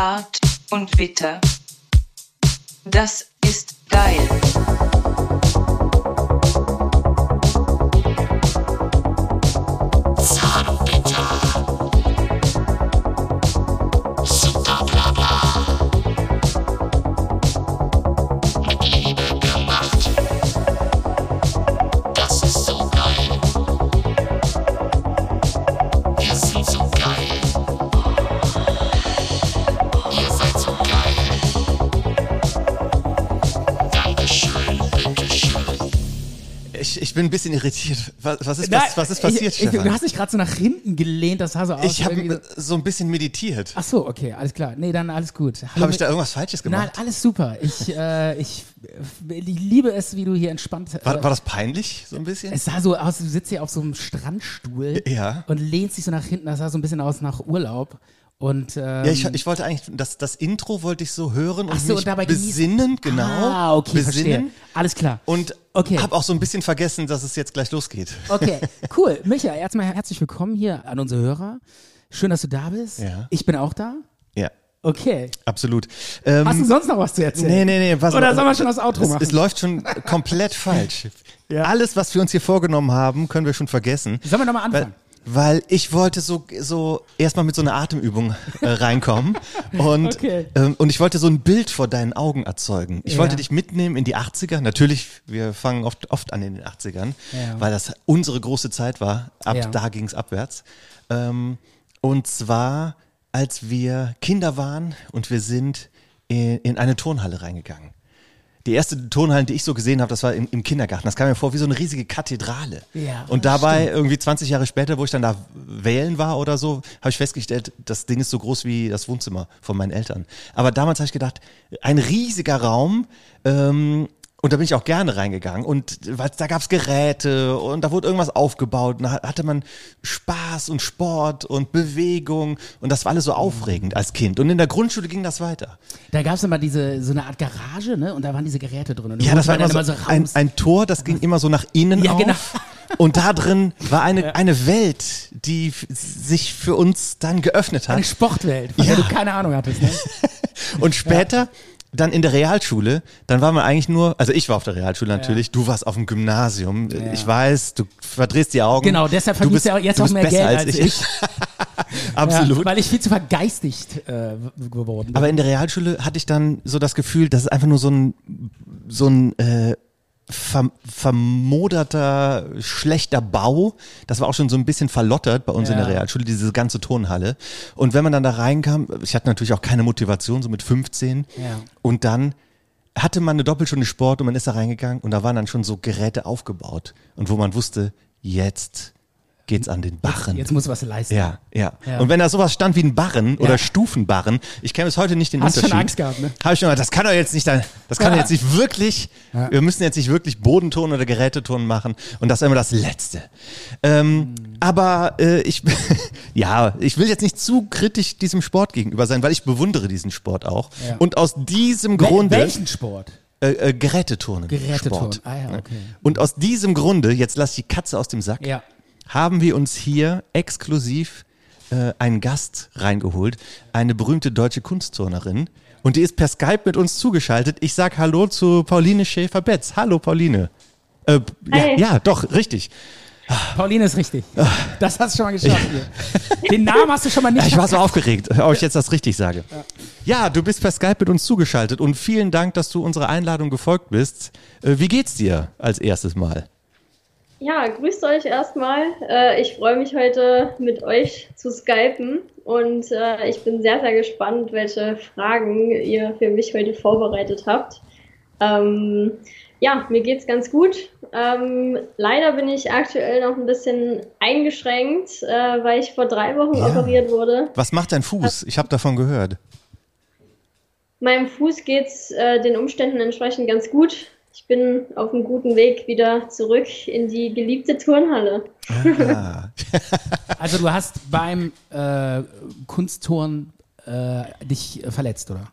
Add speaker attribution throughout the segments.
Speaker 1: Zart und bitter. Das ist geil.
Speaker 2: Bin ein bisschen irritiert. Was, was, ist,
Speaker 3: Na,
Speaker 2: was, was ist passiert,
Speaker 3: ich, ich,
Speaker 2: Stefan?
Speaker 3: Du hast dich gerade so nach hinten gelehnt, das sah so aus.
Speaker 2: Ich habe
Speaker 3: so-
Speaker 2: so ein bisschen meditiert.
Speaker 3: Ach so, okay, alles klar. Nee, dann alles gut.
Speaker 2: Habe ich da irgendwas Falsches
Speaker 3: Nein,
Speaker 2: gemacht?
Speaker 3: alles super. Ich, äh, ich, ich liebe es, wie du hier entspannt. Äh,
Speaker 2: War, war das peinlich, so ein bisschen?
Speaker 3: es sah so aus, du sitzt hier auf so einem Strandstuhl
Speaker 2: Ja.
Speaker 3: und lehnst dich so nach hinten. Das sah so ein bisschen aus nach Urlaub. Und, ähm,
Speaker 2: Ja, ich, ich wollte eigentlich, das, das Intro wollte ich so hören und
Speaker 3: so,
Speaker 2: mich
Speaker 3: und dabei genießen.
Speaker 2: besinnen, genau.
Speaker 3: Ah, okay, verstehe.
Speaker 2: besinnen.
Speaker 3: Alles klar.
Speaker 2: Und
Speaker 3: Okay.
Speaker 2: habe auch so ein bisschen vergessen, dass es jetzt gleich losgeht.
Speaker 3: Okay, cool. Micha, erstmal herzlich willkommen hier an unsere Hörer. Schön, dass du da bist.
Speaker 2: Ja.
Speaker 3: Ich bin auch da.
Speaker 2: Ja,
Speaker 3: Okay.
Speaker 2: absolut. Ähm,
Speaker 3: Hast du sonst noch was zu erzählen?
Speaker 2: Nee, nee, nee. Pass
Speaker 3: Oder sollen wir schon das Outro
Speaker 2: es,
Speaker 3: machen?
Speaker 2: Es läuft schon komplett falsch.
Speaker 3: Ja.
Speaker 2: Alles, was wir uns hier vorgenommen haben, können wir schon vergessen.
Speaker 3: Sollen wir nochmal anfangen?
Speaker 2: Weil, weil ich wollte so, so erstmal mit so einer Atemübung äh, reinkommen. Und,
Speaker 3: Okay.
Speaker 2: ähm, und ich wollte so ein Bild vor deinen Augen erzeugen. Ich
Speaker 3: Ja.
Speaker 2: wollte dich mitnehmen in die 80er. Natürlich, wir fangen oft, oft an in den 80ern,
Speaker 3: Ja.
Speaker 2: weil das unsere große Zeit war. Ab
Speaker 3: Ja.
Speaker 2: da ging es abwärts. Ähm, und zwar, als wir Kinder waren und wir sind in, in eine Turnhalle reingegangen. Die erste Turnhalle, die ich so gesehen habe, das war im, im Kindergarten. Das kam mir vor wie so eine riesige Kathedrale.
Speaker 3: Ja,
Speaker 2: und dabei, irgendwie 20 Jahre später, wo ich dann da wählen war oder so, habe ich festgestellt, das Ding ist so groß wie das Wohnzimmer von meinen Eltern. Aber damals habe ich gedacht, ein riesiger Raum, ähm, und da bin ich auch gerne reingegangen und weil da gab's Geräte und da wurde irgendwas aufgebaut und da hatte man Spaß und Sport und Bewegung und das war alles so aufregend als Kind. Und in der Grundschule ging das weiter.
Speaker 3: Da gab es immer diese, so eine Art Garage, ne? Und da waren diese Geräte drin. Und
Speaker 2: Ja, das war immer so,
Speaker 3: dann
Speaker 2: ein,
Speaker 3: raus.
Speaker 2: ein Tor, das ging immer so nach innen
Speaker 3: Ja,
Speaker 2: auf.
Speaker 3: genau.
Speaker 2: Und da drin war eine, eine Welt, die sich für uns dann geöffnet
Speaker 3: eine
Speaker 2: hat.
Speaker 3: Sportwelt, von
Speaker 2: Ja.
Speaker 3: der du keine Ahnung hattest, ne?
Speaker 2: Und später, dann in der Realschule, dann war man eigentlich nur, also ich war auf der Realschule natürlich, du warst auf dem Gymnasium. Ich weiß, du verdrehst die Augen.
Speaker 3: Genau, deshalb verdienst du ja auch jetzt
Speaker 2: du
Speaker 3: auch
Speaker 2: bist
Speaker 3: mehr
Speaker 2: besser
Speaker 3: Geld als ich.
Speaker 2: Absolut.
Speaker 3: Ja, weil ich viel zu vergeistigt äh, geworden bin.
Speaker 2: Aber in der Realschule hatte ich dann so das Gefühl, das ist einfach nur so ein, so ein äh, verm vermoderter, schlechter Bau. Das war auch schon so ein bisschen verlottert bei uns in
Speaker 3: Ja.
Speaker 2: der Realschule, diese ganze Turnhalle. Und wenn man dann da reinkam, ich hatte natürlich auch keine Motivation, so mit 15.
Speaker 3: Ja.
Speaker 2: Und dann hatte man eine Doppelstunde Sport und man ist da reingegangen und da waren dann schon so Geräte aufgebaut. Und wo man wusste, jetzt geht's an den Barren.
Speaker 3: Jetzt muss was leisten.
Speaker 2: Ja, ja,
Speaker 3: Ja.
Speaker 2: Und wenn da sowas stand wie ein Barren
Speaker 3: Ja.
Speaker 2: oder Stufenbarren, ich kenne bis heute nicht den
Speaker 3: Hast schon
Speaker 2: Unterschied.
Speaker 3: Angst gehabt, ne?
Speaker 2: Habe ich schon mal, das kann doch jetzt nicht, da- das kann
Speaker 3: Ja.
Speaker 2: jetzt nicht wirklich, wir müssen jetzt nicht wirklich Bodenton oder Geräteton machen und das ist immer das Letzte. Ähm, Aber äh, ich, ja, ich will jetzt nicht zu kritisch diesem Sport gegenüber sein, weil ich bewundere diesen Sport auch. Und aus diesem
Speaker 3: Wel-
Speaker 2: Grunde,
Speaker 3: Welchen Sport?
Speaker 2: äh, äh, Geräteturnen.
Speaker 3: Geräteturnen. Ah ja, okay.
Speaker 2: Und aus diesem Grunde, jetzt lass die Katze aus dem Sack,
Speaker 3: Ja.
Speaker 2: Haben wir uns hier exklusiv äh, einen Gast reingeholt, eine berühmte deutsche Kunstturnerin. Und die ist per Skype mit uns zugeschaltet. Ich sag Hallo zu Pauline Schäfer-Betz. Hallo, Pauline. Äh, ja, ja, doch, richtig.
Speaker 3: Pauline ist richtig. Das hast du schon mal geschafft. Hier. Den Namen hast du schon mal nicht
Speaker 2: ich war so aufgeregt, ob ich jetzt das richtig sage. Ja, du bist per Skype mit uns zugeschaltet und vielen Dank, dass du unserer Einladung gefolgt bist. Äh, wie geht's dir als erstes Mal?
Speaker 4: Ja, grüßt euch erstmal. Äh, ich freue mich heute mit euch zu skypen und äh, ich bin sehr, sehr gespannt, welche Fragen ihr für mich heute vorbereitet habt. Ähm, ja, mir geht's ganz gut. Ähm, leider bin ich aktuell noch ein bisschen eingeschränkt, äh, weil ich vor drei Wochen
Speaker 2: Ja.
Speaker 4: operiert wurde.
Speaker 2: Was macht dein Fuß? Ich habe davon gehört.
Speaker 4: Meinem Fuß geht's äh, den Umständen entsprechend ganz gut. Ich bin auf einem guten Weg wieder zurück in die geliebte Turnhalle.
Speaker 2: Ah.
Speaker 3: Also du hast beim äh, Kunstturnen äh, dich äh, verletzt, oder?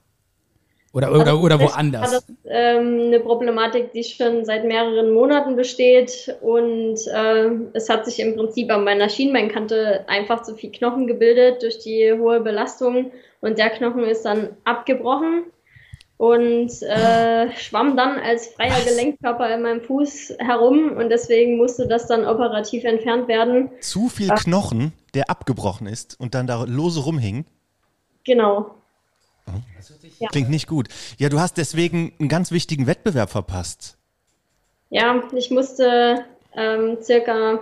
Speaker 3: Oder, oder,
Speaker 4: Also
Speaker 3: oder woanders?
Speaker 4: War das ähm, eine Problematik, die schon seit mehreren Monaten besteht und äh, es hat sich im Prinzip an meiner Schienbeinkante einfach zu viel Knochen gebildet durch die hohe Belastung und der Knochen ist dann abgebrochen und äh, schwamm dann als freier Gelenkkörper in meinem Fuß herum und deswegen musste das dann operativ entfernt werden.
Speaker 2: Zu viel Knochen, der abgebrochen ist und dann da lose rumhing.
Speaker 4: Genau. Ja.
Speaker 2: Klingt nicht gut. Ja, du hast deswegen einen ganz wichtigen Wettbewerb verpasst.
Speaker 4: Ja, ich musste ähm, circa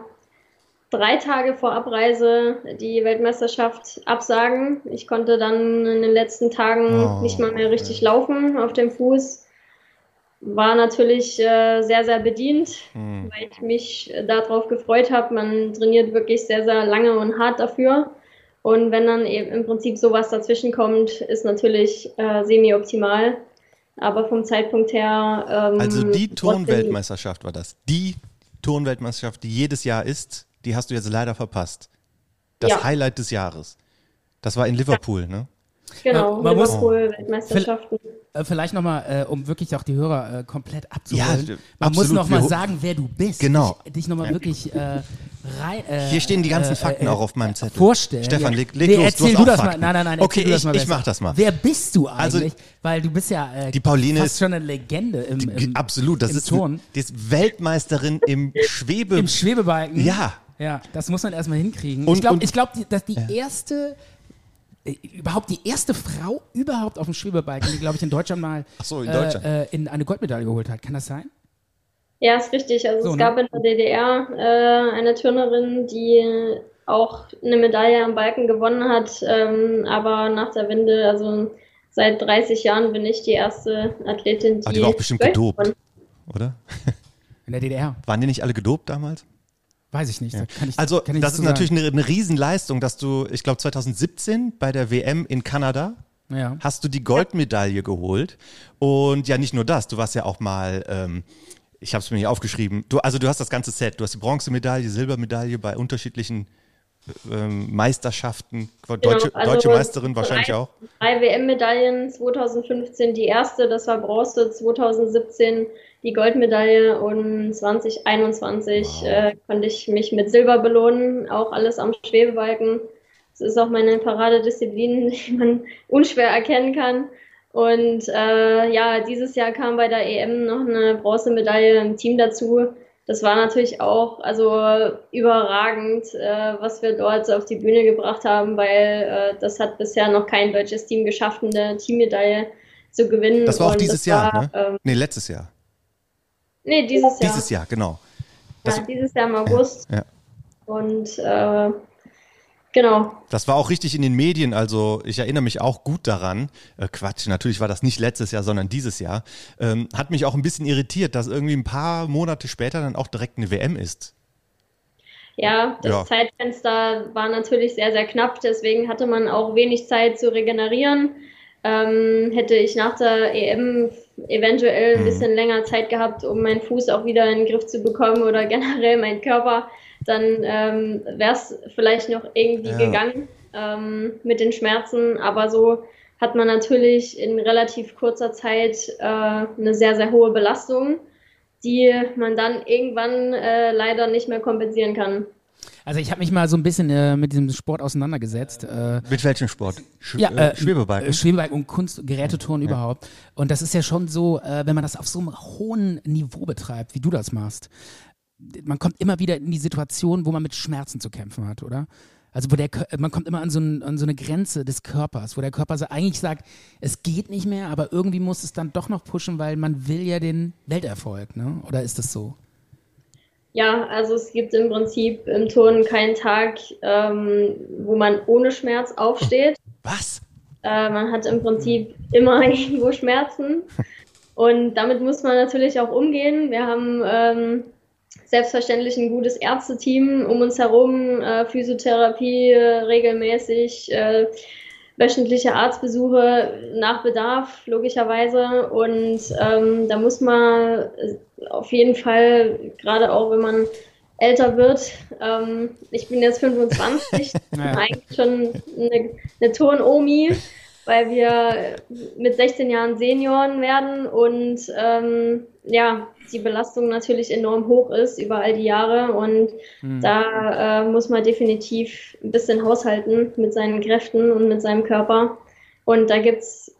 Speaker 4: drei Tage vor Abreise die Weltmeisterschaft absagen. Ich konnte dann in den letzten Tagen
Speaker 2: Oh,
Speaker 4: nicht mal mehr richtig laufen auf dem Fuß. War natürlich äh, sehr, sehr bedient,
Speaker 2: Hm.
Speaker 4: weil ich mich äh, darauf gefreut habe. Man trainiert wirklich sehr, sehr lange und hart dafür. Und wenn dann eben im Prinzip sowas dazwischen kommt, ist natürlich äh, semi-optimal. Aber vom Zeitpunkt her. Ähm,
Speaker 2: Also die Turnweltmeisterschaft war das. Die Turnweltmeisterschaft, die jedes Jahr ist, die hast du jetzt leider verpasst. Das
Speaker 4: Ja.
Speaker 2: Highlight des Jahres. Das war in Liverpool, ne?
Speaker 4: Genau,
Speaker 3: Man- man muss-
Speaker 4: Liverpool-Weltmeisterschaften.
Speaker 3: Äh, vielleicht nochmal, äh, um wirklich auch die Hörer äh, komplett abzuholen.
Speaker 2: Ja,
Speaker 3: Man muss nochmal sagen, wer du bist.
Speaker 2: Genau.
Speaker 3: Dich, dich nochmal wirklich äh, rein. Äh,
Speaker 2: Hier stehen die ganzen
Speaker 3: äh,
Speaker 2: Fakten
Speaker 3: äh,
Speaker 2: auch auf meinem Zettel.
Speaker 3: Vorstellen.
Speaker 2: Stefan,
Speaker 3: ja.
Speaker 2: leg, leg
Speaker 3: nee,
Speaker 2: los.
Speaker 3: Erzähl
Speaker 2: du,
Speaker 3: du,
Speaker 2: hast auch
Speaker 3: das
Speaker 2: Fakten.
Speaker 3: mal. Nein, nein, nein.
Speaker 2: Okay, ich,
Speaker 3: mal
Speaker 2: ich mach das mal.
Speaker 3: Wer bist du
Speaker 2: Also-
Speaker 3: eigentlich? Weil du bist ja äh,
Speaker 2: Die Pauline
Speaker 3: fast
Speaker 2: ist-
Speaker 3: schon eine Legende im, im,
Speaker 2: Absolut, das
Speaker 3: im
Speaker 2: ist,
Speaker 3: Turn.
Speaker 2: die ist Weltmeisterin im Schwebe.
Speaker 3: Im Schwebebalken.
Speaker 2: Ja.
Speaker 3: Ja, das muss man erstmal hinkriegen.
Speaker 2: Und-
Speaker 3: ich glaube, glaub, dass die erste, äh, überhaupt die erste Frau überhaupt auf dem Schwebebalken, die, glaube ich, in Deutschland mal
Speaker 2: Ach so, in Deutschland.
Speaker 3: Äh, äh, in eine Goldmedaille geholt hat. Kann das sein?
Speaker 4: Ja, ist richtig. Also
Speaker 3: So,
Speaker 4: es
Speaker 3: ne?
Speaker 4: gab in der DDR äh, eine Turnerin, die auch eine Medaille am Balken gewonnen hat, ähm, aber nach der Wende, also seit 30 Jahren bin ich die erste Athletin, die.
Speaker 2: Aber die war auch bestimmt gedopt. Oder?
Speaker 3: In der DDR?
Speaker 2: Waren die nicht alle gedopt damals?
Speaker 3: Weiß ich nicht. Kann ich,
Speaker 2: Also,
Speaker 3: ich
Speaker 2: das ist natürlich eine, eine Riesenleistung, dass du, ich glaube 2017 bei der WM in Kanada
Speaker 3: Ja.
Speaker 2: hast du die Goldmedaille geholt. Und ja, nicht nur das, du warst ja auch mal, ähm, ich habe es mir nicht aufgeschrieben, du, also du hast das ganze Set. Du hast die Bronzemedaille, Silbermedaille bei unterschiedlichen ähm, Meisterschaften, deutsche,
Speaker 4: also
Speaker 2: deutsche Meisterin wahrscheinlich
Speaker 4: drei,
Speaker 2: auch.
Speaker 4: Drei WM-Medaillen, 2015 die erste, das war Bronze, 2017 die Goldmedaille und 2021
Speaker 2: Wow.
Speaker 4: äh, konnte ich mich mit Silber belohnen, auch alles am Schwebebalken. Das ist auch meine Paradedisziplin, die man unschwer erkennen kann. Und äh, ja, dieses Jahr kam bei der EM noch eine Bronzemedaille im Team dazu. Das war natürlich auch also überragend, äh, was wir dort auf die Bühne gebracht haben, weil äh, das hat bisher noch kein deutsches Team geschafft, eine Teammedaille zu gewinnen.
Speaker 2: Das war auch dieses Jahr,
Speaker 4: war,
Speaker 2: ne?
Speaker 4: Ähm,
Speaker 2: Nee, letztes Jahr.
Speaker 4: nee, dieses Jahr.
Speaker 2: Dieses Jahr, genau. Das,
Speaker 4: ja, dieses Jahr im August.
Speaker 2: ja.
Speaker 4: Und äh, genau.
Speaker 2: Das war auch richtig in den Medien, also ich erinnere mich auch gut daran. Äh, Quatsch, natürlich war das nicht letztes Jahr, sondern dieses Jahr. Ähm, hat mich auch ein bisschen irritiert, dass irgendwie ein paar Monate später dann auch direkt eine WM ist.
Speaker 4: Ja, das
Speaker 2: Ja.
Speaker 4: Zeitfenster war natürlich sehr, sehr knapp, deswegen hatte man auch wenig Zeit zu regenerieren. Ähm, hätte ich nach der EM eventuell ein
Speaker 2: Mhm.
Speaker 4: bisschen länger Zeit gehabt, um meinen Fuß auch wieder in den Griff zu bekommen oder generell meinen Körper, dann ähm, wäre es vielleicht noch irgendwie
Speaker 2: Ja.
Speaker 4: gegangen ähm, mit den Schmerzen. Aber so hat man natürlich in relativ kurzer Zeit äh, eine sehr, sehr hohe Belastung, die man dann irgendwann äh, leider nicht mehr kompensieren kann.
Speaker 3: Also ich habe mich mal so ein bisschen äh, mit diesem Sport auseinandergesetzt. Äh,
Speaker 2: Mit welchem Sport? Sch
Speaker 3: ja,
Speaker 2: äh,
Speaker 3: äh,
Speaker 2: Schwebebalken.
Speaker 3: äh, Schwebebalken und Kunst, Geräteturnen überhaupt. Und das ist ja schon so, äh, wenn man das auf so einem hohen Niveau betreibt, wie du das machst, man kommt immer wieder in die Situation, wo man mit Schmerzen zu kämpfen hat, oder? Also wo der man kommt immer an so, ein, an so eine Grenze des Körpers, wo der Körper so eigentlich sagt, es geht nicht mehr, aber irgendwie muss es dann doch noch pushen, weil man will ja den Welterfolg, ne? Oder ist das so?
Speaker 4: Ja, also es gibt im Prinzip im Turnen keinen Tag, ähm, wo man ohne Schmerz aufsteht.
Speaker 2: Was?
Speaker 4: Äh, man hat im Prinzip immer irgendwo Schmerzen. Und damit muss man natürlich auch umgehen. Wir haben ähm, selbstverständlich ein gutes Ärzteteam um uns herum, äh, Physiotherapie äh, regelmäßig, äh, wöchentliche Arztbesuche nach Bedarf, logischerweise. Und ähm, da muss man auf jeden Fall, gerade auch wenn man älter wird, ähm, ich bin jetzt 25,
Speaker 3: Ja.
Speaker 4: eigentlich schon eine, eine Turn-Omi. weil wir mit 16 Jahren Senioren werden und ähm, ja, die Belastung natürlich enorm hoch ist über all die Jahre und da äh, muss man definitiv ein bisschen haushalten mit seinen Kräften und mit seinem Körper. Und da gibt's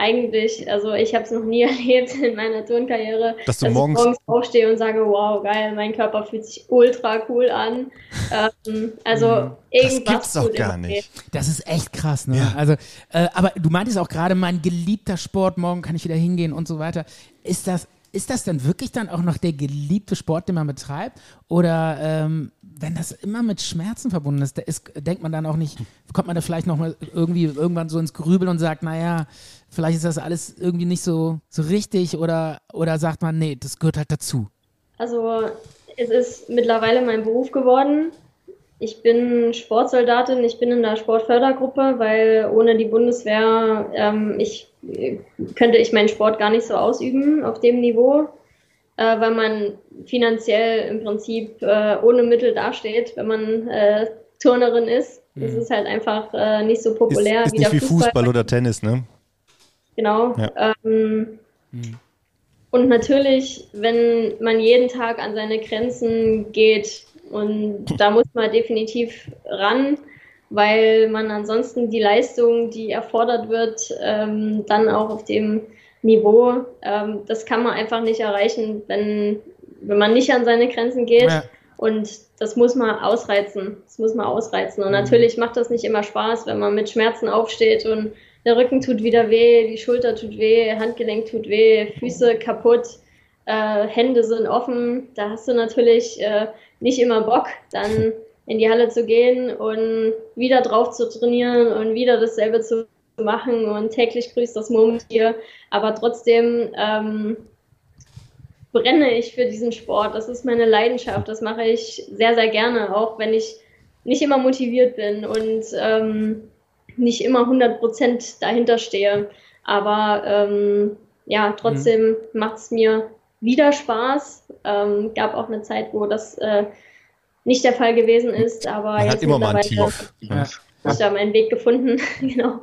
Speaker 4: eigentlich, also ich habe es noch nie erlebt in meiner Turnkarriere,
Speaker 2: Dass du
Speaker 4: ich
Speaker 2: morgens-
Speaker 4: morgens aufstehe und sage, wow, geil, mein Körper fühlt sich ultra cool an. Ähm, also
Speaker 2: Das
Speaker 4: irgendwas
Speaker 2: gibt's doch gar nicht.
Speaker 3: Das ist echt krass, ne?
Speaker 2: Ja.
Speaker 3: Also, äh, aber du meintest auch gerade, mein geliebter Sport, morgen kann ich wieder hingehen und so weiter. Ist das, ist das dann wirklich dann auch noch der geliebte Sport, den man betreibt? Oder ähm, wenn das immer mit Schmerzen verbunden ist, ist, denkt man dann auch nicht, kommt man da vielleicht noch mal irgendwie irgendwann so ins Grübeln und sagt, naja, vielleicht ist das alles irgendwie nicht so, so richtig oder, oder sagt man, nee, das gehört halt dazu.
Speaker 4: Also es ist mittlerweile mein Beruf geworden. Ich bin Sportsoldatin, ich bin in der Sportfördergruppe, weil ohne die Bundeswehr ähm, ich, könnte ich meinen Sport gar nicht so ausüben auf dem Niveau, äh, weil man finanziell im Prinzip äh, ohne Mittel dasteht, wenn man äh, Turnerin ist. Es ist halt einfach äh, nicht so
Speaker 2: Ist,
Speaker 4: populär
Speaker 2: ist
Speaker 4: wie
Speaker 2: nicht wie Fußball oder Tennis, ne?
Speaker 4: Genau.
Speaker 2: Ja.
Speaker 4: Ähm, Und natürlich, wenn man jeden Tag an seine Grenzen geht, und da muss man definitiv ran, weil man ansonsten die Leistung, die erfordert wird, ähm, dann auch auf dem Niveau, ähm, das kann man einfach nicht erreichen, wenn, wenn man nicht an seine Grenzen geht.
Speaker 3: Ja.
Speaker 4: Und das muss man ausreizen. Das muss man ausreizen. Und natürlich macht das nicht immer Spaß, wenn man mit Schmerzen aufsteht und der Rücken tut wieder weh, die Schulter tut weh, Handgelenk tut weh, Füße kaputt, äh, Hände sind offen. Da hast du natürlich äh, nicht immer Bock, dann in die Halle zu gehen und wieder drauf zu trainieren und wieder dasselbe zu machen und täglich grüßt das Murmeltier. Aber trotzdem ähm, brenne ich für diesen Sport. Das ist meine Leidenschaft. Das mache ich sehr, sehr gerne, auch wenn ich nicht immer motiviert bin und ähm, nicht immer 100% dahinter stehe. Aber ähm, ja, trotzdem macht es mir wieder Spaß. Ähm, gab auch eine Zeit, wo das äh, nicht der Fall gewesen ist, aber
Speaker 2: Man
Speaker 4: jetzt
Speaker 2: hat immer mal ein
Speaker 4: mittlerweile
Speaker 2: Tief.
Speaker 3: Ja.
Speaker 4: habe ich da meinen Weg gefunden. genau.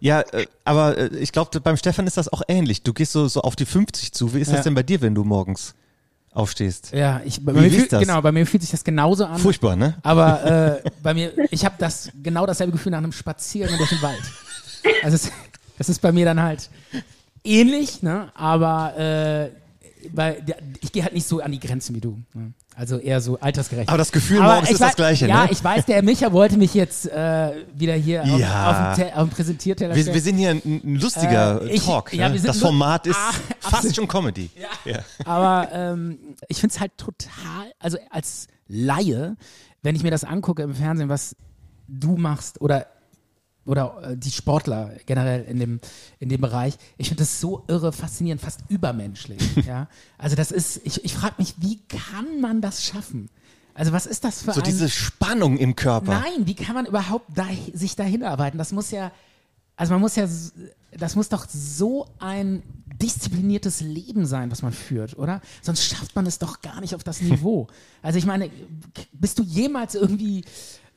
Speaker 2: Ja, äh, aber äh, ich glaube, beim Stefan ist das auch ähnlich. Du gehst so, so auf die 50 zu. Wie ist
Speaker 3: Ja.
Speaker 2: das denn bei dir, wenn du morgens aufstehst?
Speaker 3: Ja, ich, bei
Speaker 2: Wie
Speaker 3: mir
Speaker 2: das?
Speaker 3: genau, bei mir fühlt sich das genauso an.
Speaker 2: Furchtbar, ne?
Speaker 3: Aber äh, bei mir, ich habe das genau dasselbe Gefühl nach einem Spaziergang durch den Wald. Also es, das ist bei mir dann halt ähnlich, ne? Aber äh, weil ich gehe halt nicht so an die Grenzen wie du. Ne? Also eher so altersgerecht.
Speaker 2: Aber das Gefühl
Speaker 3: Aber
Speaker 2: morgens
Speaker 3: ich
Speaker 2: ist das
Speaker 3: weiß-
Speaker 2: Gleiche,
Speaker 3: Ja,
Speaker 2: ne?
Speaker 3: ich weiß, der Micha wollte mich jetzt äh, wieder hier auf,
Speaker 2: Ja.
Speaker 3: auf, dem, Te- auf dem Präsentierteller
Speaker 2: Wir, wir sind hier ein, ein lustiger
Speaker 3: Äh, ich-
Speaker 2: Talk.
Speaker 3: ja,
Speaker 2: ne?
Speaker 3: sind
Speaker 2: das Format ist
Speaker 3: Ah,
Speaker 2: fast
Speaker 3: absolut.
Speaker 2: schon Comedy. Ja.
Speaker 3: Aber ähm, ich finde es halt total, also als Laie, wenn ich mir das angucke im Fernsehen, was du machst oder oder äh, die Sportler generell in dem, in dem Bereich, ich finde das so irre faszinierend, fast übermenschlich. ja? Also das ist, ich, ich frage mich, wie kann man das schaffen? Also was ist das für
Speaker 2: So
Speaker 3: ein...
Speaker 2: diese Spannung im Körper.
Speaker 3: Nein, wie kann man überhaupt da, sich dahin arbeiten? Das muss ja, also man muss ja, das muss doch so ein diszipliniertes Leben sein, was man führt, oder? Sonst schafft man es doch gar nicht auf das Niveau. Also ich meine, bist du jemals irgendwie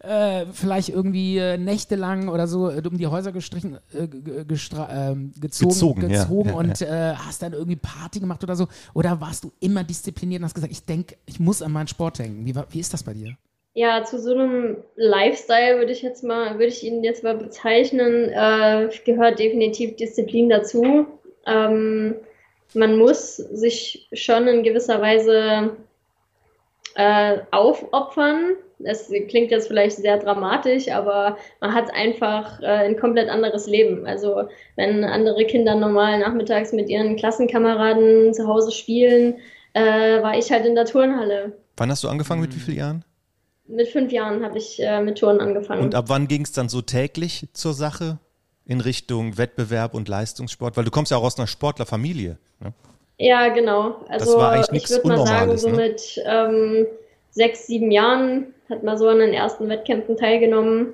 Speaker 3: äh, vielleicht irgendwie äh, nächtelang oder so äh, um die Häuser gestrichen, äh, ge- gestra- ähm, gezogen,
Speaker 2: Gezogen, ja,
Speaker 3: gezogen
Speaker 2: ja,
Speaker 3: und Äh, hast dann irgendwie Party gemacht oder so? Oder warst du immer diszipliniert und hast gesagt, ich denke, ich muss an meinen Sport denken? Wie, war- wie ist das bei dir?
Speaker 4: Ja, zu so einem Lifestyle würde ich jetzt mal, würde ich ihn jetzt mal bezeichnen, äh, gehört definitiv Disziplin dazu. Ähm, man muss sich schon in gewisser Weise äh, aufopfern. Es klingt jetzt vielleicht sehr dramatisch, aber man hat einfach äh, ein komplett anderes Leben. Also wenn andere Kinder normal nachmittags mit ihren Klassenkameraden zu Hause spielen, äh, war ich halt in der Turnhalle.
Speaker 2: Wann hast du angefangen? Mit wie vielen Jahren?
Speaker 4: Mit fünf Jahren habe ich äh, mit Turnen angefangen.
Speaker 2: Und ab wann ging es dann so täglich zur Sache in Richtung Wettbewerb und Leistungssport? Weil du kommst ja auch aus einer Sportlerfamilie. Ne?
Speaker 4: ja, genau. Also
Speaker 2: war eigentlich
Speaker 4: ich
Speaker 2: nichts
Speaker 4: würde mal sagen, so
Speaker 2: ne?
Speaker 4: mit ähm, sechs, sieben Jahren hat man so an den ersten Wettkämpfen teilgenommen.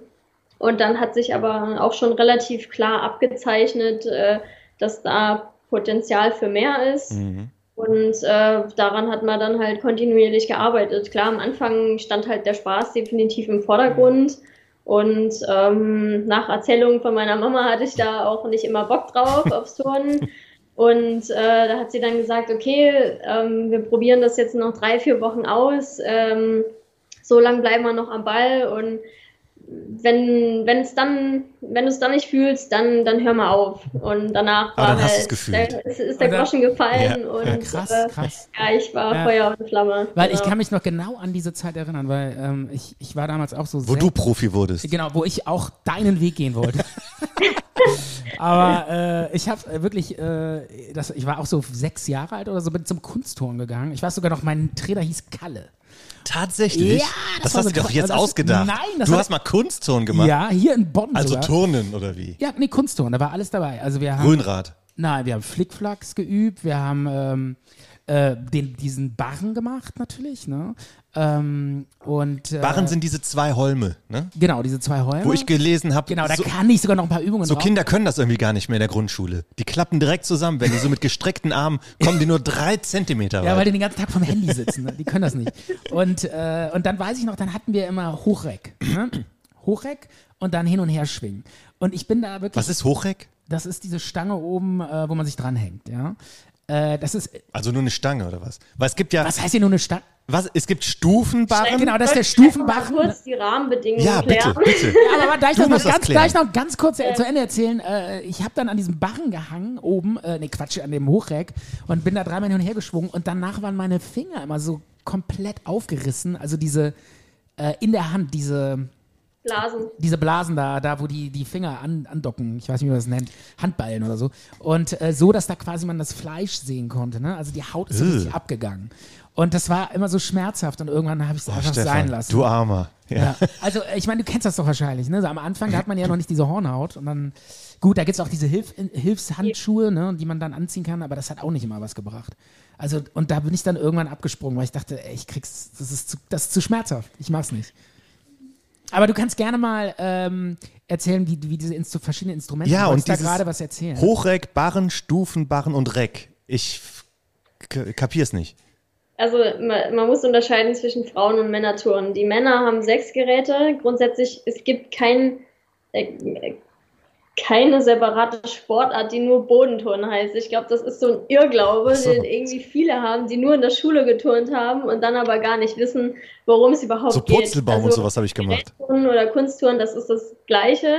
Speaker 4: Und dann hat sich aber auch schon relativ klar abgezeichnet, äh, dass da Potenzial für mehr ist.
Speaker 2: Mhm.
Speaker 4: Und äh, daran hat man dann halt kontinuierlich gearbeitet. Klar, am Anfang stand halt der Spaß definitiv im Vordergrund. Und ähm, nach Erzählung von meiner Mama hatte ich da auch nicht immer Bock drauf aufs Turnen. Und äh, da hat sie dann gesagt, okay, ähm, wir probieren das jetzt noch drei, vier Wochen aus. Ähm, so lange bleiben wir noch am Ball und wenn wenn es dann wenn du es dann nicht fühlst, dann dann hör mal auf und danach
Speaker 2: dann
Speaker 4: war
Speaker 2: hast
Speaker 4: halt, der, ist, ist der
Speaker 3: Oder-
Speaker 4: Groschen gefallen
Speaker 2: Ja.
Speaker 4: und
Speaker 3: Ja, krass,
Speaker 4: äh,
Speaker 3: krass.
Speaker 4: ja ich war
Speaker 3: Ja.
Speaker 4: Feuer und Flamme
Speaker 3: Weil
Speaker 4: genau.
Speaker 3: ich kann mich noch genau an diese Zeit erinnern, weil ähm, ich, ich war damals auch so
Speaker 2: Wo
Speaker 3: sehr-
Speaker 2: du Profi wurdest.
Speaker 3: Genau, wo ich auch deinen Weg gehen wollte. Aber äh, ich habe äh, wirklich, äh, das, ich war auch so sechs Jahre alt oder so, bin zum Kunstturnen gegangen. Ich weiß sogar noch, mein Trainer hieß Kalle.
Speaker 2: Tatsächlich?
Speaker 3: Ja,
Speaker 2: das,
Speaker 3: das
Speaker 2: hast
Speaker 3: so
Speaker 2: du doch jetzt ausgedacht.
Speaker 3: Nein, das
Speaker 2: du hast mal Kunstturnen gemacht.
Speaker 3: Ja, hier in Bonn
Speaker 2: Also
Speaker 3: sogar.
Speaker 2: Turnen oder wie?
Speaker 3: Ja, nee, Kunstturnen, da war alles dabei. Also wir haben,
Speaker 2: Grünrad.
Speaker 3: nein, wir haben Flickflacks geübt, wir haben ähm, äh, den, diesen Barren gemacht natürlich, ne? Ähm, und äh,
Speaker 2: Barren sind diese zwei Holme, ne?
Speaker 3: genau diese zwei Häuser.
Speaker 2: Wo ich gelesen habe,
Speaker 3: genau, da
Speaker 2: so,
Speaker 3: kann ich sogar noch ein paar Übungen
Speaker 2: so
Speaker 3: drauf.
Speaker 2: Kinder können das irgendwie gar nicht mehr in der Grundschule. Die klappen direkt zusammen. Wenn die so mit gestreckten Armen kommen, die nur drei Zentimeter
Speaker 3: Ja, weil
Speaker 2: weit.
Speaker 3: die den ganzen Tag vom Handy sitzen. Ne? Die können das nicht. Und, äh, und dann weiß ich noch, dann hatten wir immer Hochreck. Ne? Hochreck und dann hin und her schwingen. Und ich bin da wirklich.
Speaker 2: Was ist Hochreck?
Speaker 3: Das ist diese Stange oben, äh, wo man sich dranhängt. Ja? Äh, das ist.
Speaker 2: Also nur eine Stange oder was? Weil es gibt ja,
Speaker 3: Was heißt hier nur eine Stange?
Speaker 2: was, es gibt Stufenbarren.
Speaker 3: Genau, das ist der
Speaker 4: Ich wollte
Speaker 3: Stufenbarren.
Speaker 4: mal kurz die Rahmenbedingungen
Speaker 2: Ja, bitte,
Speaker 4: klären.
Speaker 2: bitte.
Speaker 3: Ja, aber darf ich das ganz,
Speaker 2: klären.
Speaker 3: gleich noch ganz kurz äh, zu Ende erzählen? Äh, ich habe dann an diesem Barren gehangen, oben, äh, nee, Quatsch, an dem Hochreck und bin da dreimal hin und her geschwungen und danach waren meine Finger immer so komplett aufgerissen. Also diese, äh, in der Hand, diese,
Speaker 4: Blasen.
Speaker 3: diese Blasen da, da wo die, die Finger an, andocken, ich weiß nicht, wie man das nennt, Handballen oder so. Und äh, so, dass da quasi man das Fleisch sehen konnte. Ne? Also die Haut ist so
Speaker 2: Ugh.
Speaker 3: richtig abgegangen. Und das war immer so schmerzhaft und irgendwann habe ich es
Speaker 2: Oh,
Speaker 3: einfach
Speaker 2: Stefan,
Speaker 3: sein lassen.
Speaker 2: du Armer. Ja.
Speaker 3: Ja. Also, äh, ich meine, du kennst das doch wahrscheinlich, ne? So am Anfang, hat man ja noch nicht diese Hornhaut und dann, gut, da gibt es auch diese Hilf Hilfshandschuhe, ne, die man dann anziehen kann, aber das hat auch nicht immer was gebracht. Also, und da bin ich dann irgendwann abgesprungen, weil ich dachte, ey, ich krieg's, das ist zu, das ist zu schmerzhaft, ich mach's nicht. Aber du kannst gerne mal ähm, erzählen, wie, wie diese Instru verschiedenen Instrumente,
Speaker 2: Ja, und
Speaker 3: da gerade was erzählen.
Speaker 2: Hochreck, Barren, Stufenbarren und Reck. Ich kapier's nicht.
Speaker 4: Also man, man muss unterscheiden zwischen Frauen- und Männertouren. Die Männer haben sechs Geräte. Grundsätzlich, es gibt kein, äh, keine separate Sportart, die nur Bodenturnen heißt. Ich glaube, das ist so ein Irrglaube,
Speaker 2: so.
Speaker 4: den irgendwie viele haben, die nur in der Schule geturnt haben und dann aber gar nicht wissen, worum es überhaupt
Speaker 2: So
Speaker 4: geht.
Speaker 2: Purzelbaum und
Speaker 4: Also,
Speaker 2: sowas habe ich gemacht.
Speaker 4: Gerättouren oder Kunsttouren, das ist das Gleiche.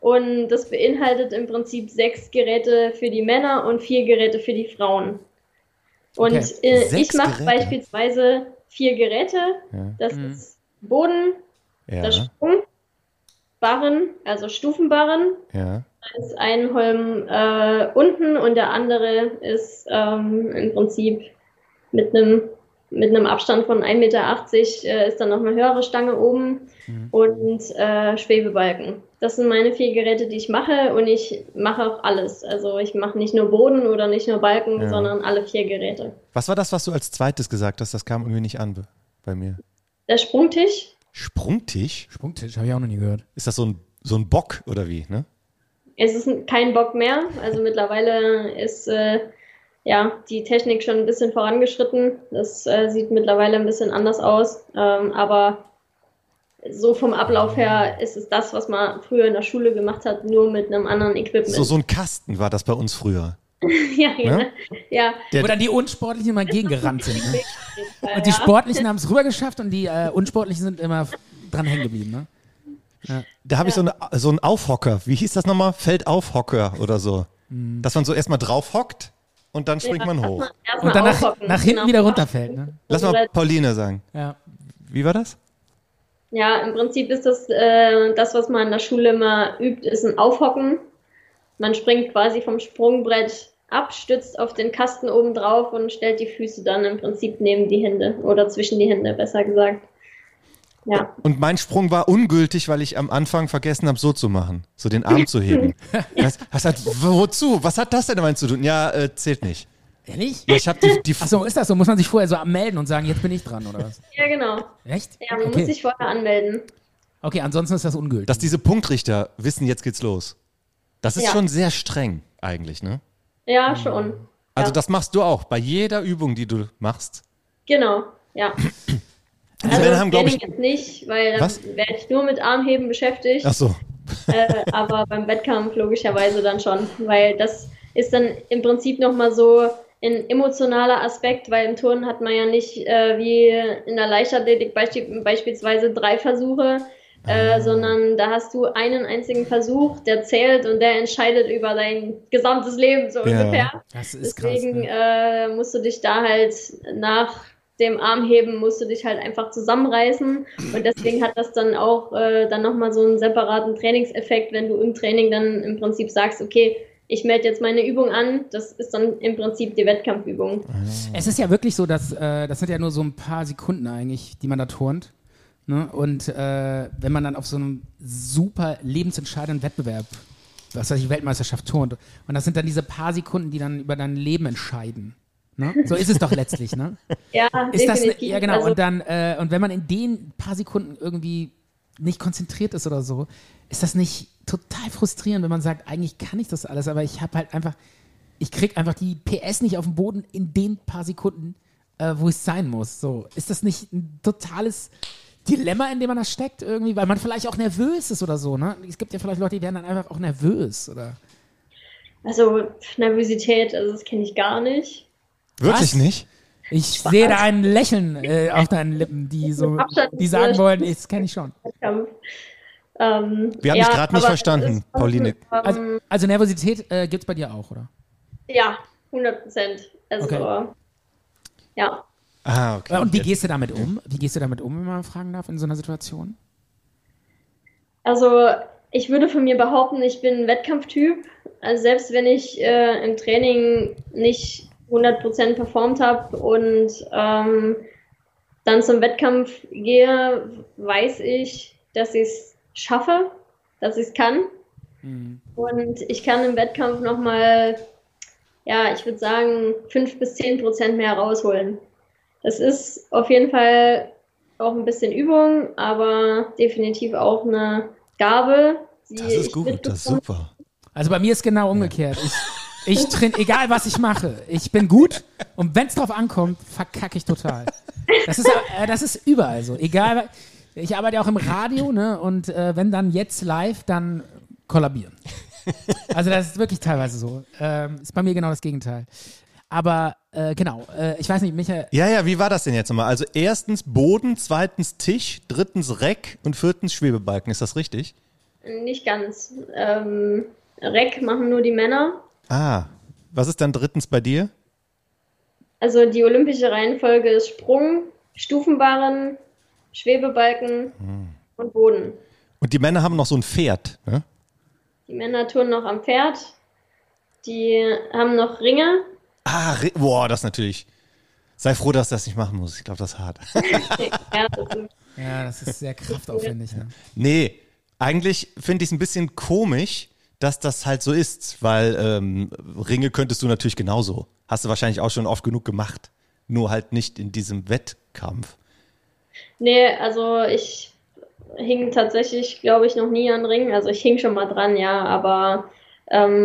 Speaker 4: Und das beinhaltet im Prinzip sechs Geräte für die Männer und vier Geräte für die Frauen. Und
Speaker 3: Okay.
Speaker 4: äh, ich mache beispielsweise vier Geräte.
Speaker 2: Ja.
Speaker 4: Das
Speaker 3: Mhm.
Speaker 4: ist Boden,
Speaker 2: Ja,
Speaker 4: der Sprung, Barren, also Stufenbarren.
Speaker 2: ja.
Speaker 4: Da ist ein Holm äh, unten und der andere ist ähm, im Prinzip mit einem mit einem Abstand von 1,80 Meter äh, ist dann noch eine höhere Stange oben und äh, Schwebebalken. Das sind meine vier Geräte, die ich mache und ich mache auch alles. Also ich mache nicht nur Boden oder nicht nur Balken,
Speaker 2: Ja.
Speaker 4: sondern alle vier Geräte.
Speaker 2: Was war das, was du als zweites gesagt hast? Das kam irgendwie nicht an be- bei mir.
Speaker 4: Der Sprungtisch,
Speaker 2: Sprungtisch?
Speaker 3: Sprungtisch, habe ich auch noch nie gehört.
Speaker 2: Ist das so ein, so ein Bock oder wie? Ne?
Speaker 4: es ist kein Bock mehr. Also mittlerweile ist äh, ja die Technik schon ein bisschen vorangeschritten. Das äh, sieht mittlerweile ein bisschen anders aus. Ähm, aber so vom Ablauf her ist es das, was man früher in der Schule gemacht hat, nur mit einem anderen Equipment.
Speaker 2: So, so ein Kasten war das bei uns früher.
Speaker 4: ja, ja.
Speaker 2: Ne?
Speaker 4: ja.
Speaker 2: Der-
Speaker 3: Wo dann die Unsportlichen immer gegengerannt sind. Ne?
Speaker 4: ja.
Speaker 3: Und die Sportlichen haben es rübergeschafft und die äh, Unsportlichen sind immer dran hängen geblieben. Ne?
Speaker 2: Da habe ich so, eine, so einen Aufhocker. Wie hieß das nochmal? Feldaufhocker oder so.
Speaker 3: Hm.
Speaker 2: Dass man so erstmal drauf hockt und dann springt man hoch.
Speaker 4: Erst
Speaker 3: Und
Speaker 4: mal
Speaker 3: dann nach, nach hinten
Speaker 4: genau.
Speaker 3: wieder runterfällt. Ne?
Speaker 2: Lass mal Pauline sagen.
Speaker 3: Ja.
Speaker 2: Wie war das?
Speaker 4: Ja, im Prinzip ist das, äh, das, was man in der Schule immer übt, ist ein Aufhocken. Man springt quasi vom Sprungbrett ab, stützt auf den Kasten oben drauf und stellt die Füße dann im Prinzip neben die Hände oder zwischen die Hände, besser gesagt. Ja,
Speaker 2: Und mein Sprung war ungültig, weil ich am Anfang vergessen habe, so zu machen. So den Arm zu heben. Was, was hat, wozu? Was hat das denn damit zu tun? Ja, äh, zählt nicht.
Speaker 3: Ehrlich?
Speaker 2: Ja, ich habe die, die
Speaker 3: Achso, ist das so? Muss man sich vorher so melden und sagen, jetzt bin ich dran oder was?
Speaker 4: ja genau.
Speaker 3: Echt?
Speaker 4: Ja, man muss
Speaker 3: okay.
Speaker 4: sich vorher anmelden.
Speaker 3: okay, ansonsten ist das ungültig.
Speaker 2: dass diese Punktrichter wissen, jetzt geht's los. Das ist
Speaker 4: Ja.
Speaker 2: schon sehr streng eigentlich, ne?
Speaker 4: Ja, schon.
Speaker 2: Also
Speaker 4: Ja.
Speaker 2: das machst du auch bei jeder Übung, die du machst.
Speaker 4: Genau, ja. Also
Speaker 2: Männer haben,
Speaker 4: Training
Speaker 2: ich.
Speaker 4: jetzt nicht, weil dann werde ich nur mit Armheben beschäftigt.
Speaker 2: Ach so.
Speaker 4: äh, aber beim Wettkampf logischerweise dann schon, weil das ist dann im Prinzip nochmal so ein emotionaler Aspekt, weil im Turnen hat man ja nicht äh, wie in der Leichtathletik beisp beispielsweise drei Versuche, äh, sondern da hast du einen einzigen Versuch, der zählt und der entscheidet über dein gesamtes Leben so
Speaker 2: Ja.
Speaker 4: ungefähr.
Speaker 3: Das ist krass.
Speaker 4: Deswegen
Speaker 3: Ne?
Speaker 4: äh, musst du dich da halt nach dem Armheben musst du dich halt einfach zusammenreißen und deswegen hat das dann auch äh, dann nochmal so einen separaten Trainingseffekt, wenn du im Training dann im Prinzip sagst, okay, ich melde jetzt meine Übung an, das ist dann im Prinzip die Wettkampfübung.
Speaker 3: Es ist ja wirklich so, dass äh, das sind ja nur so ein paar Sekunden eigentlich, die man da turnt. Ne? Und äh, wenn man dann auf so einem super lebensentscheidenden Wettbewerb, was weiß ich, Weltmeisterschaft turnt, und das sind dann diese paar Sekunden, die dann über dein Leben entscheiden. Ne? So ist es doch letztlich, ne?
Speaker 4: Ja,
Speaker 3: Ist das,
Speaker 4: definitiv.
Speaker 3: ja genau,
Speaker 4: Also,
Speaker 3: und dann, äh, und wenn man in den paar Sekunden irgendwie nicht konzentriert ist oder so, ist das nicht total frustrierend, wenn man sagt, eigentlich kann ich das alles, aber ich habe halt einfach, ich krieg einfach die PS nicht auf den Boden in den paar Sekunden, äh, wo es sein muss. So, ist das nicht ein totales Dilemma, in dem man da steckt irgendwie, weil man vielleicht auch nervös ist oder so, ne? Es gibt ja vielleicht Leute, die werden dann einfach auch nervös oder.
Speaker 4: also Nervosität, also das kenne ich gar nicht.
Speaker 2: Wirklich
Speaker 3: Was?
Speaker 2: nicht?
Speaker 3: Ich sehe da ein Lächeln äh, auf deinen Lippen, die so, die sagen wollen, das kenne ich schon.
Speaker 4: Ähm,
Speaker 2: Wir haben
Speaker 4: ja,
Speaker 2: dich gerade nicht verstanden,
Speaker 4: ist-
Speaker 2: Pauline.
Speaker 4: Ähm,
Speaker 3: Also, also Nervosität äh, gibt es bei dir auch, oder?
Speaker 4: ja, 100 Prozent. Also,
Speaker 3: Okay.
Speaker 4: ja.
Speaker 2: Ah, okay.
Speaker 3: Und wie gehst du damit um? Wie gehst du damit um, wenn man fragen darf, in so einer Situation?
Speaker 4: Also ich würde von mir behaupten, ich bin ein Wettkampftyp. Also selbst wenn ich äh, im Training nicht 100% performt habe und ähm, dann zum Wettkampf gehe, weiß ich, dass ich es schaffe, dass ich es kann. Und ich kann im Wettkampf nochmal, ja, ich würde sagen, 5 bis 10% mehr rausholen. Das ist auf jeden Fall auch ein bisschen Übung, aber definitiv auch eine Gabe. Die
Speaker 2: Das ist
Speaker 4: ich
Speaker 2: gut, das ist super.
Speaker 3: Also bei mir ist genau umgekehrt. Ich, ich train, egal was ich mache, ich bin gut und wenn es drauf ankommt, verkacke ich total. Das ist, äh, das ist überall so. Egal, ich arbeite ja auch im Radio, ne? Und äh, wenn dann jetzt live, dann kollabieren. Also das ist wirklich teilweise so. Ähm, ist bei mir genau das Gegenteil. Aber äh, genau, äh, ich weiß nicht, Michael,
Speaker 2: Ja, ja, wie war das denn jetzt nochmal? Also erstens Boden, zweitens Tisch, drittens Reck und viertens Schwebebalken. Ist das richtig?
Speaker 4: Nicht ganz. Ähm, Reck machen nur die Männer.
Speaker 2: Ah, was ist dann drittens bei dir?
Speaker 4: Also die olympische Reihenfolge ist Sprung, Stufenbarren, Schwebebalken und Boden.
Speaker 2: Und die Männer haben noch so ein Pferd. Ne?
Speaker 4: Die Männer turnen noch am Pferd. Die haben noch Ringe.
Speaker 2: Ah, boah, das natürlich. Sei froh, dass du das nicht machen musst. Ich glaube, das ist hart.
Speaker 4: Ja, das ist,
Speaker 3: sehr kraftaufwendig. Ne?
Speaker 2: Nee, eigentlich finde ich es ein bisschen komisch, dass das halt so ist, weil ähm, Ringe könntest du natürlich genauso. Hast du wahrscheinlich auch schon oft genug gemacht. Nur halt nicht in diesem Wettkampf.
Speaker 4: nee, also ich hing tatsächlich, glaube ich, noch nie an Ringen. Also ich hing schon mal dran, ja, aber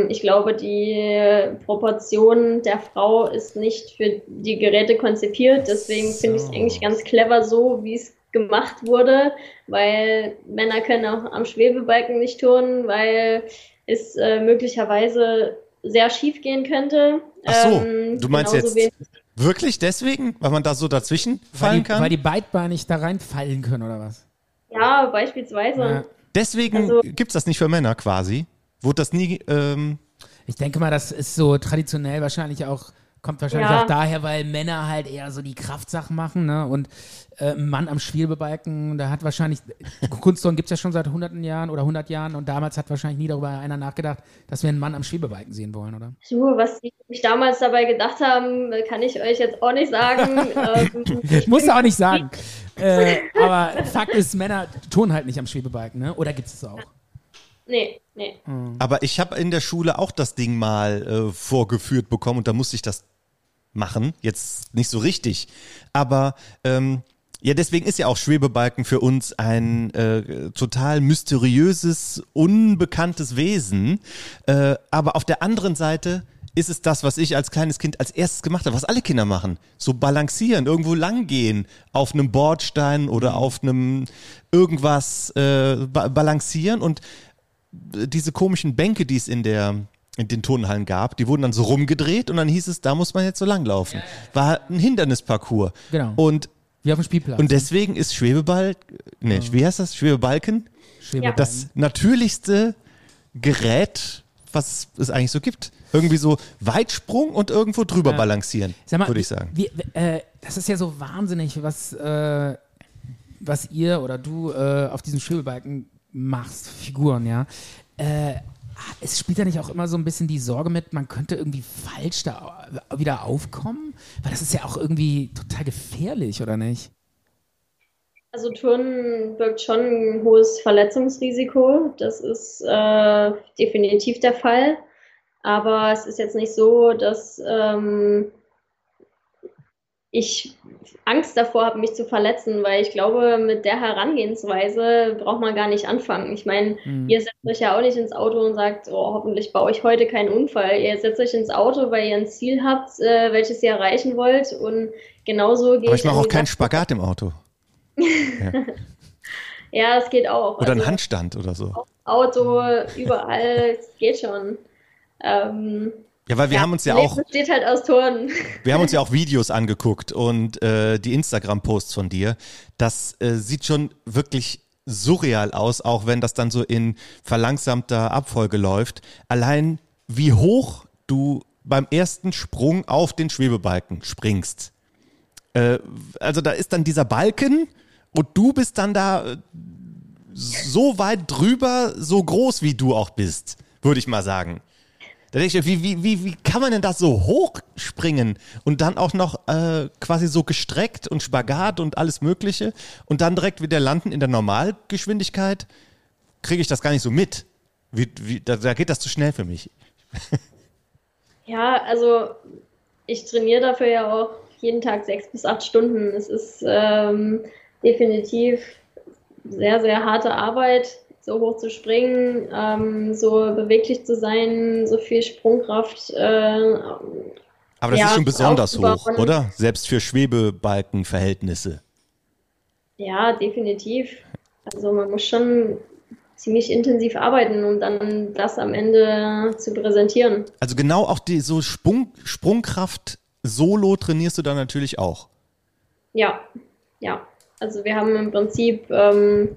Speaker 4: ich glaube, die Proportion der Frau ist nicht für die Geräte konzipiert. Deswegen finde ich es
Speaker 2: So.
Speaker 4: eigentlich ganz clever so, wie es gemacht wurde, weil Männer können auch am Schwebebalken nicht turnen, weil es äh, möglicherweise sehr schief gehen könnte.
Speaker 2: Ach so,
Speaker 4: Ähm,
Speaker 2: du meinst jetzt wirklich deswegen, weil man da so dazwischen
Speaker 3: Weil
Speaker 2: fallen
Speaker 3: die,
Speaker 2: kann?
Speaker 3: weil die beidbeinig da reinfallen können, oder was?
Speaker 4: Ja, beispielsweise.
Speaker 3: Ja.
Speaker 2: deswegen
Speaker 4: Also-
Speaker 2: gibt's das nicht für Männer quasi. Wurde das nie, ähm,
Speaker 3: Ich denke mal, das ist so traditionell wahrscheinlich auch, kommt wahrscheinlich
Speaker 4: Ja.
Speaker 3: auch daher, weil Männer halt eher so die Kraftsachen machen, ne? Und äh, ein Mann am Schwebebalken, da hat wahrscheinlich, Kunstturnen gibt es ja schon seit hunderten Jahren oder hundert Jahren und damals hat wahrscheinlich nie darüber einer nachgedacht, dass wir einen Mann am Schwebebalken sehen wollen, oder?
Speaker 4: Du, was die sich damals dabei gedacht haben, kann ich euch jetzt auch nicht sagen. ähm,
Speaker 3: Ich muss auch nicht sagen. äh, aber Fakt ist, Männer tun halt nicht am Schwebebalken, ne? Oder gibt es es auch?
Speaker 4: Nee, nee.
Speaker 2: aber ich habe in der Schule auch das Ding mal äh, vorgeführt bekommen und da musste ich das machen. Jetzt nicht so richtig. Aber ähm, ja, deswegen ist ja auch Schwebebalken für uns ein äh, total mysteriöses, unbekanntes Wesen. Äh, aber auf der anderen Seite ist es das, was ich als kleines Kind als erstes gemacht habe, was alle Kinder machen. So balancieren, irgendwo lang gehen, auf einem Bordstein oder auf einem irgendwas äh, ba balancieren und diese komischen Bänke, die es in der in den Turnhallen gab, die wurden dann so rumgedreht und dann hieß es, da muss man jetzt so langlaufen. War ein Hindernisparcours.
Speaker 3: Genau.
Speaker 2: Und
Speaker 3: Wie auf dem Spielplatz.
Speaker 2: und deswegen ist Schwebeball, nee, wie heißt das? Schwebebalken?
Speaker 3: Schwebebalken.
Speaker 2: Das natürlichste Gerät, was es eigentlich so gibt. Irgendwie so Weitsprung und irgendwo drüber
Speaker 3: Ja.
Speaker 2: balancieren, würde ich sagen.
Speaker 3: Wie, äh, das ist ja so wahnsinnig, was, äh, was ihr oder du äh, auf diesen Schwebebalken machst, Figuren, ja. Äh, es spielt da nicht auch immer so ein bisschen die Sorge mit, man könnte irgendwie falsch da wieder aufkommen? Weil das ist ja auch irgendwie total gefährlich, oder nicht?
Speaker 4: Also Turnen birgt schon ein hohes Verletzungsrisiko. Das ist äh, definitiv der Fall. Aber es ist jetzt nicht so, dass ähm, ich Angst davor habe, mich zu verletzen, weil ich glaube, mit der Herangehensweise braucht man gar nicht anfangen. Ich meine,
Speaker 3: Mhm.
Speaker 4: ihr setzt euch ja auch nicht ins Auto und sagt, oh, hoffentlich baue ich heute keinen Unfall. Ihr setzt euch ins Auto, weil ihr ein Ziel habt, äh, welches ihr erreichen wollt. Und genauso gehe
Speaker 2: Aber ich mache auch
Speaker 4: die
Speaker 2: keinen Spagat im Auto.
Speaker 4: Ja, das geht auch.
Speaker 2: Oder einen
Speaker 4: Also,
Speaker 2: Handstand oder so.
Speaker 4: Auto, überall, es geht schon. Ähm,
Speaker 2: Ja, weil wir
Speaker 4: ja,
Speaker 2: haben uns ja auch,
Speaker 4: besteht halt aus Turnen.
Speaker 2: wir haben uns ja auch Videos angeguckt und äh, die Instagram-Posts von dir. Das äh, sieht schon wirklich surreal aus, auch wenn das dann so in verlangsamter Abfolge läuft. Allein wie hoch du beim ersten Sprung auf den Schwebebalken springst. Äh, also da ist dann dieser Balken und du bist dann da äh, so weit drüber, so groß wie du auch bist, würde ich mal sagen. Da denke ich, wie, wie, wie, wie kann man denn das so hoch springen und dann auch noch äh, quasi so gestreckt und Spagat und alles Mögliche und dann direkt wieder landen in der Normalgeschwindigkeit? Kriege ich das gar nicht so mit. Wie, wie, da, da geht das zu schnell für mich.
Speaker 4: Ja, also ich trainiere dafür ja auch jeden Tag sechs bis acht Stunden. Es ist ähm, definitiv sehr, sehr harte Arbeit, so hoch zu springen, ähm, so beweglich zu sein, so viel Sprungkraft. Äh,
Speaker 2: Aber das
Speaker 4: Ja,
Speaker 2: ist schon besonders hoch, oder? Selbst für Schwebebalkenverhältnisse.
Speaker 4: ja, definitiv. Also man muss schon ziemlich intensiv arbeiten, um dann das am Ende zu präsentieren.
Speaker 2: Also genau auch die so Sprung, Sprungkraft solo trainierst du dann natürlich auch.
Speaker 4: Ja, ja. Also wir haben im Prinzip ähm,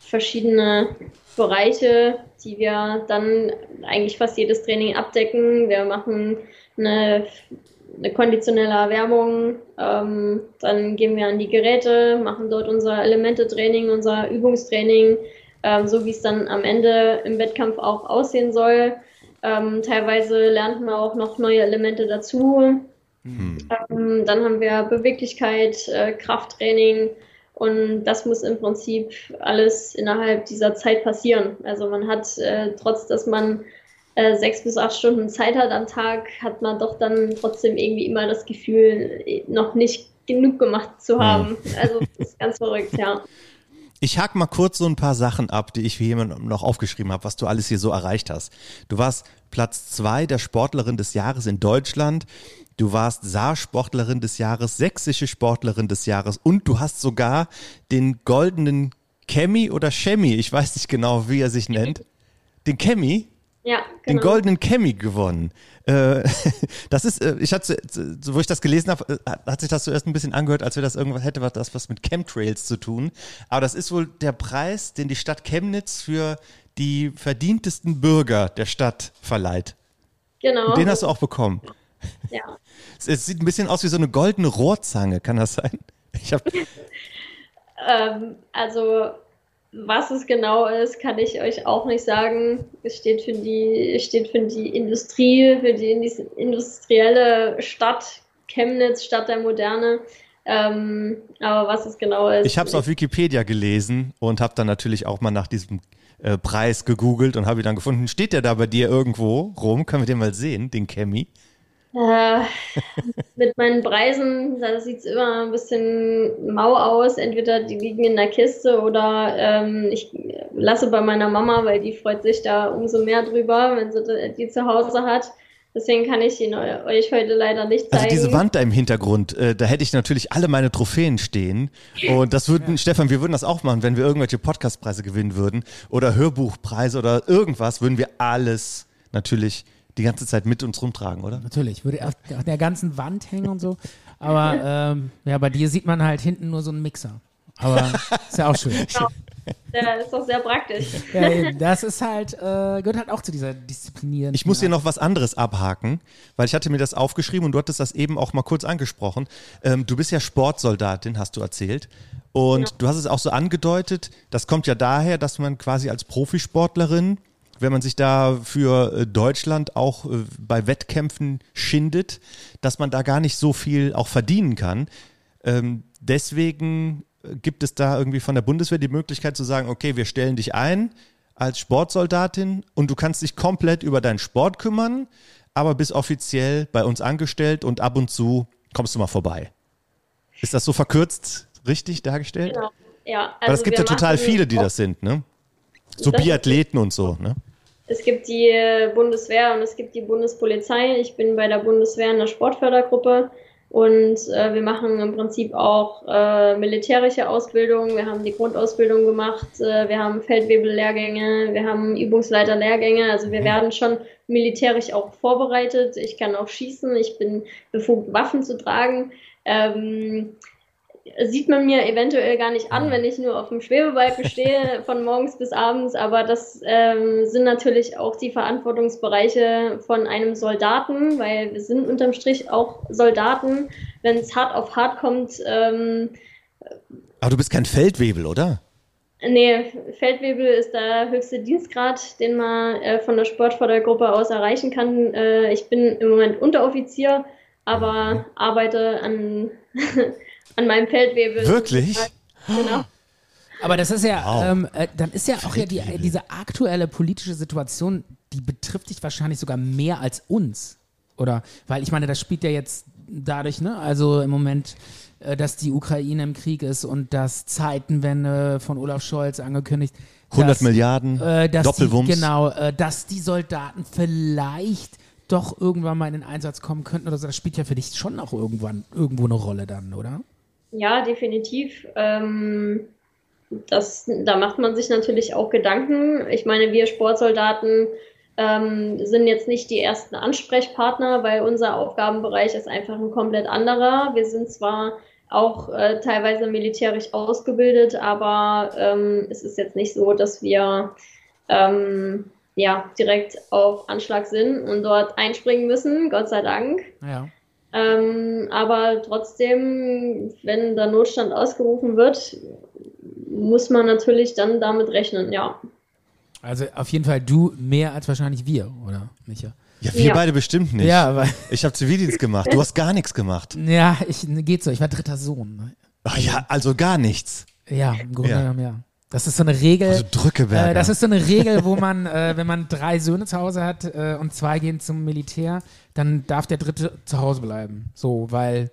Speaker 4: verschiedene Bereiche, die wir dann eigentlich fast jedes Training abdecken. Wir machen eine, eine konditionelle Erwärmung, ähm, dann gehen wir an die Geräte, machen dort unser Elemente-Training, unser Übungstraining, ähm, so wie es dann am Ende im Wettkampf auch aussehen soll. Ähm, teilweise lernt man auch noch neue Elemente dazu. Ähm, dann haben wir Beweglichkeit, äh, Krafttraining und das muss im Prinzip alles innerhalb dieser Zeit passieren. Also man hat, äh, trotz dass man äh, sechs bis acht Stunden Zeit hat am Tag, hat man doch dann trotzdem irgendwie immer das Gefühl, noch nicht genug gemacht zu haben. Also das ist ganz verrückt, ja.
Speaker 2: Ich hake mal kurz so ein paar Sachen ab, die ich für jemanden noch aufgeschrieben habe, was du alles hier so erreicht hast. Du warst Platz zwei der Sportlerin des Jahres in Deutschland. Du warst Saar-Sportlerin des Jahres, sächsische Sportlerin des Jahres und du hast sogar den goldenen Chemie oder Chemie, ich weiß nicht genau, wie er sich nennt, den Chemie,
Speaker 4: Ja,
Speaker 2: den
Speaker 4: genau.
Speaker 2: goldenen Chemie gewonnen. Äh, das ist, äh, ich hatte, so, wo ich das gelesen habe, äh, hat sich das zuerst ein bisschen angehört, als wäre das irgendwas, hätte was, das was mit Chemtrails zu tun. Aber das ist wohl der Preis, den die Stadt Chemnitz für die verdientesten Bürger der Stadt verleiht.
Speaker 4: Genau.
Speaker 2: Und den hast du auch bekommen.
Speaker 4: Ja.
Speaker 2: Es, es sieht ein bisschen aus wie so eine goldene Rohrzange, kann das sein? Ich hab,
Speaker 4: Ähm, also, was es genau ist, kann ich euch auch nicht sagen. Es steht für die, steht für die Industrie, für die indus- industrielle Stadt Chemnitz, Stadt der Moderne. Ähm, aber was es genau ist.
Speaker 2: ich habe es auf Wikipedia gelesen und habe dann natürlich auch mal nach diesem äh, Preis gegoogelt und habe ihn dann gefunden. Steht der da bei dir irgendwo rum? Können wir den mal sehen, den Chemie?
Speaker 4: Äh, mit meinen Preisen, da sieht es immer ein bisschen mau aus. Entweder die liegen in der Kiste oder ähm, ich lasse bei meiner Mama, weil die freut sich da umso mehr drüber, wenn sie die zu Hause hat. Deswegen kann ich ihn eu- euch heute leider nicht zeigen.
Speaker 2: Also diese Wand da im Hintergrund, äh, da hätte ich natürlich alle meine Trophäen stehen. Und das würden, Stefan, wir würden das auch machen, wenn wir irgendwelche Podcastpreise gewinnen würden oder Hörbuchpreise oder irgendwas, würden wir alles natürlich die ganze Zeit mit uns rumtragen, oder?
Speaker 3: Natürlich, würde auf, auf der ganzen Wand hängen und so. Aber ähm, ja, bei dir sieht man halt hinten nur so einen Mixer. Aber ist ja auch schön.
Speaker 4: Der ist doch sehr praktisch.
Speaker 3: Ja, das ist halt, äh, gehört halt auch zu dieser Disziplinieren.
Speaker 2: Ich muss hier noch was anderes abhaken, weil ich hatte mir das aufgeschrieben und du hattest das eben auch mal kurz angesprochen. Ähm, du bist ja Sportsoldatin, hast du erzählt. Und du hast es auch so angedeutet, das kommt ja daher, dass man quasi als Profisportlerin, wenn man sich da für äh, Deutschland auch äh, bei Wettkämpfen schindet, dass man da gar nicht so viel auch verdienen kann. Ähm, deswegen äh, gibt es da irgendwie von der Bundeswehr die Möglichkeit zu sagen, okay, wir stellen dich ein als Sportsoldatin und du kannst dich komplett über deinen Sport kümmern, aber bist offiziell bei uns angestellt und ab und zu kommst du mal vorbei. Ist das so verkürzt richtig dargestellt?
Speaker 4: Genau. Ja,
Speaker 2: Weil es
Speaker 4: also
Speaker 2: gibt ja total viele, die das sind, ne? So Biathleten und so, ne?
Speaker 4: Es gibt die Bundeswehr und es gibt die Bundespolizei. Ich bin bei der Bundeswehr in der Sportfördergruppe und äh, wir machen im Prinzip auch äh, militärische Ausbildung. Wir haben die Grundausbildung gemacht, äh, wir haben Feldwebellehrgänge, wir haben Übungsleiterlehrgänge. Also wir werden schon militärisch auch vorbereitet. Ich kann auch schießen, ich bin befugt, Waffen zu tragen. Ähm, sieht man mir eventuell gar nicht an, wenn ich nur auf dem Schwebebalken stehe, von morgens bis abends. Aber das ähm, sind natürlich auch die Verantwortungsbereiche von einem Soldaten, weil wir sind unterm Strich auch Soldaten. Wenn es hart auf hart kommt, ähm,
Speaker 2: Aber du bist kein Feldwebel, oder?
Speaker 4: nee, Feldwebel ist der höchste Dienstgrad, den man äh, von der Sportfördergruppe aus erreichen kann. Äh, ich bin im Moment Unteroffizier, aber arbeite an, an meinem Feldwebel.
Speaker 2: Wirklich?
Speaker 4: Genau.
Speaker 3: Aber das ist ja,
Speaker 2: Wow.
Speaker 3: ähm, äh, dann ist ja auch ja die, diese aktuelle politische Situation, die betrifft dich wahrscheinlich sogar mehr als uns. Oder? Weil ich meine, das spielt ja jetzt dadurch, ne? Also im Moment, äh, dass die Ukraine im Krieg ist und dass Zeitenwende von Olaf Scholz angekündigt.
Speaker 2: 100
Speaker 3: dass,
Speaker 2: Milliarden,
Speaker 3: äh,
Speaker 2: Doppelwumms.
Speaker 3: Die, genau, äh, dass die Soldaten vielleicht doch irgendwann mal in den Einsatz kommen könnten oder so. Das spielt ja für dich schon auch irgendwann irgendwo eine Rolle dann, oder?
Speaker 4: Ja, definitiv. Ähm, das, da macht man sich natürlich auch Gedanken. Ich meine, wir Sportsoldaten ähm, sind jetzt nicht die ersten Ansprechpartner, weil unser Aufgabenbereich ist einfach ein komplett anderer. Wir sind zwar auch äh, teilweise militärisch ausgebildet, aber ähm, es ist jetzt nicht so, dass wir ähm, ja, direkt auf Anschlag sind und dort einspringen müssen, Gott sei Dank.
Speaker 3: Ja.
Speaker 4: Ähm, aber trotzdem, wenn der Notstand ausgerufen wird, muss man natürlich dann damit rechnen, ja.
Speaker 3: Also auf jeden Fall du mehr als wahrscheinlich wir, oder Micha?
Speaker 2: Ja, wir
Speaker 4: Ja.
Speaker 2: beide bestimmt nicht.
Speaker 3: Ja, weil,
Speaker 2: Ich habe Zivildienst gemacht. Du hast gar nichts gemacht.
Speaker 3: ja, ich, geht so, ich war dritter Sohn.
Speaker 2: Ach ja, also gar nichts.
Speaker 3: Ja, im Grunde
Speaker 2: Ja.
Speaker 3: genommen, ja. Das ist so eine Regel.
Speaker 2: Also Drückeberger.
Speaker 3: Äh, das ist so eine Regel, wo man, äh, wenn man drei Söhne zu Hause hat äh, und zwei gehen zum Militär, dann darf der dritte zu Hause bleiben. So, weil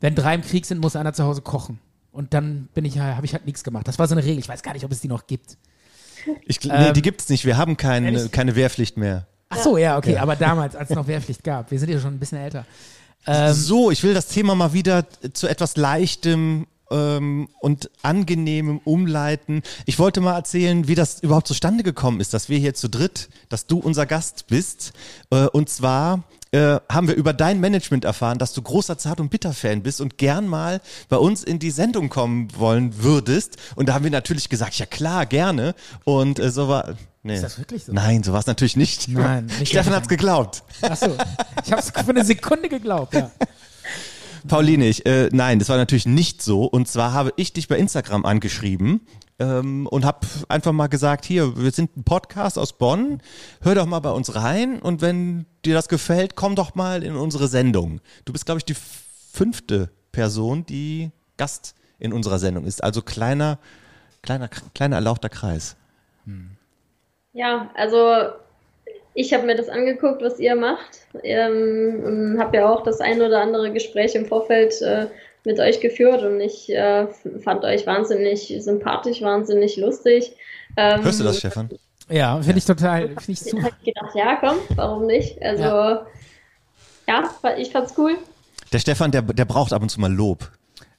Speaker 3: wenn drei im Krieg sind, muss einer zu Hause kochen. Und dann bin ich, habe ich halt nichts gemacht. Das war so eine Regel. Ich weiß gar nicht, ob es die noch gibt.
Speaker 2: ich, nee,
Speaker 3: ähm,
Speaker 2: die gibt's nicht. Wir haben keine,
Speaker 3: ehrlich?
Speaker 2: keine Wehrpflicht mehr.
Speaker 3: Ach so, ja, okay. Aber damals, als es noch Wehrpflicht gab. Wir sind ja schon ein bisschen älter. Ähm,
Speaker 2: so, ich will das Thema mal wieder zu etwas Leichtem ähm, und angenehmem umleiten. Ich wollte mal erzählen, wie das überhaupt zustande gekommen ist, dass wir hier zu dritt, dass du unser Gast bist. Äh, und zwar äh, haben wir über dein Management erfahren, dass du großer Zart- und Bitter-Fan bist und gern mal bei uns in die Sendung kommen wollen würdest. Und da haben wir natürlich gesagt, ja klar, gerne. Und äh, so war. Nee.
Speaker 3: Ist das wirklich so?
Speaker 2: Nein, so war es natürlich nicht.
Speaker 3: Nein, nicht
Speaker 2: Stefan hat's geglaubt.
Speaker 3: Ach so. Ich habe es für eine Sekunde geglaubt, ja.
Speaker 2: Pauline, ich, äh, nein, das war natürlich nicht so. Und zwar habe ich dich bei Instagram angeschrieben ähm, und habe einfach mal gesagt, hier, wir sind ein Podcast aus Bonn, hör doch mal bei uns rein und wenn dir das gefällt, komm doch mal in unsere Sendung. Du bist, glaube ich, die fünfte Person, die Gast in unserer Sendung ist. Also kleiner, kleiner, kleiner erlauchter Kreis.
Speaker 4: Ja, also ich habe mir das angeguckt, was ihr macht. Ähm, habe ja auch das ein oder andere Gespräch im Vorfeld äh, mit euch geführt und ich äh, fand euch wahnsinnig sympathisch, wahnsinnig lustig. Ähm,
Speaker 2: Hörst du das, Stefan?
Speaker 3: Ja, finde ich total, finde ich super.
Speaker 4: hab ich gedacht, ja, komm, warum nicht? Also,
Speaker 3: Ja.
Speaker 4: ja, ich fand's cool.
Speaker 2: Der Stefan, der, der braucht ab und zu mal Lob.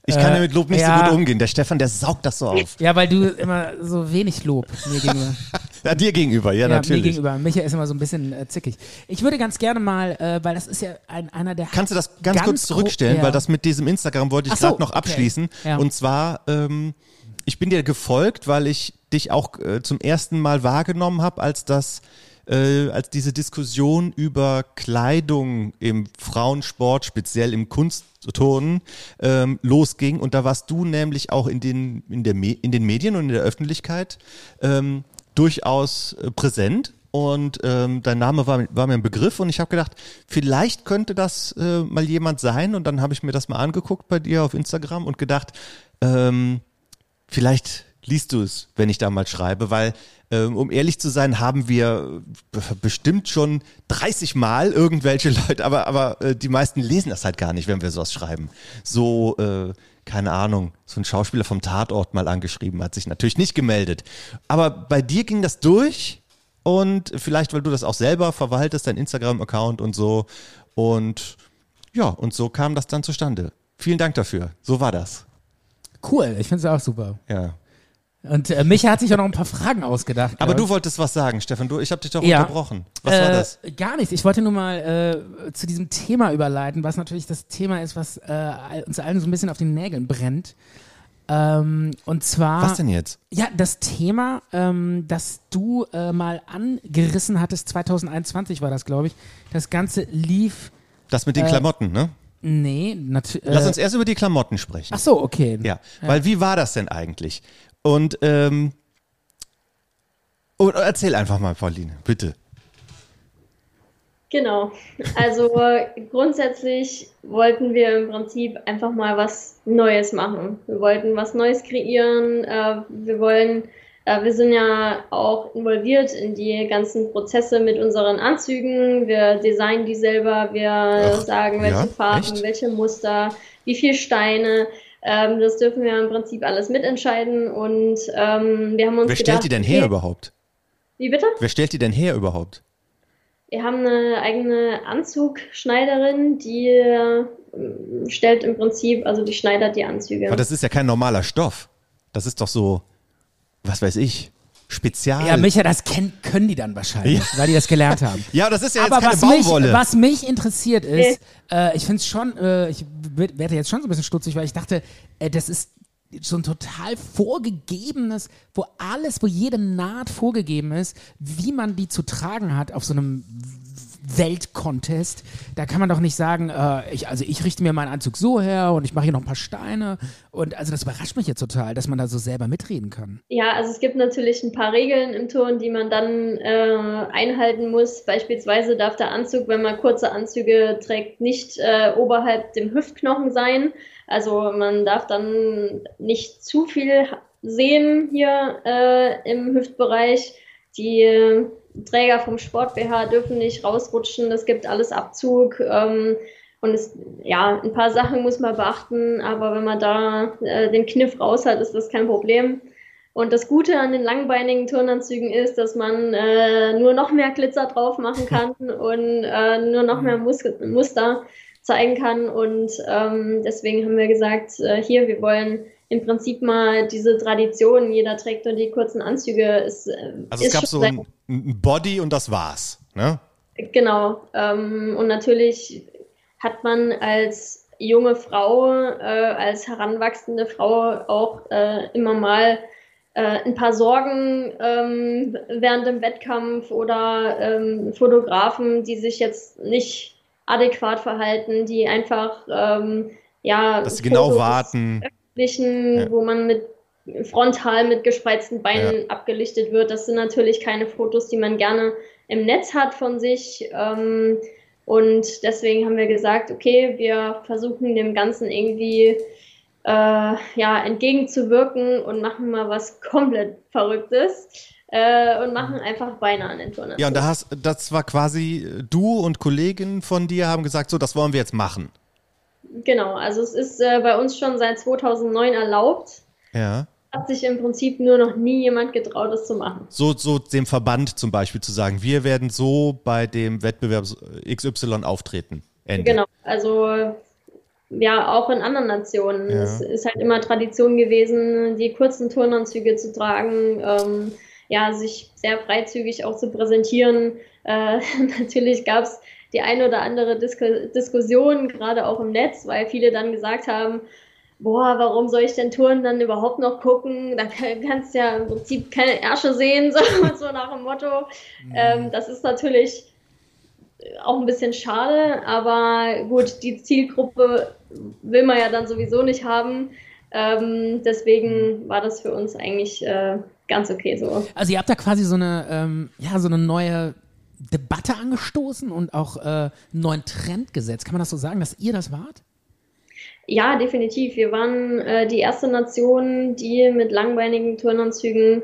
Speaker 2: Ich kann
Speaker 3: Äh,
Speaker 2: ja mit Lob nicht
Speaker 3: ja.
Speaker 2: so gut umgehen. Der Stefan, der saugt das so auf.
Speaker 3: Ja, weil du immer so wenig Lob mir gegenüber.
Speaker 2: Ja, dir gegenüber, ja,
Speaker 3: Ja, mir
Speaker 2: natürlich.
Speaker 3: gegenüber. Michael ist immer so ein bisschen äh, zickig. Ich würde ganz gerne mal, äh, weil das ist ja ein, einer der.
Speaker 2: Kannst du das ganz, kurz
Speaker 3: gro-
Speaker 2: zurückstellen,
Speaker 3: ja.
Speaker 2: weil das mit diesem Instagram wollte ich
Speaker 3: so,
Speaker 2: gerade noch
Speaker 3: okay.
Speaker 2: abschließen.
Speaker 3: Ja.
Speaker 2: Und zwar, ähm, ich bin dir gefolgt, weil ich dich auch äh, zum ersten Mal wahrgenommen habe, als das, äh, als diese Diskussion über Kleidung im Frauensport, speziell im Kunstturnen, ähm, losging. Und da warst du nämlich auch in den, in, der Me in den Medien und in der Öffentlichkeit ähm, durchaus äh, präsent. Und ähm, dein Name war, war mir ein Begriff und ich habe gedacht, vielleicht könnte das äh, mal jemand sein. Und dann habe ich mir das mal angeguckt bei dir auf Instagram und gedacht, ähm, vielleicht liest du es, wenn ich da mal schreibe, weil, ähm, um ehrlich zu sein, haben wir b- bestimmt schon 30 Mal irgendwelche Leute, aber, aber äh, die meisten lesen das halt gar nicht, wenn wir sowas schreiben. So, äh, keine Ahnung, so ein Schauspieler vom Tatort mal angeschrieben, hat sich natürlich nicht gemeldet. Aber bei dir ging das durch und vielleicht, weil du das auch selber verwaltest, dein Instagram-Account und so. Und ja, und so kam das dann zustande. Vielen Dank dafür. So war das.
Speaker 3: Cool, ich finde es auch super.
Speaker 2: Ja.
Speaker 3: Und äh, Micha hat sich auch noch ein paar Fragen ausgedacht.
Speaker 2: Aber du wolltest was sagen, Stefan. Du, ich habe dich doch
Speaker 3: Ja.
Speaker 2: unterbrochen. Was
Speaker 3: äh,
Speaker 2: war das?
Speaker 3: Gar nichts. Ich wollte nur mal äh, zu diesem Thema überleiten, was natürlich das Thema ist, was äh, uns allen so ein bisschen auf den Nägeln brennt. Ähm, und zwar.
Speaker 2: Was denn jetzt?
Speaker 3: Ja, das Thema, ähm, das du äh, mal angerissen hattest, 2021 war das, glaube ich. Das Ganze lief.
Speaker 2: Das mit den
Speaker 3: äh,
Speaker 2: Klamotten, ne?
Speaker 3: Nee, natürlich.
Speaker 2: Lass uns erst über die Klamotten sprechen.
Speaker 3: Ach so, okay.
Speaker 2: Ja, weil wie war das denn eigentlich? Und ähm, oh, erzähl einfach mal, Pauline, bitte.
Speaker 4: Genau. Also äh, grundsätzlich wollten wir im Prinzip einfach mal was Neues machen. Wir wollten was Neues kreieren. Äh, wir wollen, äh, wir sind ja auch involviert in die ganzen Prozesse mit unseren Anzügen. Wir designen die selber. Wir
Speaker 2: Ach,
Speaker 4: sagen, welche
Speaker 2: ja?
Speaker 4: Farben,
Speaker 2: Echt?
Speaker 4: welche Muster, wie viel Steine. Ähm, das dürfen wir im Prinzip alles mitentscheiden. Und ähm, wir haben uns
Speaker 2: Wer
Speaker 4: gedacht,
Speaker 2: stellt die denn her
Speaker 4: okay,
Speaker 2: überhaupt?
Speaker 4: Wie bitte?
Speaker 2: Wer stellt die denn her überhaupt?
Speaker 4: Wir haben eine eigene Anzugschneiderin, die äh, stellt im Prinzip, also die schneidert die Anzüge.
Speaker 2: Aber das ist ja kein normaler Stoff. Das ist doch so, was weiß ich, Spezial.
Speaker 3: Ja, Micha, das kenn, können die dann wahrscheinlich, weil die das gelernt haben.
Speaker 2: Ja, das ist ja jetzt
Speaker 3: Aber
Speaker 2: keine
Speaker 3: was mich,
Speaker 2: Baumwolle.
Speaker 3: was mich interessiert ist, äh, ich finde es schon, äh, ich werd- werde jetzt schon so ein bisschen stutzig, weil ich dachte, äh, das ist so ein total vorgegebenes, wo alles, wo jede Naht vorgegeben ist, wie man die zu tragen hat auf so einem Weltcontest. Da kann man doch nicht sagen, äh, ich, also ich richte mir meinen Anzug so her und ich mache hier noch ein paar Steine. Und also das überrascht mich jetzt total, dass man da so selber mitreden kann.
Speaker 4: Ja, also es gibt natürlich ein paar Regeln im Turn, die man dann äh, einhalten muss. Beispielsweise darf der Anzug, wenn man kurze Anzüge trägt, nicht äh, oberhalb dem Hüftknochen sein. Also man darf dann nicht zu viel sehen hier äh, im Hüftbereich. Die äh, Träger vom Sport BH dürfen nicht rausrutschen. Das gibt alles Abzug. Ähm, und es, ja, ein paar Sachen muss man beachten, aber wenn man da äh, den Kniff raus hat, ist das kein Problem. Und das Gute an den langbeinigen Turnanzügen ist, dass man äh, nur noch mehr Glitzer drauf machen kann und äh, nur noch mehr Mus Muster zeigen kann. Und ähm, deswegen haben wir gesagt, äh, hier, wir wollen im Prinzip mal diese Tradition, jeder trägt nur die kurzen Anzüge. Ist, äh,
Speaker 2: Also es
Speaker 4: ist
Speaker 2: gab
Speaker 4: schon
Speaker 2: so ein, ein Body und das war's. Ne?
Speaker 4: Genau. Ähm, und natürlich hat man als junge Frau, äh, als heranwachsende Frau auch äh, immer mal äh, ein paar Sorgen ähm, während dem Wettkampf oder ähm, Fotografen, die sich jetzt nicht adäquat verhalten, die einfach ähm, ja
Speaker 2: Dass sie genau warten. Ja.
Speaker 4: wo man mit frontal mit gespreizten Beinen abgelichtet wird. Das sind natürlich keine Fotos, die man gerne im Netz hat von sich. Ähm, und deswegen haben wir gesagt, okay, wir versuchen dem Ganzen irgendwie äh, ja, entgegenzuwirken und machen mal was komplett Verrücktes äh, und machen einfach Beine an den Turnern.
Speaker 2: Ja, und da hast, das war quasi äh, du und Kollegen von dir haben gesagt, so, das wollen wir jetzt machen.
Speaker 4: Genau, also es ist äh, bei uns schon seit 2009 erlaubt.
Speaker 2: Ja.
Speaker 4: Hat sich im Prinzip nur noch nie jemand getraut, das zu machen.
Speaker 2: So, so dem Verband zum Beispiel zu sagen, wir werden so bei dem Wettbewerb XY auftreten. Ende.
Speaker 4: Genau, also ja, auch in anderen Nationen.
Speaker 2: Ja.
Speaker 4: Es ist halt immer Tradition gewesen, die kurzen Turnanzüge zu tragen, ähm, ja, sich sehr freizügig auch zu präsentieren. Äh, natürlich gab es die eine oder andere Disko Diskussion, gerade auch im Netz, weil viele dann gesagt haben, boah, warum soll ich denn Touren dann überhaupt noch gucken? Da kann- kannst du ja im Prinzip keine Ärsche sehen, so, so nach dem Motto. Ähm, das ist natürlich auch ein bisschen schade, aber gut, die Zielgruppe will man ja dann sowieso nicht haben. Ähm, deswegen war das für uns eigentlich äh, ganz okay so.
Speaker 3: Also ihr habt da quasi so eine, ähm, ja, so eine neue Debatte angestoßen und auch äh, einen neuen Trend gesetzt. Kann man das so sagen, dass ihr das wart?
Speaker 4: Ja, definitiv. Wir waren äh, die erste Nation, die mit langbeinigen Turnanzügen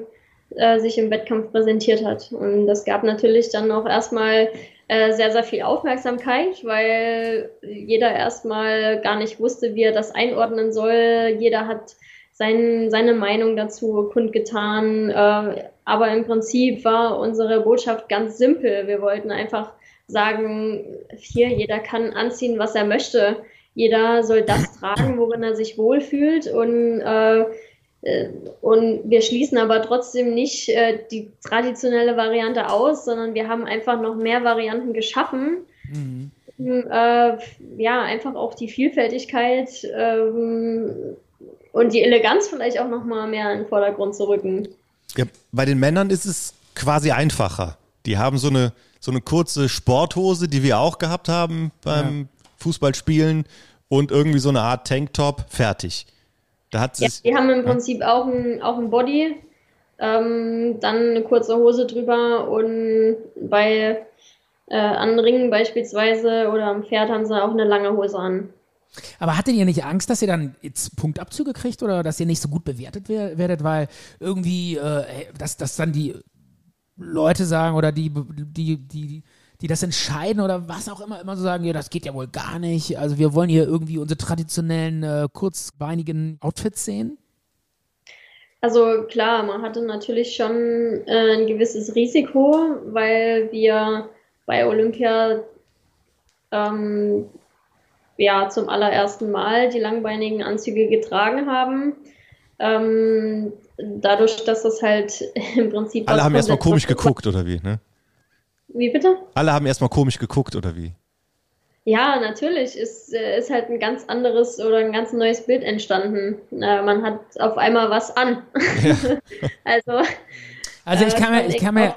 Speaker 4: äh, sich im Wettkampf präsentiert hat. Und das gab natürlich dann auch erstmal äh, sehr, sehr viel Aufmerksamkeit, weil jeder erstmal gar nicht wusste, wie er das einordnen soll. Jeder hat sein, seine Meinung dazu kundgetan. Äh, aber im Prinzip war unsere Botschaft ganz simpel. Wir wollten einfach sagen, hier, jeder kann anziehen, was er möchte. Jeder soll das tragen, worin er sich wohlfühlt. Und, äh, äh, und wir schließen aber trotzdem nicht äh, die traditionelle Variante aus, sondern wir haben einfach noch mehr Varianten geschaffen. Um, äh, ja, einfach auch die Vielfältigkeit ähm, und die Eleganz vielleicht auch noch mal mehr in den Vordergrund zu rücken.
Speaker 2: Ja, bei den Männern ist es quasi einfacher. Die haben so eine, so eine kurze Sporthose, die wir auch gehabt haben beim Fußballspielen und irgendwie so eine Art Tanktop, fertig. Da hat
Speaker 4: Ja, die haben im Prinzip auch ein, auch ein Body, ähm, dann eine kurze Hose drüber und bei äh, an Ringen beispielsweise oder am Pferd haben sie auch eine lange Hose an.
Speaker 3: Aber hattet ihr nicht Angst, dass ihr dann jetzt Punktabzüge kriegt oder dass ihr nicht so gut bewertet wer- werdet, weil irgendwie, äh, dass, dass dann die Leute sagen oder die, die, die, die das entscheiden oder was auch immer, immer so sagen, ja, das geht ja wohl gar nicht. Also wir wollen hier irgendwie unsere traditionellen, äh, kurzbeinigen Outfits sehen.
Speaker 4: Also klar, man hatte natürlich schon äh, ein gewisses Risiko, weil wir bei Olympia ähm, ja zum allerersten Mal die langbeinigen Anzüge getragen haben. Ähm, dadurch, dass das halt im Prinzip
Speaker 2: alle haben erstmal komisch geguckt, oder wie? Ne?
Speaker 4: Wie bitte?
Speaker 2: Alle haben erstmal komisch geguckt, oder wie?
Speaker 4: Ja, natürlich ist, äh, ist halt ein ganz anderes oder ein ganz neues Bild entstanden. Äh, man hat auf einmal was an. also,
Speaker 3: Also
Speaker 4: äh,
Speaker 3: ich kann mir, ich kann mir,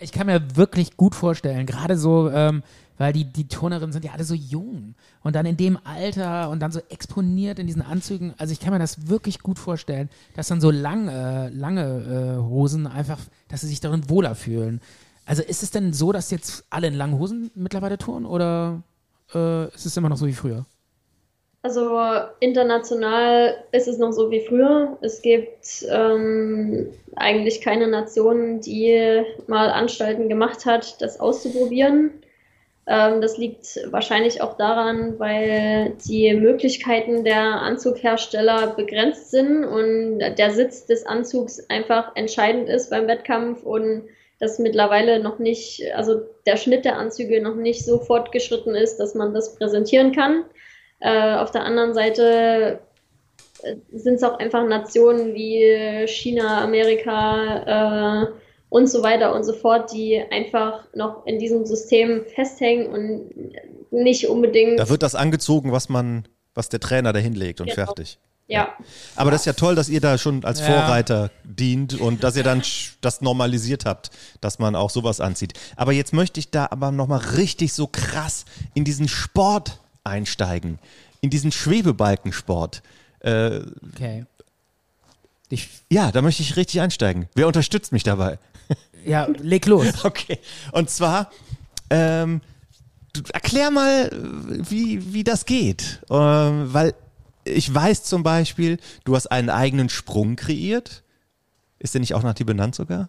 Speaker 3: ich kann mir wirklich gut vorstellen, gerade so, ähm, weil die, die Turnerinnen sind ja alle so jung und dann in dem Alter und dann so exponiert in diesen Anzügen. Also ich kann mir das wirklich gut vorstellen, dass dann so lang, äh, lange äh, Hosen einfach, dass sie sich darin wohler fühlen. Also ist es denn so, dass jetzt alle in langen Hosen mittlerweile turnen oder äh, ist es immer noch so wie früher?
Speaker 4: Also international ist es noch so wie früher. Es gibt ähm, eigentlich keine Nation, die mal Anstalten gemacht hat, das auszuprobieren. Ähm, das liegt wahrscheinlich auch daran, weil die Möglichkeiten der Anzughersteller begrenzt sind und der Sitz des Anzugs einfach entscheidend ist beim Wettkampf und das mittlerweile noch nicht, also der Schnitt der Anzüge noch nicht so fortgeschritten ist, dass man das präsentieren kann. Äh, auf der anderen Seite sind es auch einfach Nationen wie China, Amerika äh, und so weiter und so fort, die einfach noch in diesem System festhängen und nicht unbedingt.
Speaker 2: Da wird das angezogen, was man, was der Trainer da hinlegt und
Speaker 4: Genau.
Speaker 2: fertig.
Speaker 4: Ja,
Speaker 2: Aber das ist ja toll, dass ihr da schon als
Speaker 3: Ja.
Speaker 2: Vorreiter dient und dass ihr dann das normalisiert habt, dass man auch sowas anzieht. Aber jetzt möchte ich da aber nochmal richtig so krass in diesen Sport einsteigen, in diesen Schwebebalkensport. Äh,
Speaker 3: Okay. Ich,
Speaker 2: ja, da möchte ich richtig einsteigen. Wer unterstützt mich dabei?
Speaker 3: ja, leg los.
Speaker 2: Okay. Und zwar, ähm, erklär mal, wie, wie das geht. Ähm, weil ich weiß zum Beispiel, du hast einen eigenen Sprung kreiert. Ist der nicht auch nach dir benannt sogar?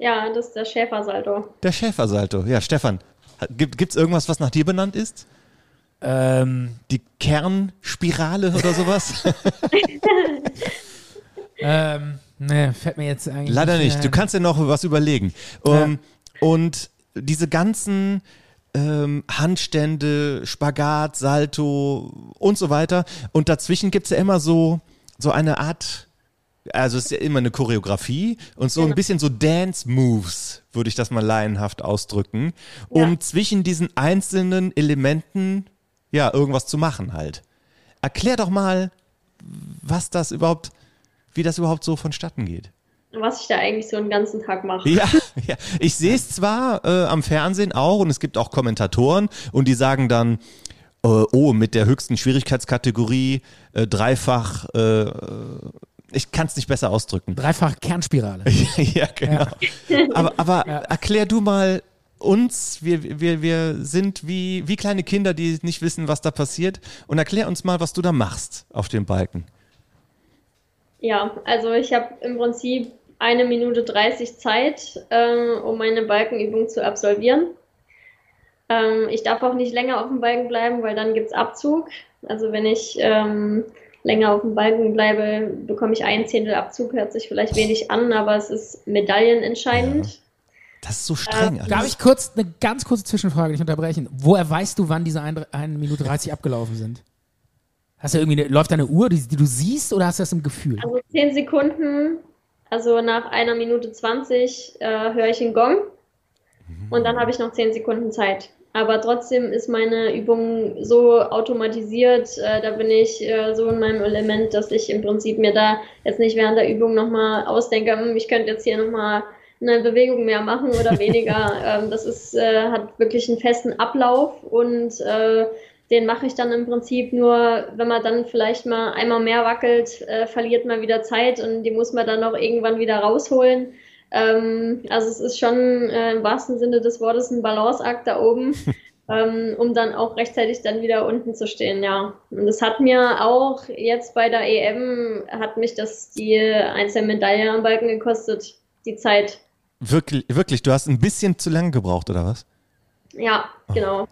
Speaker 4: ja, das ist der Schäfersalto.
Speaker 2: Der Schäfersalto. Ja, Stefan, gibt es irgendwas, was nach dir benannt ist?
Speaker 3: ähm,
Speaker 2: Die Kernspirale oder sowas?
Speaker 3: Ähm, ne, fällt mir jetzt eigentlich.
Speaker 2: Leider nicht.
Speaker 3: mehr
Speaker 2: Du kannst dir noch was überlegen. Ähm, und diese ganzen ähm, Handstände, Spagat, Salto und so weiter. Und dazwischen gibt's ja immer so, so eine Art, also es ist ja immer eine Choreografie und so ein bisschen so Dance-Moves, würde ich das mal laienhaft ausdrücken, um
Speaker 4: Ja.
Speaker 2: zwischen diesen einzelnen Elementen ja irgendwas zu machen halt. Erklär doch mal, was das überhaupt, wie das überhaupt so vonstatten geht.
Speaker 4: Was ich da eigentlich so einen ganzen Tag mache.
Speaker 2: Ja, ja. ich sehe es zwar äh, am Fernsehen auch und es gibt auch Kommentatoren und die sagen dann, äh, oh, mit der höchsten Schwierigkeitskategorie äh, dreifach, äh, ich kann es nicht besser ausdrücken.
Speaker 3: Dreifach Kernspirale.
Speaker 2: ja, genau. Aber, aber erklär du mal uns, wir, wir, wir sind wie, wie kleine Kinder, die nicht wissen, was da passiert und erklär uns mal, was du da machst auf dem Balken.
Speaker 4: Ja, also ich habe im Prinzip eine Minute 30 Zeit, ähm, um meine Balkenübung zu absolvieren. Ähm, ich darf auch nicht länger auf dem Balken bleiben, weil dann gibt's Abzug. Also wenn ich ähm, länger auf dem Balken bleibe, bekomme ich ein Zehntel Abzug. Hört sich vielleicht wenig an, aber es ist medaillenentscheidend.
Speaker 2: Das ist so streng. alles.
Speaker 3: Darf ich kurz eine ganz kurze Zwischenfrage nicht unterbrechen? Woher weißt du, wann diese 1 Minute 30 abgelaufen sind? Hast du irgendwie eine, läuft da eine Uhr, die, die du siehst, oder hast du das im Gefühl?
Speaker 4: Also 10 Sekunden, also nach einer Minute 20 äh, höre ich einen Gong und dann habe ich noch 10 Sekunden Zeit. Aber trotzdem ist meine Übung so automatisiert, äh, da bin ich äh, so in meinem Element, dass ich im Prinzip mir da jetzt nicht während der Übung nochmal ausdenke, hm, ich könnte jetzt hier nochmal eine Bewegung mehr machen oder weniger. ähm, das ist, äh, hat wirklich einen festen Ablauf und äh, den mache ich dann im Prinzip nur, wenn man dann vielleicht mal einmal mehr wackelt, äh, verliert man wieder Zeit und die muss man dann auch irgendwann wieder rausholen. Ähm, also es ist schon äh, im wahrsten Sinne des Wortes ein Balanceakt da oben, ähm, um dann auch rechtzeitig dann wieder unten zu stehen, ja. Und das hat mir auch jetzt bei der EM, hat mich das die Einzelmedaille am Balken gekostet, die Zeit.
Speaker 2: Wirklich, wirklich, du hast ein bisschen zu lange gebraucht, oder was?
Speaker 4: Ja, genau.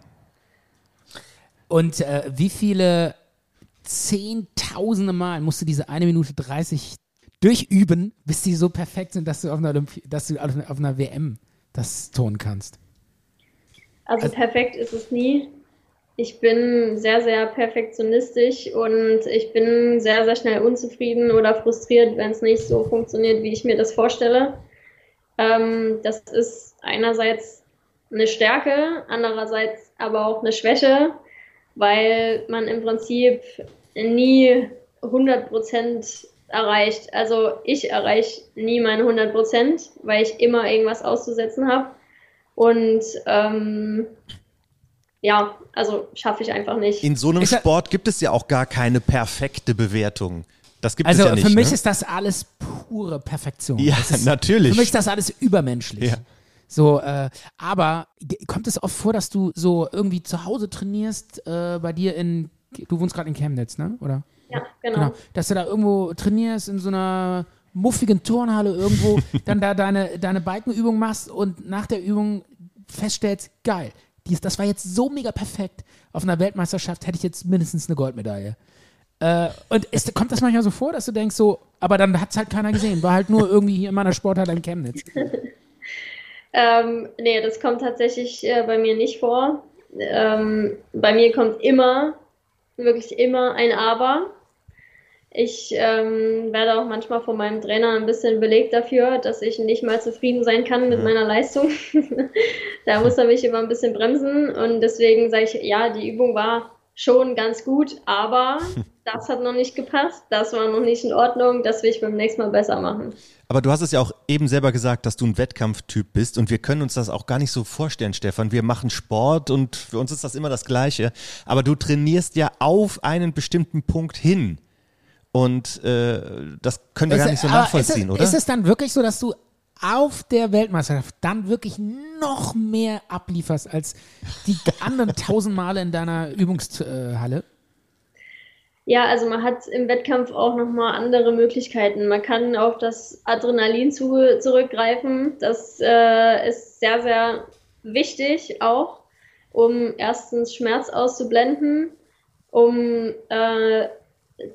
Speaker 3: Und äh, wie viele zehntausende Mal musst du diese eine Minute 30 durchüben, bis die so perfekt sind, dass du auf einer, Olympi dass du auf einer, auf einer WM das tun kannst?
Speaker 4: Also perfekt ist es nie. Ich bin sehr, sehr perfektionistisch und ich bin sehr, sehr schnell unzufrieden oder frustriert, wenn es nicht so funktioniert, wie ich mir das vorstelle. Ähm, das ist einerseits eine Stärke, andererseits aber auch eine Schwäche, weil man im Prinzip nie 100% erreicht. Also ich erreiche nie meine 100%, weil ich immer irgendwas auszusetzen habe. Und ähm, ja, also schaffe ich einfach nicht.
Speaker 2: In so einem
Speaker 3: ja-
Speaker 2: Sport gibt es ja auch gar keine perfekte Bewertung. Das gibt
Speaker 3: Also
Speaker 2: es ja nicht.
Speaker 3: für mich
Speaker 2: ne?
Speaker 3: ist das alles pure Perfektion.
Speaker 2: Ja,
Speaker 3: ist,
Speaker 2: natürlich.
Speaker 3: Für mich ist das alles übermenschlich.
Speaker 2: Ja.
Speaker 3: So, äh, aber kommt es oft vor, dass du so irgendwie zu Hause trainierst, äh, bei dir in, du wohnst gerade in Chemnitz, ne? Oder?
Speaker 4: Ja, genau.
Speaker 3: Genau. Dass du da irgendwo trainierst in so einer muffigen Turnhalle irgendwo, dann da deine, deine Balkenübung machst und nach der Übung feststellst, geil, dies, das war jetzt so mega perfekt. Auf einer Weltmeisterschaft hätte ich jetzt mindestens eine Goldmedaille. Äh, und ist, kommt das manchmal so vor, dass du denkst, so, aber dann hat es halt keiner gesehen, war halt nur irgendwie hier in meiner Sporthalle in Chemnitz.
Speaker 4: Ähm, nee, das kommt tatsächlich äh, bei mir nicht vor. Ähm, bei mir kommt immer, wirklich immer ein Aber. Ich ähm, werde auch manchmal von meinem Trainer ein bisschen belegt dafür, dass ich nicht mal zufrieden sein kann mit meiner Leistung. da muss er mich immer ein bisschen bremsen und deswegen sage ich, ja, die Übung war schon ganz gut, aber das hat noch nicht gepasst, das war noch nicht in Ordnung, das will ich beim nächsten Mal besser machen.
Speaker 2: Aber du hast es ja auch eben selber gesagt, dass du ein Wettkampftyp bist und wir können uns das auch gar nicht so vorstellen, Stefan. Wir machen Sport und für uns ist das immer das Gleiche. Aber du trainierst ja auf einen bestimmten Punkt hin. Und äh, das können wir gar nicht so nachvollziehen,
Speaker 3: ist es,
Speaker 2: oder?
Speaker 3: Ist es dann wirklich so, dass du auf der Weltmeisterschaft dann wirklich noch mehr ablieferst als die anderen tausend Male in deiner Übungshalle?
Speaker 4: Ja, also man hat im Wettkampf auch nochmal andere Möglichkeiten. Man kann auf das Adrenalin zu, zurückgreifen. Das äh, ist sehr, sehr wichtig auch, um erstens Schmerz auszublenden, um äh,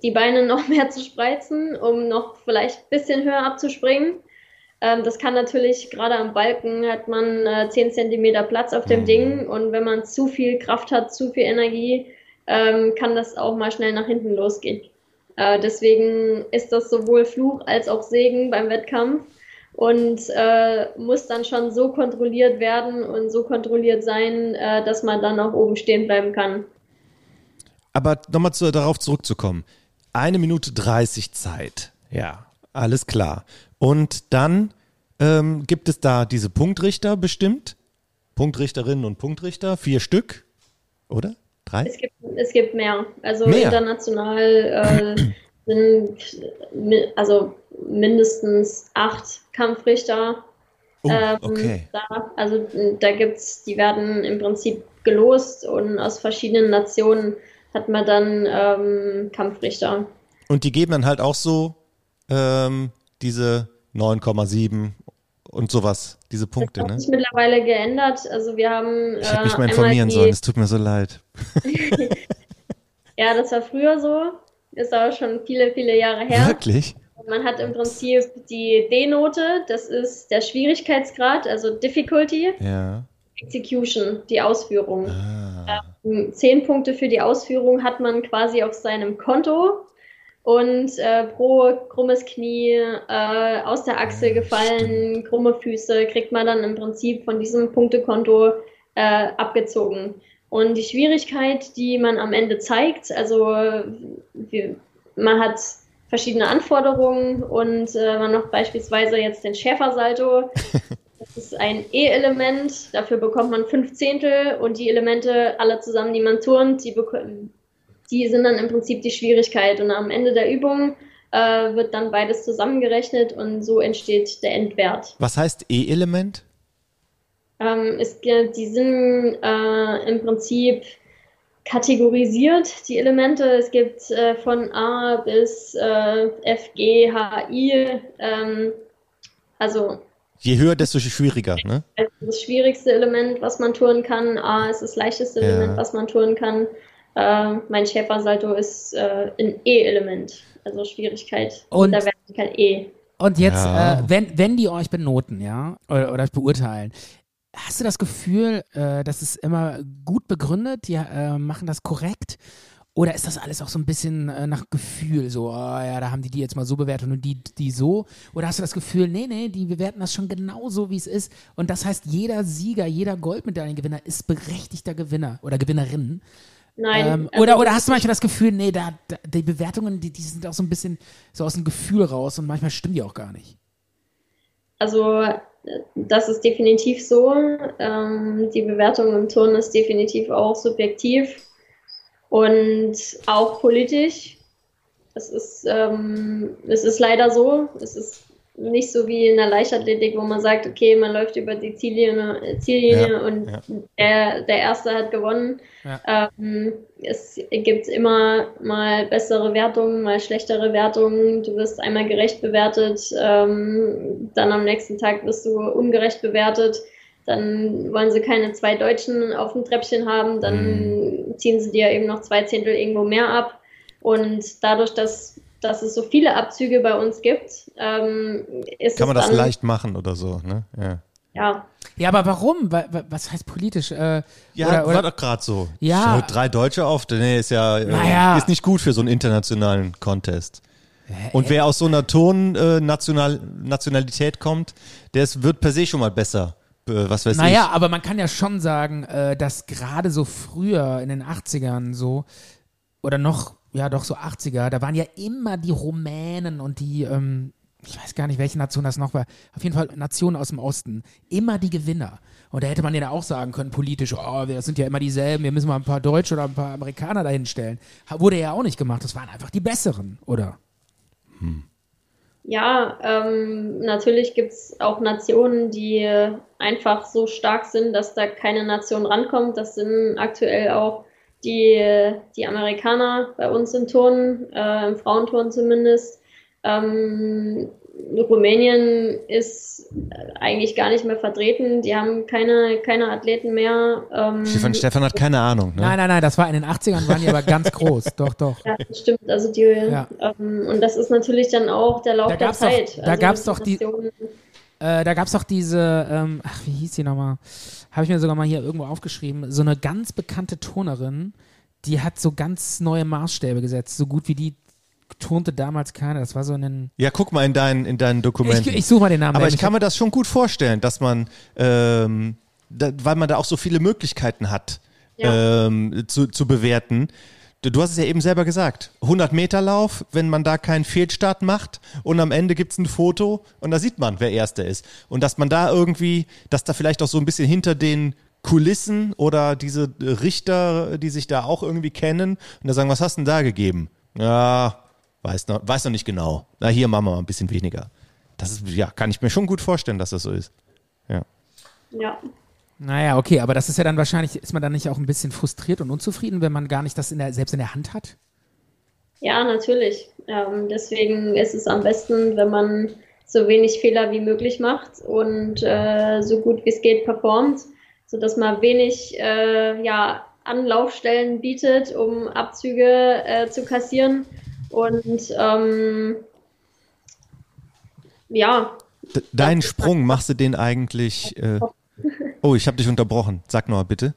Speaker 4: die Beine noch mehr zu spreizen, um noch vielleicht ein bisschen höher abzuspringen. Ähm, das kann natürlich, gerade am Balken hat man äh, 10 cm Platz auf dem Ding und wenn man zu viel Kraft hat, zu viel Energie, ähm, kann das auch mal schnell nach hinten losgehen. Äh, deswegen ist das sowohl Fluch als auch Segen beim Wettkampf und äh, muss dann schon so kontrolliert werden und so kontrolliert sein, äh, dass man dann auch oben stehen bleiben kann.
Speaker 2: Aber nochmal zu, darauf zurückzukommen. Eine Minute 30 Zeit. Ja, alles klar. Und dann ähm, gibt es da diese Punktrichter bestimmt. Punktrichterinnen und Punktrichter, vier Stück, oder? Drei?
Speaker 4: Es gibt, es gibt mehr. Also
Speaker 2: Mehr?
Speaker 4: international äh, sind also mindestens acht Kampfrichter.
Speaker 2: Oh,
Speaker 4: ähm,
Speaker 2: okay.
Speaker 4: da. Also da gibt's, die werden im Prinzip gelost und aus verschiedenen Nationen hat man dann ähm, Kampfrichter.
Speaker 2: Und die geben dann halt auch so ähm, diese 9,7 und sowas, diese Punkte,
Speaker 4: Das
Speaker 2: ne?
Speaker 4: hat sich mittlerweile geändert. Also wir haben
Speaker 2: Ich hätte mich
Speaker 4: äh,
Speaker 2: mal informieren sollen, es tut mir so leid.
Speaker 4: Ja, das war früher so. Ist aber schon viele, viele Jahre her.
Speaker 2: Wirklich?
Speaker 4: Man hat im Prinzip die D-Note, das ist der Schwierigkeitsgrad, also Difficulty,
Speaker 2: Ja.
Speaker 4: Execution, die Ausführung.
Speaker 2: Ah.
Speaker 4: Ähm, Zehn Punkte für die Ausführung hat man quasi auf seinem Konto und äh, pro krummes Knie, äh, aus der Achsel
Speaker 2: Ja,
Speaker 4: gefallen, krumme Füße, kriegt man dann im Prinzip von diesem Punktekonto äh, abgezogen. Und die Schwierigkeit, die man am Ende zeigt, also wir, man hat verschiedene Anforderungen und äh, man noch beispielsweise jetzt den Schäfersalto. Das ist ein E-Element, dafür bekommt man fünf Zehntel und die Elemente alle zusammen, die man turnt, die, beko- die sind dann im Prinzip die Schwierigkeit. Und am Ende der Übung äh, wird dann beides zusammengerechnet und so entsteht der Endwert.
Speaker 2: Was heißt E-Element?
Speaker 4: Ähm, es, die sind äh, im Prinzip kategorisiert, die Elemente. Es gibt äh, von A bis äh, F, G, H, I. Ähm, also
Speaker 2: Je höher, desto schwieriger, ne?
Speaker 4: Das schwierigste Element, was man turnen kann. A ist das leichteste
Speaker 2: Ja.
Speaker 4: Element, was man turnen kann. Äh, mein Schäfersalto ist äh, ein E-Element, also Schwierigkeit
Speaker 3: Und-
Speaker 4: der Wertigkeit E.
Speaker 3: Und jetzt,
Speaker 2: Ja.
Speaker 3: äh, wenn, wenn die euch benoten, ja, oder, oder euch beurteilen, hast du das Gefühl, äh, das ist immer gut begründet, die äh, machen das korrekt? Oder ist das alles auch so ein bisschen äh, nach Gefühl, so, oh, ja, da haben die die jetzt mal so bewertet und die, die so? Oder hast du das Gefühl, nee, nee, die bewerten das schon genau so, wie es ist? Und das heißt, jeder Sieger, jeder Goldmedaillengewinner ist berechtigter Gewinner oder Gewinnerin.
Speaker 4: Nein.
Speaker 3: Ähm,
Speaker 4: also
Speaker 3: oder, oder hast du manchmal das Gefühl, nee, da, da, die Bewertungen, die, die sind auch so ein bisschen so aus dem Gefühl raus und manchmal stimmen die auch gar nicht.
Speaker 4: Also das ist definitiv so. Ähm, die Bewertung im Turnen ist definitiv auch subjektiv und auch politisch. Es ist, ähm, es ist leider so. Es ist nicht so wie in der Leichtathletik, wo man sagt, okay, man läuft über die Ziellinie, äh, Ziellinie
Speaker 2: Ja,
Speaker 4: und
Speaker 2: ja.
Speaker 4: Der, der Erste hat gewonnen. Ähm, es gibt immer mal bessere Wertungen, mal schlechtere Wertungen. Du wirst einmal gerecht bewertet, ähm, dann am nächsten Tag wirst du ungerecht bewertet. Dann wollen sie keine zwei Deutschen auf dem Treppchen haben, dann ziehen sie dir eben noch zwei Zehntel irgendwo mehr ab. Und dadurch, dass, dass es so viele Abzüge bei uns gibt, ähm, ist
Speaker 2: Kann man das leicht machen oder so, ne? Ja.
Speaker 4: ja,
Speaker 3: Ja, aber warum? Wa- wa- Was heißt politisch? Äh,
Speaker 2: Ja,
Speaker 3: oder,
Speaker 2: war
Speaker 3: oder,
Speaker 2: doch gerade so.
Speaker 3: Ja.
Speaker 2: Schau, Drei Deutsche auf, nee, ist ja äh,
Speaker 3: Naja.
Speaker 2: ist nicht gut für so einen internationalen Contest. Und wer aus so einer Ton-Nationalität äh, kommt, der ist, wird per se schon mal besser. Äh, was weiß
Speaker 3: naja,
Speaker 2: ich.
Speaker 3: aber man kann ja schon sagen, äh, dass gerade so früher in den 80ern so, oder noch, ja doch so 80er, da waren ja immer die Rumänen und die, ähm, ich weiß gar nicht, welche Nation das noch war, auf jeden Fall Nationen aus dem Osten, immer die Gewinner. Und da hätte man ja auch sagen können, politisch, oh, wir sind ja immer dieselben, wir müssen mal ein paar Deutsche oder ein paar Amerikaner dahinstellen. Wurde ja auch nicht gemacht, das waren einfach die Besseren, oder?
Speaker 4: Ja, ähm, natürlich gibt's auch Nationen, die einfach so stark sind, dass da keine Nation rankommt. Das sind aktuell auch die, die Amerikaner bei uns im Turnen, äh, im Frauenturnen zumindest. Ähm, Rumänien ist eigentlich gar nicht mehr vertreten. Die haben keine, keine Athleten mehr. Ähm,
Speaker 2: Stefan, Stefan hat keine Ahnung. Ne?
Speaker 3: Nein, nein, nein, das war in den 80ern, waren die aber ganz groß. Doch, doch.
Speaker 4: ja, das stimmt. Also die,
Speaker 3: Ja.
Speaker 4: ähm, und das ist natürlich dann auch der Lauf
Speaker 3: Da
Speaker 4: der
Speaker 3: gab's doch-
Speaker 4: Zeit.
Speaker 3: da
Speaker 4: also
Speaker 3: gab's doch die- Äh, da gab es doch diese, ähm, ach, wie hieß die nochmal? Habe ich mir sogar mal hier irgendwo aufgeschrieben. So eine ganz bekannte Turnerin, die hat so ganz neue Maßstäbe gesetzt. So gut wie die turnte damals keiner. Das war so ein.
Speaker 2: Ja, guck mal in deinen, in deinen Dokumenten.
Speaker 3: Ich, ich suche mal den Namen.
Speaker 2: Aber ich kann mir das schon gut vorstellen, dass man, ähm, da, weil man da auch so viele Möglichkeiten hat,
Speaker 4: Ja.
Speaker 2: ähm, zu, zu bewerten. Du, hast es ja eben selber gesagt. 100 Meter Lauf, wenn man da keinen Fehlstart macht und am Ende gibt's ein Foto und da sieht man, wer Erster ist. Und dass man da irgendwie, dass da vielleicht auch so ein bisschen hinter den Kulissen oder diese Richter, die sich da auch irgendwie kennen und da sagen, was hast du denn da gegeben? Ja, weiß noch, weiß noch nicht genau. Na, hier machen wir mal ein bisschen weniger. Das ist, ja, kann ich mir schon gut vorstellen, dass das so ist. Ja.
Speaker 4: Ja.
Speaker 3: Naja, okay, aber das ist ja dann wahrscheinlich, ist man dann nicht auch ein bisschen frustriert und unzufrieden, wenn man gar nicht das in der, selbst in der Hand hat?
Speaker 4: Ja, natürlich. Ähm, deswegen ist es am besten, wenn man so wenig Fehler wie möglich macht und äh, so gut wie es geht performt, sodass man wenig äh, ja, Anlaufstellen bietet, um Abzüge äh, zu kassieren. Und ähm, ja,
Speaker 2: deinen Sprung, machst du den eigentlich. Oh, ich habe dich unterbrochen. Sag noch mal bitte.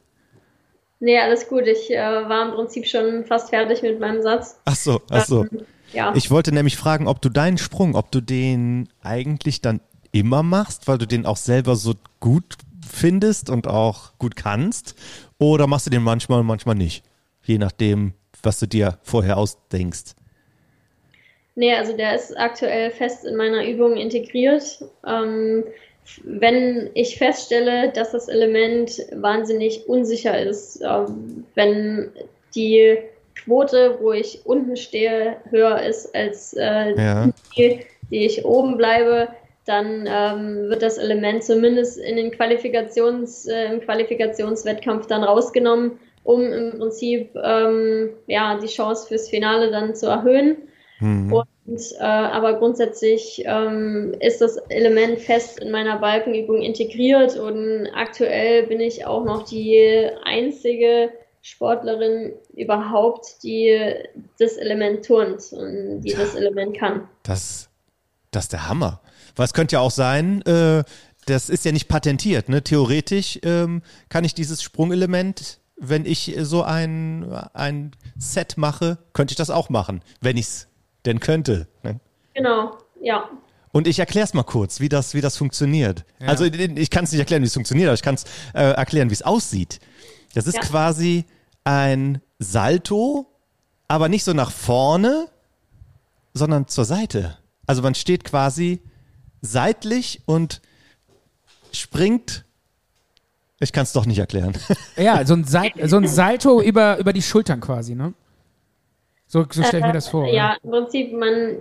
Speaker 4: nee, alles gut. Ich äh, war im Prinzip schon fast fertig mit meinem Satz.
Speaker 2: Ach so, ach so.
Speaker 4: Ähm, ja.
Speaker 2: Ich wollte nämlich fragen, ob du deinen Sprung, ob du den eigentlich dann immer machst, weil du den auch selber so gut findest und auch gut kannst, oder machst du den manchmal und manchmal nicht, je nachdem, was du dir vorher ausdenkst.
Speaker 4: Nee, also der ist aktuell fest in meiner Übung integriert. Ähm, wenn ich feststelle, dass das Element wahnsinnig unsicher ist, ähm, wenn die Quote, wo ich unten stehe, höher ist als äh,
Speaker 2: Ja.
Speaker 4: die, die ich oben bleibe, dann ähm, wird das Element zumindest in den Qualifikations, äh, im Qualifikationswettkampf dann rausgenommen, um im Prinzip ähm, ja, die Chance fürs Finale dann zu erhöhen.
Speaker 2: Mhm.
Speaker 4: Und, äh, aber grundsätzlich ähm, ist das Element fest in meiner Balkenübung integriert und aktuell bin ich auch noch die einzige Sportlerin überhaupt, die das Element turnt und die das Element kann.
Speaker 2: Das, das ist der Hammer. Weil es könnte ja auch sein, äh, das ist ja nicht patentiert. Ne? Theoretisch ähm, kann ich dieses Sprungelement, wenn ich so ein, ein Set mache, könnte ich das auch machen, wenn ich es denn könnte. Ne?
Speaker 4: Genau, ja.
Speaker 2: Und ich erkläre es mal kurz, wie das, wie das funktioniert. Also ich kann es nicht erklären, wie es funktioniert, aber ich kann es äh, erklären, wie es aussieht. Das ist
Speaker 4: Ja.
Speaker 2: quasi ein Salto, aber nicht so nach vorne, sondern zur Seite. Also man steht quasi seitlich und springt. Ich kann es doch nicht erklären.
Speaker 3: Ja, so ein, Sal so ein Salto über, über die Schultern quasi, ne? So, so stelle ich mir das vor.
Speaker 4: Äh, Ja, im Prinzip, man,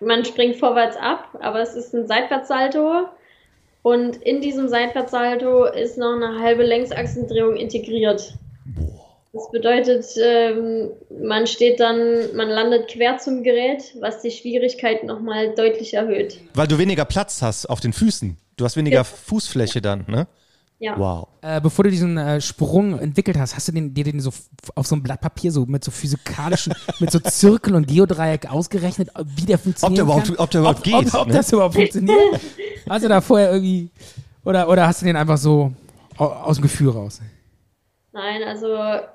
Speaker 4: man springt vorwärts ab, aber es ist ein Seitwärtssalto. Und in diesem Seitwärtssalto ist noch eine halbe Längsachsendrehung integriert. Das bedeutet, ähm, man steht dann, man landet quer zum Gerät, was die Schwierigkeit nochmal deutlich erhöht.
Speaker 2: Weil du weniger Platz hast auf den Füßen. Du hast weniger
Speaker 4: Ja.
Speaker 2: Fußfläche dann, ne?
Speaker 4: Ja.
Speaker 2: Wow.
Speaker 3: Äh, bevor du diesen äh, Sprung entwickelt hast, hast du den, dir den so auf so einem Blatt Papier so mit so physikalischen, mit so Zirkel und Geodreieck ausgerechnet, wie der funktioniert?
Speaker 2: Ob der überhaupt- ob der überhaupt
Speaker 3: ob,
Speaker 2: geht,
Speaker 3: Ob, ob
Speaker 2: ne?
Speaker 3: das überhaupt funktioniert? Hast du da vorher irgendwie, oder, oder hast du den einfach so au- aus dem Gefühl raus?
Speaker 4: Nein, also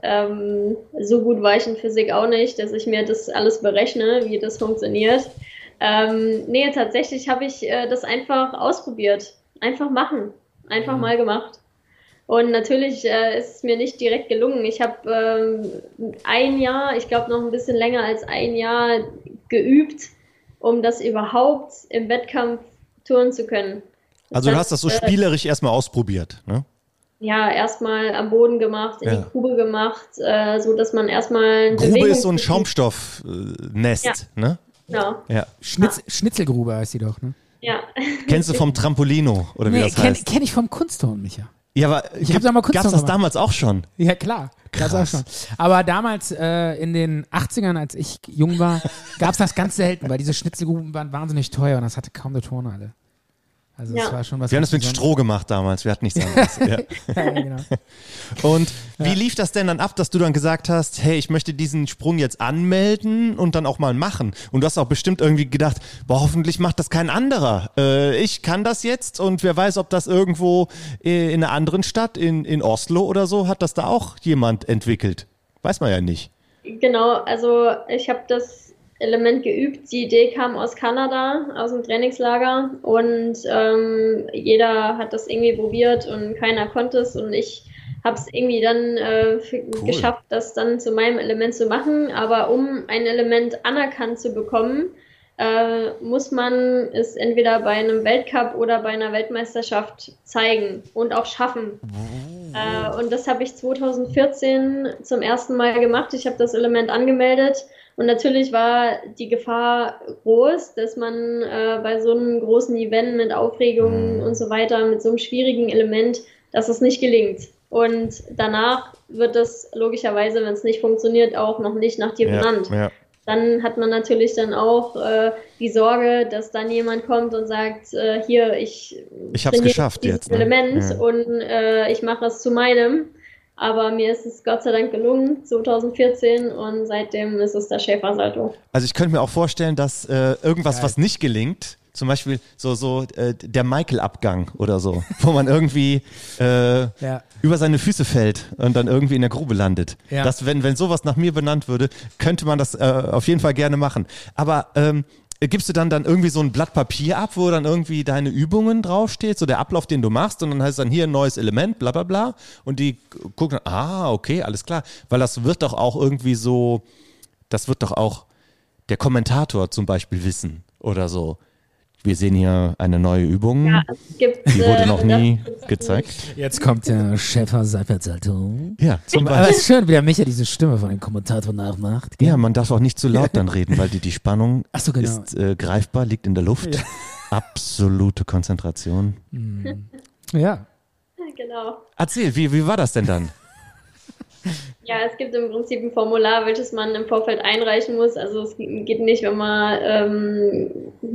Speaker 4: ähm, so gut war ich in Physik auch nicht, dass ich mir das alles berechne, wie das funktioniert. Ähm, nee, tatsächlich habe ich äh, das einfach ausprobiert. Einfach machen. Einfach mal gemacht. Und natürlich äh, ist es mir nicht direkt gelungen. Ich habe ähm, ein Jahr, ich glaube noch ein bisschen länger als ein Jahr geübt, um das überhaupt im Wettkampf tun zu können.
Speaker 2: Also du
Speaker 4: Das,
Speaker 2: hast das so
Speaker 4: äh,
Speaker 2: spielerisch erstmal ausprobiert, ne?
Speaker 4: ja, erstmal am Boden gemacht, in
Speaker 2: Ja.
Speaker 4: die Grube gemacht, äh, so dass man erstmal
Speaker 2: Grube ist so ein Schaumstoffnest,
Speaker 4: Ja.
Speaker 2: ne?
Speaker 4: Genau.
Speaker 2: Ja.
Speaker 3: Schnitz, Schnitzelgrube heißt die doch, ne?
Speaker 4: Ja.
Speaker 2: Kennst du vom Trampolino oder wie
Speaker 3: Nee,
Speaker 2: das
Speaker 3: kenn,
Speaker 2: heißt?
Speaker 3: kenn ich vom Kunstturnen, Micha.
Speaker 2: Ja, aber
Speaker 3: Ich hab da mal kurz
Speaker 2: gab's das damals auch schon?
Speaker 3: Ja, klar. Das auch
Speaker 2: Krass.
Speaker 3: schon. Aber damals äh, in den 80ern, als ich jung war, gab es das ganz selten, weil diese Schnitzelgruben waren wahnsinnig teuer und das hatte kaum eine Tonhalle. Also
Speaker 4: Ja.
Speaker 3: war schon was
Speaker 2: Wir haben das mit Stroh gemacht damals, wir hatten nichts anderes. ja.
Speaker 3: Ja, genau.
Speaker 2: Und wie lief das denn dann ab, dass du dann gesagt hast, hey, ich möchte diesen Sprung jetzt anmelden und dann auch mal machen? Und du hast auch bestimmt irgendwie gedacht, boah, hoffentlich macht das kein anderer. Äh, ich kann das jetzt und wer weiß, ob das irgendwo äh, in einer anderen Stadt, in, in Oslo oder so, hat das da auch jemand entwickelt. Weiß man ja nicht.
Speaker 4: Genau, also ich habe das Element geübt. Die Idee kam aus Kanada, aus dem Trainingslager und ähm, jeder hat das irgendwie probiert und keiner konnte es und ich habe es irgendwie dann äh,
Speaker 2: Cool.
Speaker 4: geschafft, das dann zu meinem Element zu machen. Aber um ein Element anerkannt zu bekommen, äh, muss man es entweder bei einem Weltcup oder bei einer Weltmeisterschaft zeigen und auch schaffen. Äh, und das habe ich 2014 zum ersten Mal gemacht. Ich habe das Element angemeldet und natürlich war die Gefahr groß, dass man äh, bei so einem großen Event mit Aufregung und so weiter, mit so einem schwierigen Element, dass es nicht gelingt. Und danach wird es logischerweise, wenn es nicht funktioniert, auch noch nicht nach dir benannt
Speaker 2: ja.
Speaker 4: dann hat man natürlich dann auch äh, die Sorge, dass dann jemand kommt und sagt, äh, hier, ich,
Speaker 2: Ich hab's
Speaker 4: trainiere
Speaker 2: geschafft jetzt, ne?
Speaker 4: Element
Speaker 2: Ja.
Speaker 4: und äh, ich mache es zu meinem. Aber mir ist es Gott sei Dank gelungen, 2014, und seitdem ist es der Schäfersalto.
Speaker 2: Also ich könnte mir auch vorstellen, dass äh, irgendwas, was nicht gelingt, zum Beispiel so, so äh, der Michael-Abgang oder so, wo man irgendwie äh,
Speaker 3: Ja.
Speaker 2: über seine Füße fällt und dann irgendwie in der Grube landet.
Speaker 3: Ja.
Speaker 2: Das, wenn, wenn sowas nach mir benannt würde, könnte man das äh, auf jeden Fall gerne machen. Aber ähm, gibst du dann dann irgendwie so ein Blatt Papier ab, wo dann irgendwie deine Übungen draufsteht, so der Ablauf, den du machst und dann heißt dann hier ein neues Element, bla bla bla und die gucken, ah, okay, alles klar, weil das wird doch auch irgendwie so, das wird doch auch der Kommentator zum Beispiel wissen oder so. Wir sehen hier eine neue Übung,
Speaker 4: Ja, es gibt,
Speaker 2: die wurde
Speaker 4: äh,
Speaker 2: noch nie gezeigt.
Speaker 3: Jetzt kommt der Schäfer Seifert-Salto.
Speaker 2: Ja, zum
Speaker 3: Aber
Speaker 2: Beispiel.
Speaker 3: es ist schön, wie der Micha diese Stimme von dem Kommentator nachmacht. gell?
Speaker 2: Ja, man darf auch nicht zu laut dann reden, weil die, die Spannung
Speaker 3: Ach so, genau.
Speaker 2: ist äh, greifbar, liegt in der Luft. Absolute Konzentration.
Speaker 3: Ja.
Speaker 4: Genau.
Speaker 2: Erzähl, wie, wie war das denn dann?
Speaker 4: Ja, es gibt im Prinzip ein Formular, welches man im Vorfeld einreichen muss. Also es geht nicht, wenn man ähm,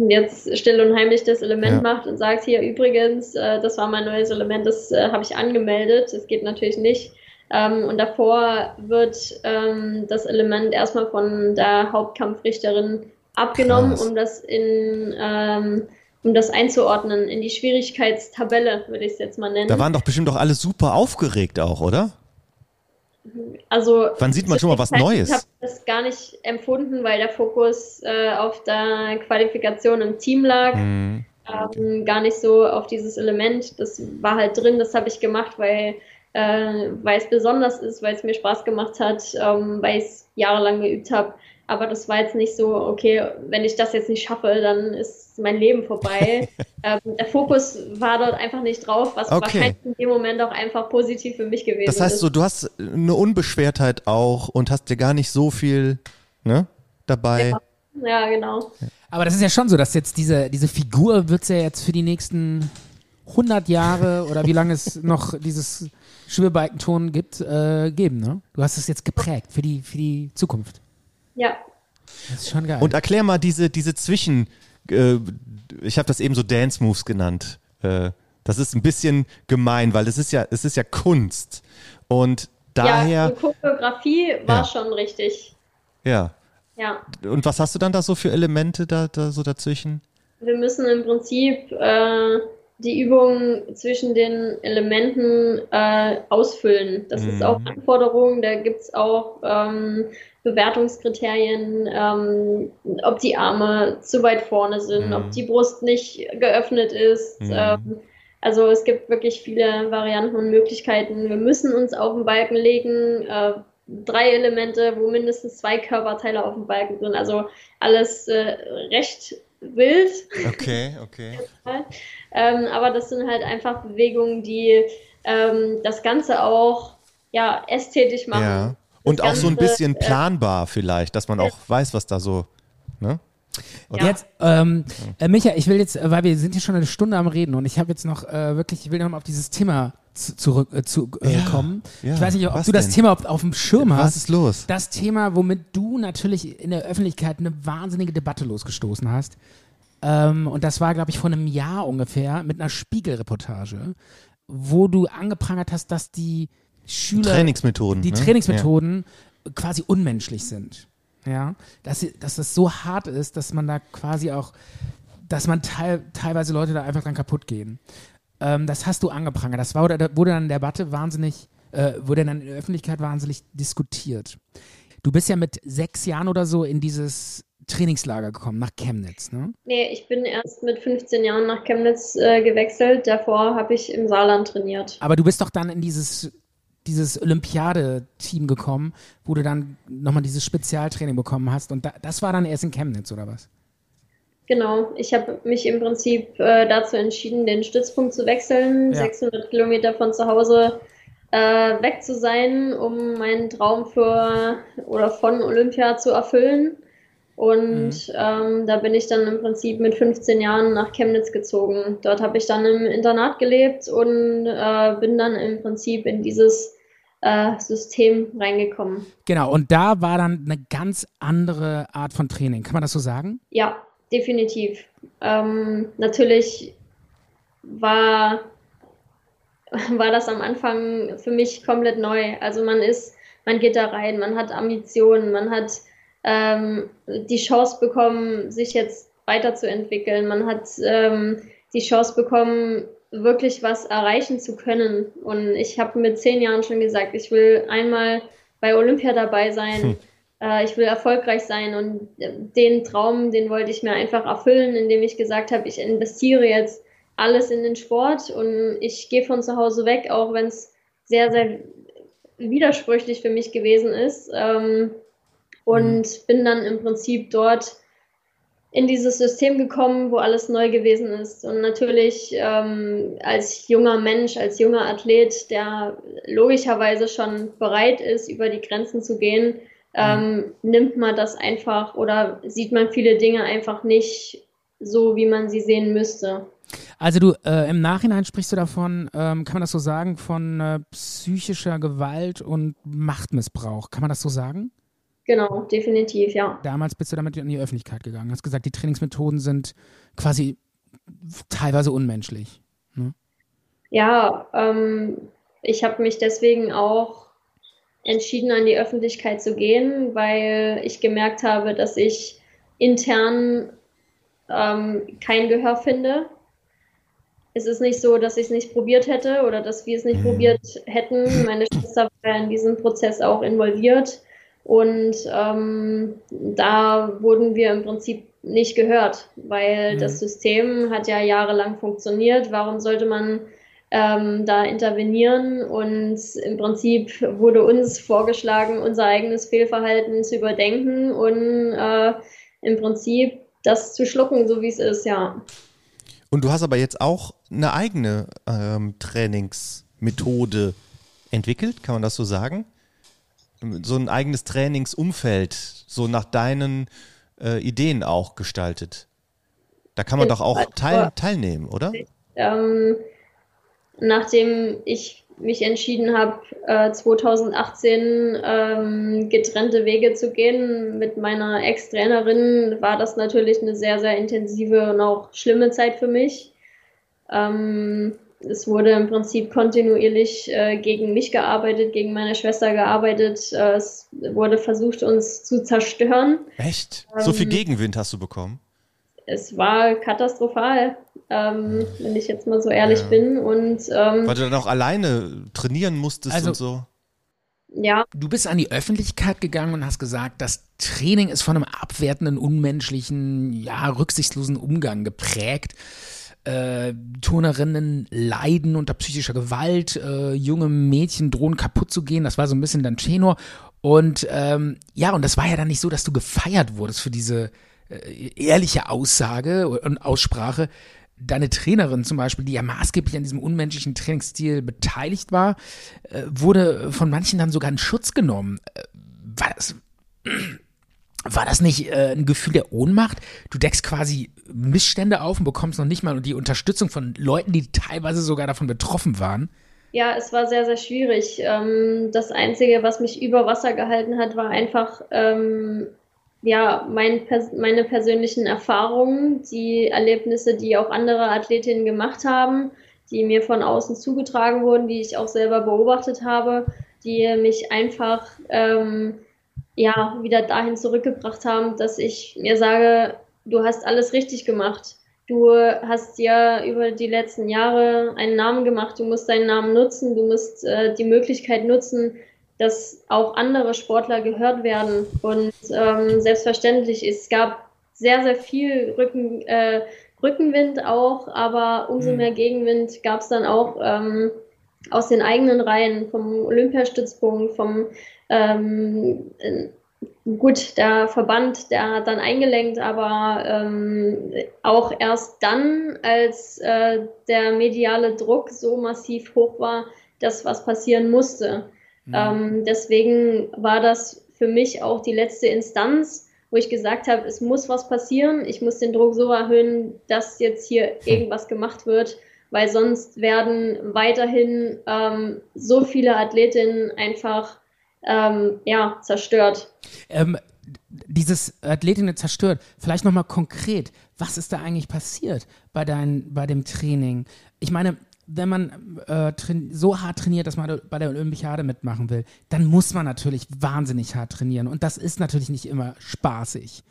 Speaker 4: jetzt still und heimlich das Element
Speaker 2: Ja.
Speaker 4: macht und sagt, hier übrigens, äh, das war mein neues Element, das äh, habe ich angemeldet. Das geht natürlich nicht. Ähm, und davor wird ähm, das Element erstmal von der Hauptkampfrichterin abgenommen,
Speaker 2: Krass.
Speaker 4: um das in ähm, um das einzuordnen in die Schwierigkeitstabelle, würde ich es jetzt mal nennen.
Speaker 2: Da waren doch bestimmt doch alle super aufgeregt auch, oder?
Speaker 4: Also
Speaker 2: Wann sieht man schon mal was
Speaker 4: Zeitpunkt
Speaker 2: Neues?
Speaker 4: habe ich das gar nicht empfunden, weil der Fokus äh, auf der Qualifikation im Team lag,
Speaker 2: Hm.
Speaker 4: ähm, gar nicht so auf dieses Element. Das war halt drin, das habe ich gemacht, weil äh, weil es besonders ist, weil es mir Spaß gemacht hat, ähm, weil ich es jahrelang geübt habe. Aber das war jetzt nicht so, okay, wenn ich das jetzt nicht schaffe, dann ist mein Leben vorbei. ähm, der Fokus war dort einfach nicht drauf, was
Speaker 2: Okay.
Speaker 4: wahrscheinlich in dem Moment auch einfach positiv für mich gewesen
Speaker 2: Das heißt
Speaker 4: ist.
Speaker 2: so, du hast eine Unbeschwertheit auch und hast dir gar nicht so viel ne, dabei.
Speaker 4: Ja. Ja, genau.
Speaker 3: Aber das ist ja schon so, dass jetzt diese, diese Figur wird es ja jetzt für die nächsten 100 Jahre oder wie lange es noch dieses Schwimmbeikenton gibt, äh, geben, ne? Du hast es jetzt geprägt für die, für die Zukunft.
Speaker 4: Ja,
Speaker 3: Das ist schon geil.
Speaker 2: Und erklär mal diese, diese Zwischen, äh, ich habe das eben so Dance Moves genannt. Äh, das ist ein bisschen gemein, weil es ist ja, es ist ja Kunst. Und
Speaker 4: ja,
Speaker 2: daher,
Speaker 4: die Choreografie war
Speaker 2: Ja.
Speaker 4: schon richtig.
Speaker 2: ja.
Speaker 4: Ja,
Speaker 2: Und was hast du dann da so für Elemente da, da so dazwischen?
Speaker 4: wir müssen im Prinzip äh, die Übung zwischen den Elementen äh, ausfüllen. Das ist auch Anforderung, da gibt es auch ähm, Bewertungskriterien, ähm, ob die Arme zu weit vorne sind, ob die Brust nicht geöffnet ist. Ähm, also es gibt wirklich viele Varianten und Möglichkeiten. Wir müssen uns auf den Balken legen. Äh, drei Elemente, wo mindestens zwei Körperteile auf dem Balken sind. Also alles äh, recht wild.
Speaker 2: Okay, okay.
Speaker 4: Ähm, aber das sind halt einfach Bewegungen, die ähm, das Ganze auch ja, ästhetisch machen.
Speaker 2: Ja. Und auch so ein bisschen
Speaker 4: äh,
Speaker 2: planbar vielleicht, dass man auch weiß, was da so, ne?
Speaker 4: Ja.
Speaker 3: Jetzt, ähm, äh, Micha, ich will jetzt, äh, weil wir sind hier schon eine Stunde am Reden und ich habe jetzt noch äh, wirklich, ich will noch mal auf dieses Thema zu, zurück äh, zu äh,
Speaker 2: Ja, ja,
Speaker 3: ich weiß nicht, ob
Speaker 2: was
Speaker 3: du das
Speaker 2: denn?
Speaker 3: Thema auf, auf dem Schirm
Speaker 2: Was
Speaker 3: hast.
Speaker 2: ist los?
Speaker 3: Das Thema, womit du natürlich in der Öffentlichkeit eine wahnsinnige Debatte losgestoßen hast. Ähm, und das war, glaube ich, vor einem Jahr ungefähr mit einer Spiegelreportage, wo du angeprangert hast, dass die Schüler
Speaker 2: Trainingsmethoden.
Speaker 3: die
Speaker 2: ne?
Speaker 3: Trainingsmethoden quasi unmenschlich sind. Ja, dass, dass das so hart ist, dass man da quasi auch, dass man teil, teilweise Leute da einfach dran kaputt gehen. Ähm, das hast du angeprangert. Das war, wurde dann in der Debatte wahnsinnig, äh, wurde dann in der Öffentlichkeit wahnsinnig diskutiert. Du bist ja mit sechs Jahren oder so in dieses Trainingslager gekommen, nach Chemnitz, ne?
Speaker 4: Nee, ich bin erst mit 15 Jahren nach Chemnitz äh, gewechselt. Davor habe ich im Saarland trainiert.
Speaker 3: Aber du bist doch dann in dieses, dieses Olympiade-Team gekommen, wo du dann nochmal dieses Spezialtraining bekommen hast. Und da, das war dann erst in Chemnitz, oder was?
Speaker 4: Genau, ich habe mich im Prinzip äh, dazu entschieden, den Stützpunkt zu wechseln,
Speaker 3: Ja.
Speaker 4: 600 Kilometer von zu Hause äh, weg zu sein, um meinen Traum für oder von Olympia zu erfüllen. Und ähm, da bin ich dann im Prinzip mit 15 Jahren nach Chemnitz gezogen. Dort habe ich dann im Internat gelebt und äh, bin dann im Prinzip in dieses äh, System reingekommen.
Speaker 3: Genau, und da war dann eine ganz andere Art von Training. Kann man das so sagen?
Speaker 4: Ja, definitiv. Ähm, natürlich war, war das am Anfang für mich komplett neu. Also man ist, man geht da rein, man hat Ambitionen, man hat ähm, die Chance bekommen, sich jetzt weiterzuentwickeln. Man hat ähm, die Chance bekommen, wirklich was erreichen zu können. Und ich habe mit zehn Jahren schon gesagt, ich will einmal bei Olympia dabei sein. Äh, ich will erfolgreich sein und äh, den Traum, den wollte ich mir einfach erfüllen, indem ich gesagt habe, ich investiere jetzt alles in den Sport und ich gehe von zu Hause weg, auch wenn es sehr, sehr widersprüchlich für mich gewesen ist. Ähm, und bin dann im Prinzip dort in dieses System gekommen, wo alles neu gewesen ist. Und natürlich ähm, als junger Mensch, als junger Athlet, der logischerweise schon bereit ist, über die Grenzen zu gehen, ähm, nimmt man das einfach oder sieht man viele Dinge einfach nicht so, wie man sie sehen müsste.
Speaker 3: Also du, äh, im Nachhinein sprichst du davon, ähm, kann man das so sagen, von äh, psychischer Gewalt und Machtmissbrauch. Kann man das so sagen?
Speaker 4: Genau, definitiv, ja.
Speaker 3: Damals bist du damit in die Öffentlichkeit gegangen. Hast gesagt, die Trainingsmethoden sind quasi teilweise unmenschlich.
Speaker 4: Ja, ähm, ich habe mich deswegen auch entschieden, an die Öffentlichkeit zu gehen, weil ich gemerkt habe, dass ich intern ähm, kein Gehör finde. Es ist nicht so, dass ich es nicht probiert hätte oder dass wir es nicht probiert hätten. Meine Schwester war in diesen Prozess auch involviert und ähm, da wurden wir im Prinzip nicht gehört, weil
Speaker 3: Mhm.
Speaker 4: das System hat ja jahrelang funktioniert. Warum sollte man ähm, da intervenieren? Und im Prinzip wurde uns vorgeschlagen, unser eigenes Fehlverhalten zu überdenken und äh, im Prinzip das zu schlucken, so wie es ist, ja.
Speaker 2: Und du hast aber jetzt auch eine eigene ähm, Trainingsmethode entwickelt, kann man das so sagen? So ein eigenes Trainingsumfeld, so nach deinen äh, Ideen auch gestaltet. Da kann man doch auch teil, teilnehmen, oder?
Speaker 4: ähm, nachdem ich mich entschieden habe, äh, 2018 ähm, getrennte Wege zu gehen mit meiner Ex-Trainerin, war das natürlich eine sehr, sehr intensive und auch schlimme Zeit für mich. Ähm, es wurde im Prinzip kontinuierlich äh, gegen mich gearbeitet, gegen meine Schwester gearbeitet. Äh, es wurde versucht, uns zu zerstören.
Speaker 2: Echt? So viel
Speaker 4: Ähm,
Speaker 2: Gegenwind hast du bekommen?
Speaker 4: Es war katastrophal, ähm, wenn ich jetzt mal so ehrlich
Speaker 2: Ja.
Speaker 4: bin. Und ähm,
Speaker 2: Weil du dann auch alleine trainieren musstest
Speaker 3: Also-
Speaker 2: und so.
Speaker 4: ja,
Speaker 3: Du bist an die Öffentlichkeit gegangen und hast gesagt, das Training ist von einem abwertenden, unmenschlichen, ja, rücksichtslosen Umgang geprägt. Äh, Turnerinnen leiden unter psychischer Gewalt, äh, junge Mädchen drohen kaputt zu gehen. Das war so ein bisschen dein Tenor. Und ähm, ja, und das war ja dann nicht so, dass du gefeiert wurdest für diese äh, ehrliche Aussage und Aussprache. Deine Trainerin zum Beispiel, die ja maßgeblich an diesem unmenschlichen Trainingsstil beteiligt war, äh, wurde von manchen dann sogar in Schutz genommen. Äh, War das, war das nicht äh, ein Gefühl der Ohnmacht? Du deckst quasi Missstände auf und bekommst noch nicht mal die Unterstützung von Leuten, die teilweise sogar davon betroffen waren.
Speaker 4: Ja, es war sehr, sehr schwierig. Ähm, das Einzige, was mich über Wasser gehalten hat, war einfach ähm, ja, mein, meine persönlichen Erfahrungen, die Erlebnisse, die auch andere Athletinnen gemacht haben, die mir von außen zugetragen wurden, die ich auch selber beobachtet habe, die mich einfach ähm, ja, wieder dahin zurückgebracht haben, dass ich mir sage, du hast alles richtig gemacht. Du hast ja über die letzten Jahre einen Namen gemacht, du musst deinen Namen nutzen, du musst äh, die Möglichkeit nutzen, dass auch andere Sportler gehört werden. Und ähm, selbstverständlich, es gab sehr, sehr viel Rücken, äh, Rückenwind auch, aber umso mhm. mehr Gegenwind gab es dann auch ähm, aus den eigenen Reihen, vom Olympiastützpunkt, vom ähm, gut, der Verband, der hat dann eingelenkt, aber ähm, auch erst dann, als äh, der mediale Druck so massiv hoch war, dass was passieren musste. Mhm. Ähm, deswegen war das für mich auch die letzte Instanz, wo ich gesagt habe, es muss was passieren, ich muss den Druck so erhöhen, dass jetzt hier hm. irgendwas gemacht wird, weil sonst werden weiterhin ähm, so viele Athletinnen einfach ähm, ja, zerstört.
Speaker 3: Ähm, dieses Athletinnen zerstört, vielleicht nochmal konkret, was ist da eigentlich passiert bei, dein, bei dem Training? Ich meine, wenn man äh, so hart trainiert, dass man bei der Olympiade mitmachen will, dann muss man natürlich wahnsinnig hart trainieren. Und das ist natürlich nicht immer spaßig.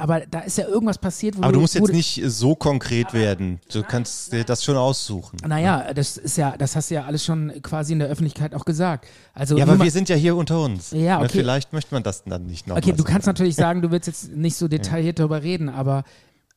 Speaker 3: Aber da ist ja irgendwas passiert,
Speaker 2: wo Aber du musst jetzt nicht so konkret werden. Du kannst dir das schon aussuchen.
Speaker 3: Naja, das ist ja, das hast du ja alles schon quasi in der Öffentlichkeit auch gesagt. Also
Speaker 2: ja, aber wir sind ja hier unter uns.
Speaker 3: Ja, okay.
Speaker 2: Vielleicht möchte man das dann nicht noch.
Speaker 3: Okay, du kannst natürlich sagen, du willst jetzt nicht so detailliert darüber reden, aber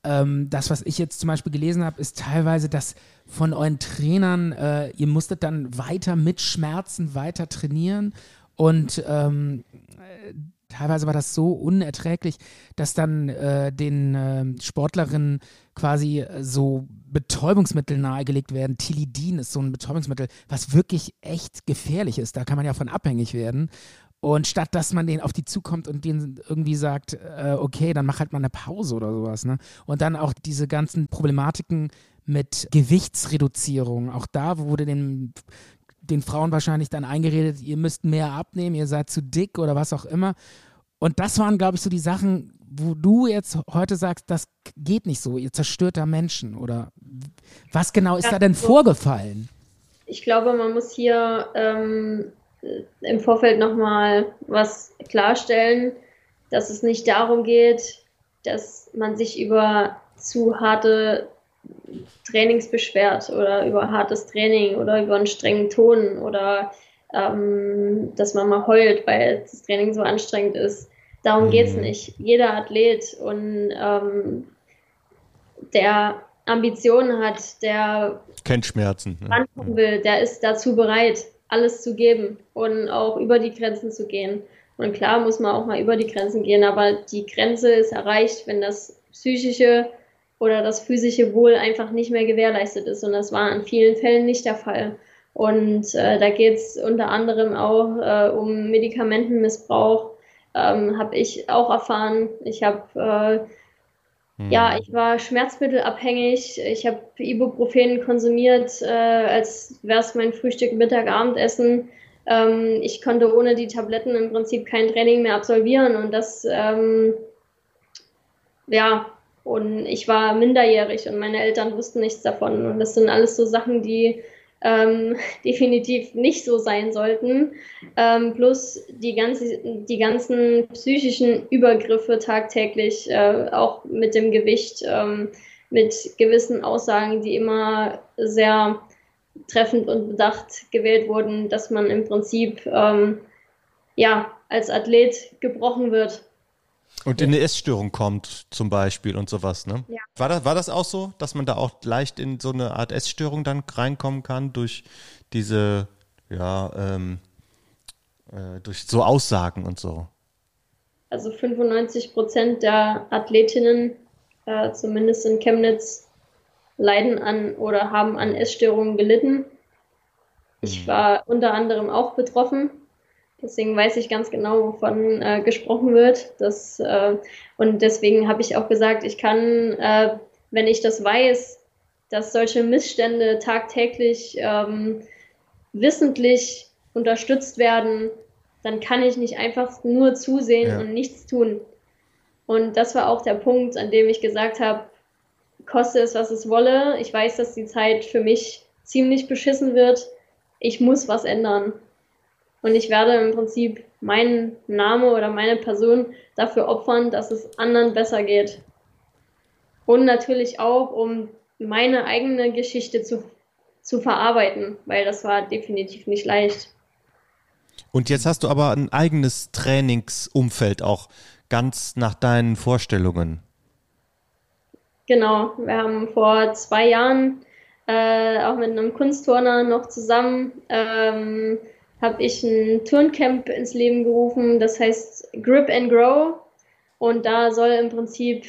Speaker 3: ähm, das, was ich jetzt zum Beispiel gelesen habe, ist teilweise, dass von euren Trainern, äh, ihr musstet dann weiter mit Schmerzen weiter trainieren und ähm, äh, teilweise war das so unerträglich, dass dann äh, den äh, Sportlerinnen quasi so Betäubungsmittel nahegelegt werden. Tilidin ist so ein Betäubungsmittel, was wirklich echt gefährlich ist. Da kann man ja von abhängig werden. Und statt dass man denen auf die zukommt und denen irgendwie sagt, äh, okay, dann mach halt mal eine Pause oder sowas, ne? Und dann auch diese ganzen Problematiken mit Gewichtsreduzierung. Auch da wurde den, den Frauen wahrscheinlich dann eingeredet, ihr müsst mehr abnehmen, ihr seid zu dick oder was auch immer. Und das waren, glaube ich, so die Sachen, wo du jetzt heute sagst, das geht nicht so, ihr zerstört da Menschen. Oder was genau ist ja, da denn vorgefallen?
Speaker 4: Ich glaube, man muss hier ähm, äh, im Vorfeld nochmal was klarstellen, dass es nicht darum geht, dass man sich über zu harte Trainings beschwert oder über hartes Training oder über einen strengen Ton oder ähm, dass man mal heult, weil das Training so anstrengend ist. Darum geht es mhm. nicht. Jeder Athlet und ähm, der Ambitionen hat, der
Speaker 2: kennt Schmerzen,
Speaker 4: ne? will, der ist dazu bereit alles zu geben und auch über die Grenzen zu gehen. Und klar muss man auch mal über die Grenzen gehen, aber die Grenze ist erreicht, wenn das psychische oder das physische Wohl einfach nicht mehr gewährleistet ist. Und das war in vielen Fällen nicht der Fall. Und äh, da geht es unter anderem auch äh, um Medikamentenmissbrauch, ähm, habe ich auch erfahren. Ich habe äh, ja, hm. ich war schmerzmittelabhängig. Ich habe Ibuprofen konsumiert, äh, als wäre es mein Frühstück, Mittag, Abendessen. Ähm, ich konnte ohne die Tabletten im Prinzip kein Training mehr absolvieren und das, ähm, ja, und ich war minderjährig und meine Eltern wussten nichts davon. Und das sind alles so Sachen, die ähm, definitiv nicht so sein sollten. Ähm, plus die, ganze, die ganzen psychischen Übergriffe tagtäglich, äh, auch mit dem Gewicht, ähm, mit gewissen Aussagen, die immer sehr treffend und bedacht gewählt wurden, dass man im Prinzip ähm, ja als Athlet gebrochen wird.
Speaker 2: Und in eine Essstörung kommt zum Beispiel und sowas, ne? Ja. War, das, war das auch so, dass man da auch leicht in so eine Art Essstörung dann reinkommen kann durch diese, ja, ähm, äh, durch so Aussagen und so?
Speaker 4: Also 95 Prozent der Athletinnen, äh, zumindest in Chemnitz, leiden an oder haben an Essstörungen gelitten. Ich hm. war unter anderem auch betroffen. Deswegen weiß ich ganz genau, wovon äh, gesprochen wird. Das, äh, und deswegen habe ich auch gesagt, ich kann, äh, wenn ich das weiß, dass solche Missstände tagtäglich ähm, wissentlich unterstützt werden, dann kann ich nicht einfach nur zusehen
Speaker 2: Ja.
Speaker 4: und nichts tun. Und das war auch der Punkt, an dem ich gesagt habe, koste es, was es wolle. Ich weiß, dass die Zeit für mich ziemlich beschissen wird. Ich muss was ändern. Und ich werde im Prinzip meinen Name oder meine Person dafür opfern, dass es anderen besser geht. Und natürlich auch, um meine eigene Geschichte zu, zu verarbeiten, weil das war definitiv nicht leicht.
Speaker 2: Und jetzt hast du aber ein eigenes Trainingsumfeld auch ganz nach deinen Vorstellungen.
Speaker 4: Genau, wir haben vor zwei Jahren äh, auch mit einem Kunstturner noch zusammen ähm, habe ich ein Turncamp ins Leben gerufen, das heißt Grip and Grow und da soll im Prinzip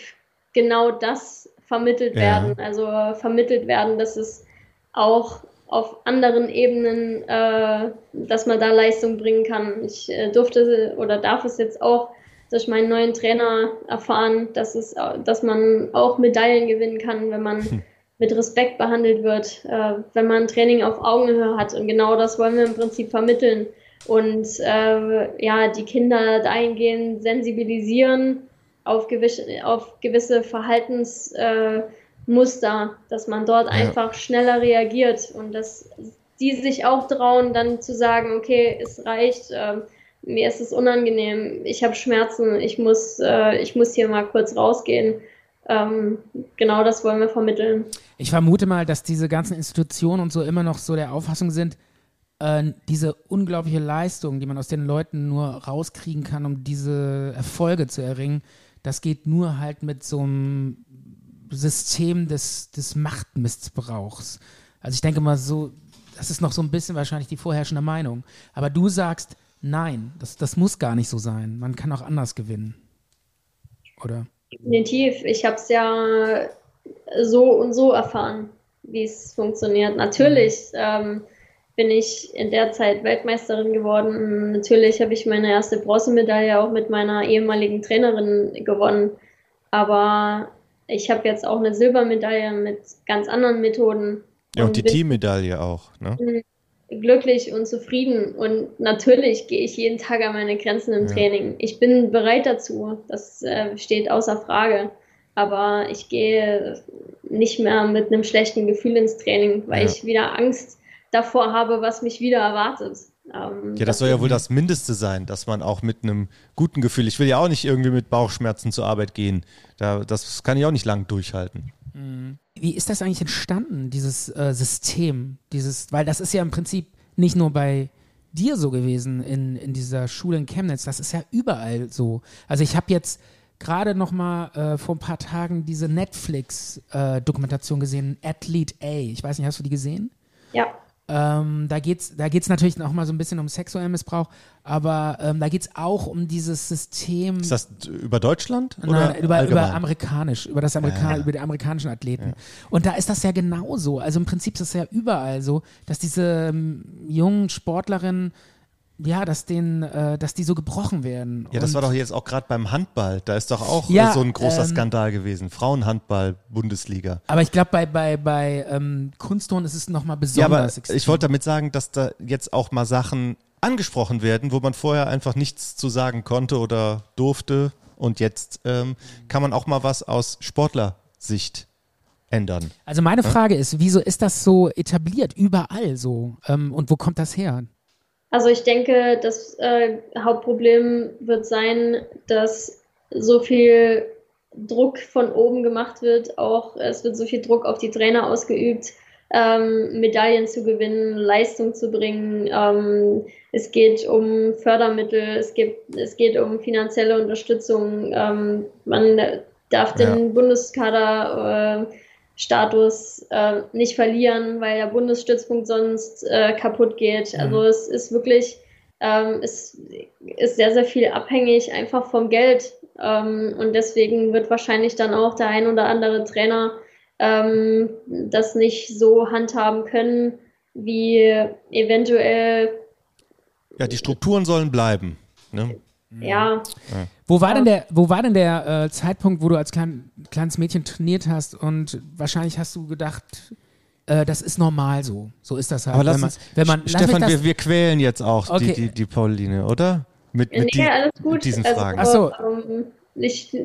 Speaker 4: genau das vermittelt
Speaker 2: Ja.
Speaker 4: werden, also äh, vermittelt werden, dass es auch auf anderen Ebenen, äh, dass man da Leistung bringen kann. Ich äh, durfte oder darf es jetzt auch durch meinen neuen Trainer erfahren, dass es, au- dass man auch Medaillen gewinnen kann, wenn man mit Respekt behandelt wird, äh, wenn man Training auf Augenhöhe hat. Und genau das wollen wir im Prinzip vermitteln und äh, ja die Kinder dahingehend sensibilisieren auf gewisse, auf gewisse Verhaltensmuster, äh, dass man dort einfach schneller reagiert und dass die sich auch trauen, dann zu sagen, okay, es reicht, ähm, mir ist es unangenehm, ich habe Schmerzen, ich muss, äh, ich muss hier mal kurz rausgehen. Ähm, genau das wollen wir vermitteln.
Speaker 3: Ich vermute mal, dass diese ganzen Institutionen und so immer noch so der Auffassung sind, äh, diese unglaubliche Leistung, die man aus den Leuten nur rauskriegen kann, um diese Erfolge zu erringen, das geht nur halt mit so einem System des, des Machtmissbrauchs. Also ich denke mal so, das ist noch so ein bisschen wahrscheinlich die vorherrschende Meinung. Aber du sagst, nein, das, das muss gar nicht so sein. Man kann auch anders gewinnen. Oder?
Speaker 4: Definitiv. Ich habe es ja so und so erfahren, wie es funktioniert. Natürlich ähm, bin ich in der Zeit Weltmeisterin geworden. Natürlich habe ich meine erste Bronzemedaille auch mit meiner ehemaligen Trainerin gewonnen. Aber ich habe jetzt auch eine Silbermedaille mit ganz anderen Methoden.
Speaker 2: Ja, und die
Speaker 4: bin
Speaker 2: Teammedaille auch. Ne?
Speaker 4: Glücklich und zufrieden. Und natürlich gehe ich jeden Tag an meine Grenzen im Training. Ich bin bereit dazu. Das äh, steht außer Frage. Aber ich gehe nicht mehr mit einem schlechten Gefühl ins Training, weil
Speaker 2: Ja.
Speaker 4: ich wieder Angst davor habe, was mich wieder erwartet. Ähm,
Speaker 2: Ja, das soll ja wohl das Mindeste sein, dass man auch mit einem guten Gefühl, ich will ja auch nicht irgendwie mit Bauchschmerzen zur Arbeit gehen. Da, das kann ich auch nicht lang durchhalten.
Speaker 3: Wie ist das eigentlich entstanden, dieses äh, System? Dieses, weil das ist ja im Prinzip nicht nur bei dir so gewesen in, in dieser Schule in Chemnitz, das ist ja überall so. Also ich habe jetzt gerade noch mal äh, vor ein paar Tagen diese Netflix-Dokumentation gesehen, Athlete A. Ich weiß nicht, hast du die gesehen?
Speaker 4: ja,
Speaker 3: Ähm, da geht es da geht's natürlich noch mal so ein bisschen um sexuellen Missbrauch, aber ähm, da geht es auch um dieses System.
Speaker 2: Ist das über Deutschland? Oder
Speaker 3: Nein, über, über
Speaker 2: allgemein?
Speaker 3: amerikanisch, über das Amerika über die amerikanischen Athleten. Und da ist das ja genauso. Also im Prinzip ist das ja überall so, dass diese ähm, jungen Sportlerinnen, ja, dass denen, äh, dass die so gebrochen werden.
Speaker 2: Ja, das war doch jetzt auch gerade beim Handball. Da ist doch auch
Speaker 3: Ja,
Speaker 2: so ein großer
Speaker 3: ähm,
Speaker 2: Skandal gewesen. Frauenhandball, Bundesliga.
Speaker 3: Aber ich glaube, bei, bei, bei ähm, Kunstturnen ist es nochmal
Speaker 2: Ja, aber
Speaker 3: besonders extrem.
Speaker 2: ich wollte damit sagen, dass da jetzt auch mal Sachen angesprochen werden, wo man vorher einfach nichts zu sagen konnte oder durfte. Und jetzt ähm, kann man auch mal was aus Sportlersicht ändern.
Speaker 3: Also meine Frage ist, wieso ist das so etabliert, überall so? Ähm, und wo kommt das her?
Speaker 4: Also ich denke, das äh, Hauptproblem wird sein, dass so viel Druck von oben gemacht wird, auch es wird so viel Druck auf die Trainer ausgeübt, ähm, Medaillen zu gewinnen, Leistung zu bringen. Ähm, es geht um Fördermittel, es, gibt, es geht um finanzielle Unterstützung. Ähm, man darf
Speaker 2: Ja.
Speaker 4: den Bundeskader äh, Status äh, nicht verlieren, weil der Bundesstützpunkt sonst äh, kaputt geht. Also es ist wirklich, ähm, es ist sehr, sehr viel abhängig einfach vom Geld. Ähm, und deswegen wird wahrscheinlich dann auch der ein oder andere Trainer ähm, das nicht so handhaben können, wie eventuell,
Speaker 2: Ja, die Strukturen sollen bleiben. Ne?
Speaker 4: ja,
Speaker 3: Wo war denn der, wo war denn der äh, Zeitpunkt, wo du als klein, kleines Mädchen trainiert hast und wahrscheinlich hast du gedacht, äh, das ist normal so. So ist das halt.
Speaker 2: Aber lass
Speaker 3: wenn man,
Speaker 2: uns,
Speaker 3: wenn man,
Speaker 2: Stefan, wir, wir quälen jetzt auch
Speaker 3: Okay.
Speaker 2: die, die, die Pauline, oder? Mit, mit,
Speaker 4: nee,
Speaker 2: die,
Speaker 4: alles gut.
Speaker 2: mit diesen
Speaker 4: also,
Speaker 2: Fragen.
Speaker 3: Ach so.
Speaker 4: Ähm, ich,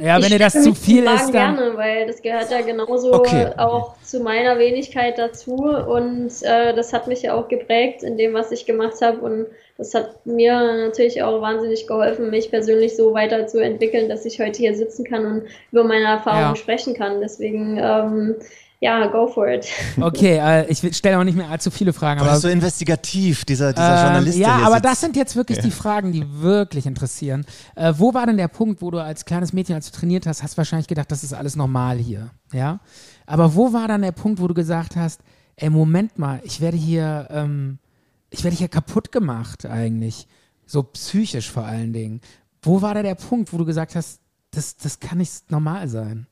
Speaker 3: ja, wenn dir das zu viel ist, dann.
Speaker 4: gerne, weil das gehört ja genauso
Speaker 2: Okay.
Speaker 4: auch zu meiner Wenigkeit dazu und äh, das hat mich ja auch geprägt in dem, was ich gemacht habe und das hat mir natürlich auch wahnsinnig geholfen, mich persönlich so weiterzuentwickeln, dass ich heute hier sitzen kann und über meine Erfahrungen
Speaker 3: Ja.
Speaker 4: sprechen kann. Deswegen, ähm, ja, go for it.
Speaker 3: Okay, äh, ich stelle auch nicht mehr allzu viele Fragen,
Speaker 2: Aber
Speaker 3: aber.
Speaker 2: so investigativ, dieser, dieser
Speaker 3: Ähm,
Speaker 2: Journalist.
Speaker 3: ja,
Speaker 2: hier
Speaker 3: aber
Speaker 2: sitzt.
Speaker 3: das sind jetzt wirklich die Fragen, die wirklich interessieren. Äh, wo war denn der Punkt, wo du als kleines Mädchen, als du trainiert hast, hast wahrscheinlich gedacht, das ist alles normal hier, ja? Aber wo war dann der Punkt, wo du gesagt hast, ey, Moment mal, ich werde hier, ähm, ich werde hier kaputt gemacht eigentlich, so psychisch vor allen Dingen. Wo war da der Punkt, wo du gesagt hast, das, das kann nicht normal sein?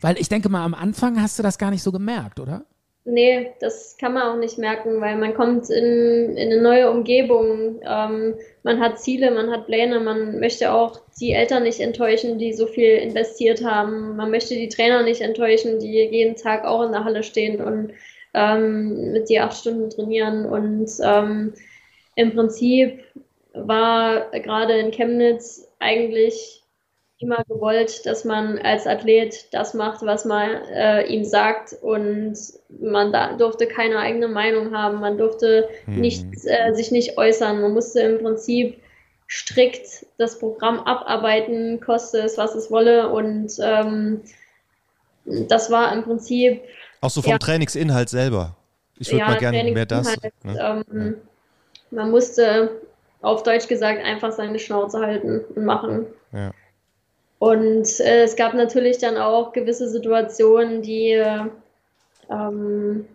Speaker 3: Weil ich denke mal, am Anfang hast du das gar nicht so gemerkt, oder?
Speaker 4: Nee, das kann man auch nicht merken, weil man kommt in, in eine neue Umgebung. Ähm, man hat Ziele, man hat Pläne, man möchte auch die Eltern nicht enttäuschen, die so viel investiert haben. Man möchte die Trainer nicht enttäuschen, die jeden Tag auch in der Halle stehen und ähm, mit dir acht Stunden trainieren. Und ähm, im Prinzip war gerade in Chemnitz eigentlich immer gewollt, dass man als Athlet das macht, was man äh, ihm sagt und man da, durfte keine eigene Meinung haben, man durfte nicht, äh, sich nicht äußern, man musste im Prinzip strikt das Programm abarbeiten, koste es, was es wolle und ähm, das war im Prinzip
Speaker 2: Auch so vom
Speaker 4: ja.
Speaker 2: Trainingsinhalt selber. Ich würde
Speaker 4: ja,
Speaker 2: mal gerne mehr das. Ne?
Speaker 4: ähm, Man musste auf Deutsch gesagt einfach seine Schnauze halten und machen.
Speaker 2: Ja.
Speaker 4: Und äh, es gab natürlich dann auch gewisse Situationen, die äh, ähm,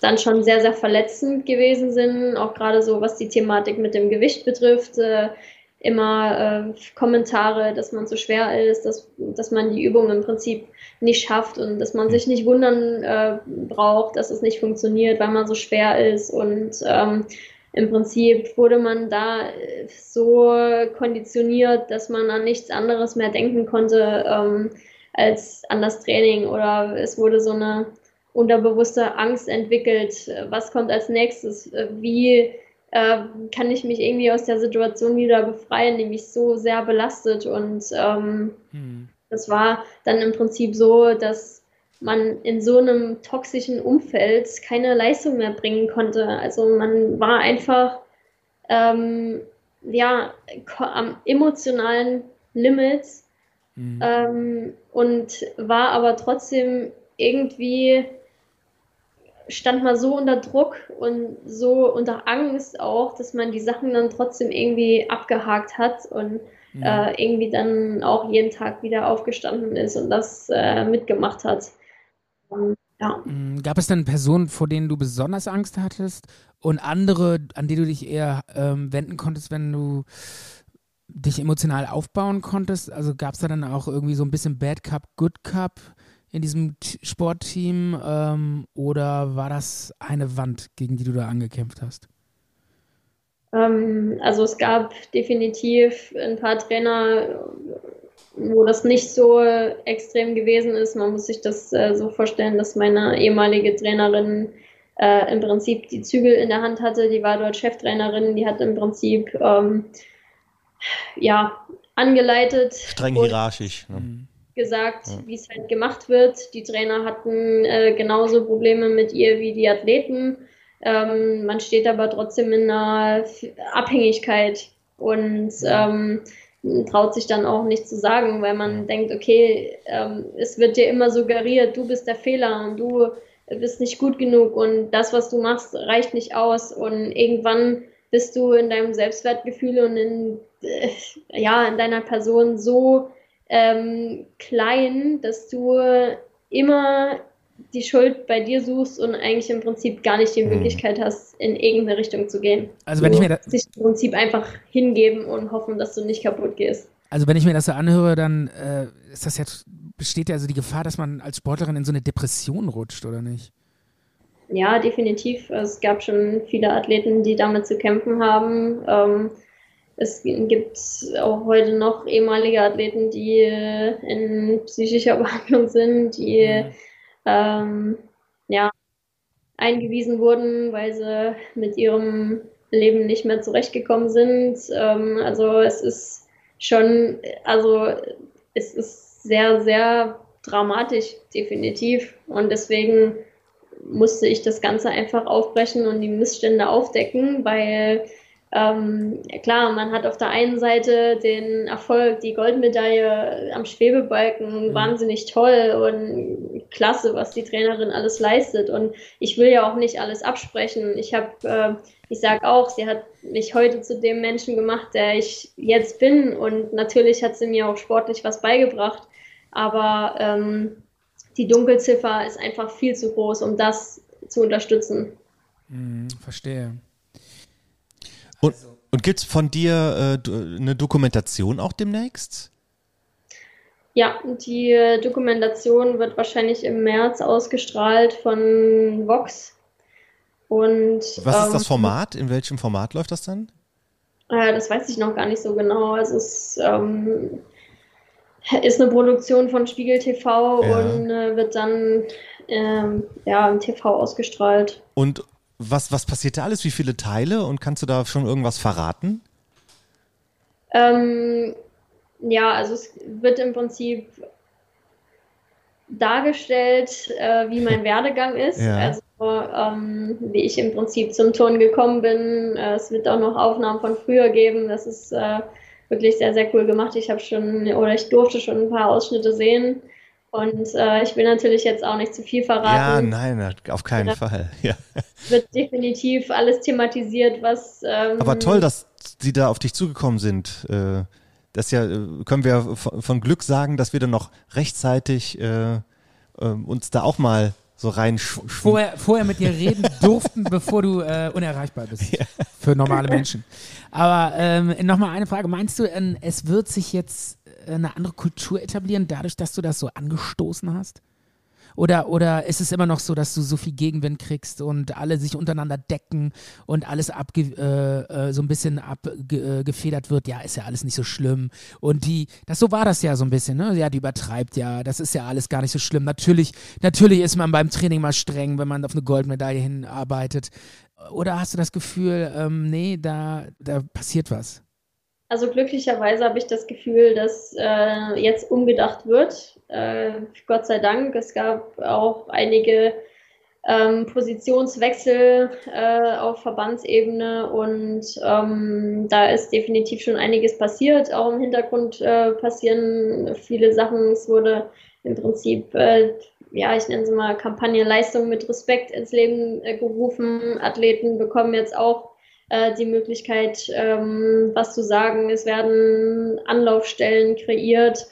Speaker 4: dann schon sehr, sehr verletzend gewesen sind, auch gerade so was die Thematik mit dem Gewicht betrifft. Äh, immer äh, Kommentare, dass man zu schwer ist, dass, dass man die Übung im Prinzip nicht schafft und dass man sich nicht wundern äh, braucht, dass es nicht funktioniert, weil man so schwer ist. Und ähm, im Prinzip wurde man da äh, so konditioniert, dass man an nichts anderes mehr denken konnte ähm, als an das Training. Oder es wurde so eine unterbewusste Angst entwickelt, äh, was kommt als nächstes, äh, wie äh, kann ich mich irgendwie aus der Situation wieder befreien, die mich so sehr belastet? Und ähm,
Speaker 3: Hm.
Speaker 4: das war dann im Prinzip so, dass man in so einem toxischen Umfeld keine Leistung mehr bringen konnte. Also man war einfach ähm, ja am emotionalen Limit
Speaker 3: Hm.
Speaker 4: ähm, und war aber trotzdem irgendwie stand man so unter Druck und so unter Angst auch, dass man die Sachen dann trotzdem irgendwie abgehakt hat und äh, irgendwie dann auch jeden Tag wieder aufgestanden ist und das äh, mitgemacht hat. Ja.
Speaker 3: Mm, Gab es denn Personen, vor denen du besonders Angst hattest und andere, an die du dich eher ähm, wenden konntest, wenn du dich emotional aufbauen konntest? Also gab es da dann auch irgendwie so ein bisschen Bad Cup, Good Cup in diesem T Sportteam ähm, oder war das eine Wand, gegen die du da angekämpft hast?
Speaker 4: Ähm, also es gab definitiv ein paar Trainer, wo das nicht so extrem gewesen ist. Man muss sich das äh, so vorstellen, dass meine ehemalige Trainerin äh, im Prinzip die Zügel in der Hand hatte. Die war dort Cheftrainerin, die hat im Prinzip ähm, ja angeleitet
Speaker 2: Streng hierarchisch. Ne?
Speaker 3: Mhm.
Speaker 4: gesagt, wie es halt gemacht wird. Die Trainer hatten äh, genauso Probleme mit ihr wie die Athleten. Ähm, man steht aber trotzdem in einer F- Abhängigkeit und ähm, traut sich dann auch nicht zu sagen, weil man denkt, okay, ähm, es wird dir immer suggeriert, du bist der Fehler und du bist nicht gut genug und das, was du machst, reicht nicht aus und irgendwann bist du in deinem Selbstwertgefühl und in, äh, ja, in deiner Person so ähm, klein, dass du immer die Schuld bei dir suchst und eigentlich im Prinzip gar nicht die
Speaker 2: Mhm.
Speaker 4: Möglichkeit hast, in irgendeine Richtung zu gehen.
Speaker 3: Also wenn ich mir das,
Speaker 4: Sich im Prinzip einfach hingeben und hoffen, dass du nicht kaputt gehst.
Speaker 3: also wenn ich mir das so anhöre, dann äh, ist das jetzt besteht ja also die Gefahr, dass man als Sportlerin in so eine Depression rutscht, oder nicht?
Speaker 4: Ja, definitiv. Es gab schon viele Athleten, die damit zu kämpfen haben. Ähm, es gibt auch heute noch ehemalige Athleten, die äh, in psychischer Behandlung sind, die
Speaker 3: Mhm.
Speaker 4: Ähm, ja eingewiesen wurden, weil sie mit ihrem Leben nicht mehr zurechtgekommen sind. Ähm, also es ist schon, also es ist sehr, sehr dramatisch, definitiv. Und deswegen musste ich das Ganze einfach aufbrechen und die Missstände aufdecken, weil ähm, klar, man hat auf der einen Seite den Erfolg, die Goldmedaille am Schwebebalken, mhm. wahnsinnig toll und klasse, was die Trainerin alles leistet. Und ich will ja auch nicht alles absprechen. Ich habe, äh, ich sage auch, sie hat mich heute zu dem Menschen gemacht, der ich jetzt bin. Und natürlich hat sie mir auch sportlich was beigebracht. Aber ähm, die Dunkelziffer ist einfach viel zu groß, um das zu unterstützen.
Speaker 3: Hm, verstehe.
Speaker 2: Und, und gibt es von dir äh, eine Dokumentation auch demnächst?
Speaker 4: Ja, die äh, Dokumentation wird wahrscheinlich im März ausgestrahlt von Vox. Und,
Speaker 2: Was ist
Speaker 4: ähm,
Speaker 2: das Format? In welchem Format läuft das dann?
Speaker 4: Äh, das weiß ich noch gar nicht so genau. Also es ähm, ist eine Produktion von Spiegel TV
Speaker 2: Ja.
Speaker 4: und äh, wird dann ähm, ja, im TV ausgestrahlt.
Speaker 2: Und was, was passiert da alles? Wie viele Teile? Und kannst du da schon irgendwas verraten?
Speaker 4: Ähm, ja, also es wird im Prinzip dargestellt, äh, wie mein Werdegang ist.
Speaker 2: Ja.
Speaker 4: Also ähm, wie ich im Prinzip zum Turnen gekommen bin. Äh, es wird auch noch Aufnahmen von früher geben. Das ist äh, wirklich sehr, sehr cool gemacht. Ich habe schon oder ich durfte schon ein paar Ausschnitte sehen. Und äh, ich will natürlich jetzt auch nicht zu viel
Speaker 2: Ja,
Speaker 4: verraten.
Speaker 2: nein, auf keinen
Speaker 4: Ja.
Speaker 2: Fall. Ja.
Speaker 4: wird definitiv alles thematisiert, was. Ähm,
Speaker 2: Aber toll, dass sie da auf dich zugekommen sind. Äh, Das ja, äh, können wir von von Glück sagen, dass wir dann noch rechtzeitig äh, äh, uns da auch mal so rein
Speaker 3: Vorher, vorher mit dir reden durften, bevor du äh, unerreichbar bist. Für normale Menschen. Aber ähm, nochmal eine Frage. Meinst du, ähm, es wird sich jetzt äh, eine andere Kultur etablieren, dadurch, dass du das so angestoßen hast? Oder, oder ist es immer noch so, dass du so viel Gegenwind kriegst und alle sich untereinander decken und alles abge, äh, äh, so ein bisschen abgefedert wird? Ja, ist ja alles nicht so schlimm. Und die, das so war das ja so ein bisschen, ne? Ja, die übertreibt ja, das ist ja alles gar nicht so schlimm. Natürlich, natürlich ist man beim Training mal streng, wenn man auf eine Goldmedaille hinarbeitet. Oder hast du das Gefühl, ähm, nee, da, da passiert was?
Speaker 4: Also glücklicherweise habe ich das Gefühl, dass äh, jetzt umgedacht wird. Äh, Gott sei Dank. Es gab auch einige ähm, Positionswechsel äh, auf Verbandsebene und ähm, da ist definitiv schon einiges passiert. Auch im Hintergrund äh, passieren viele Sachen. Es wurde im Prinzip, äh, ja, ich nenne sie mal Kampagne Leistung mit Respekt ins Leben äh, gerufen. Athleten bekommen jetzt auch äh, die Möglichkeit, ähm, was zu sagen. Es werden Anlaufstellen kreiert,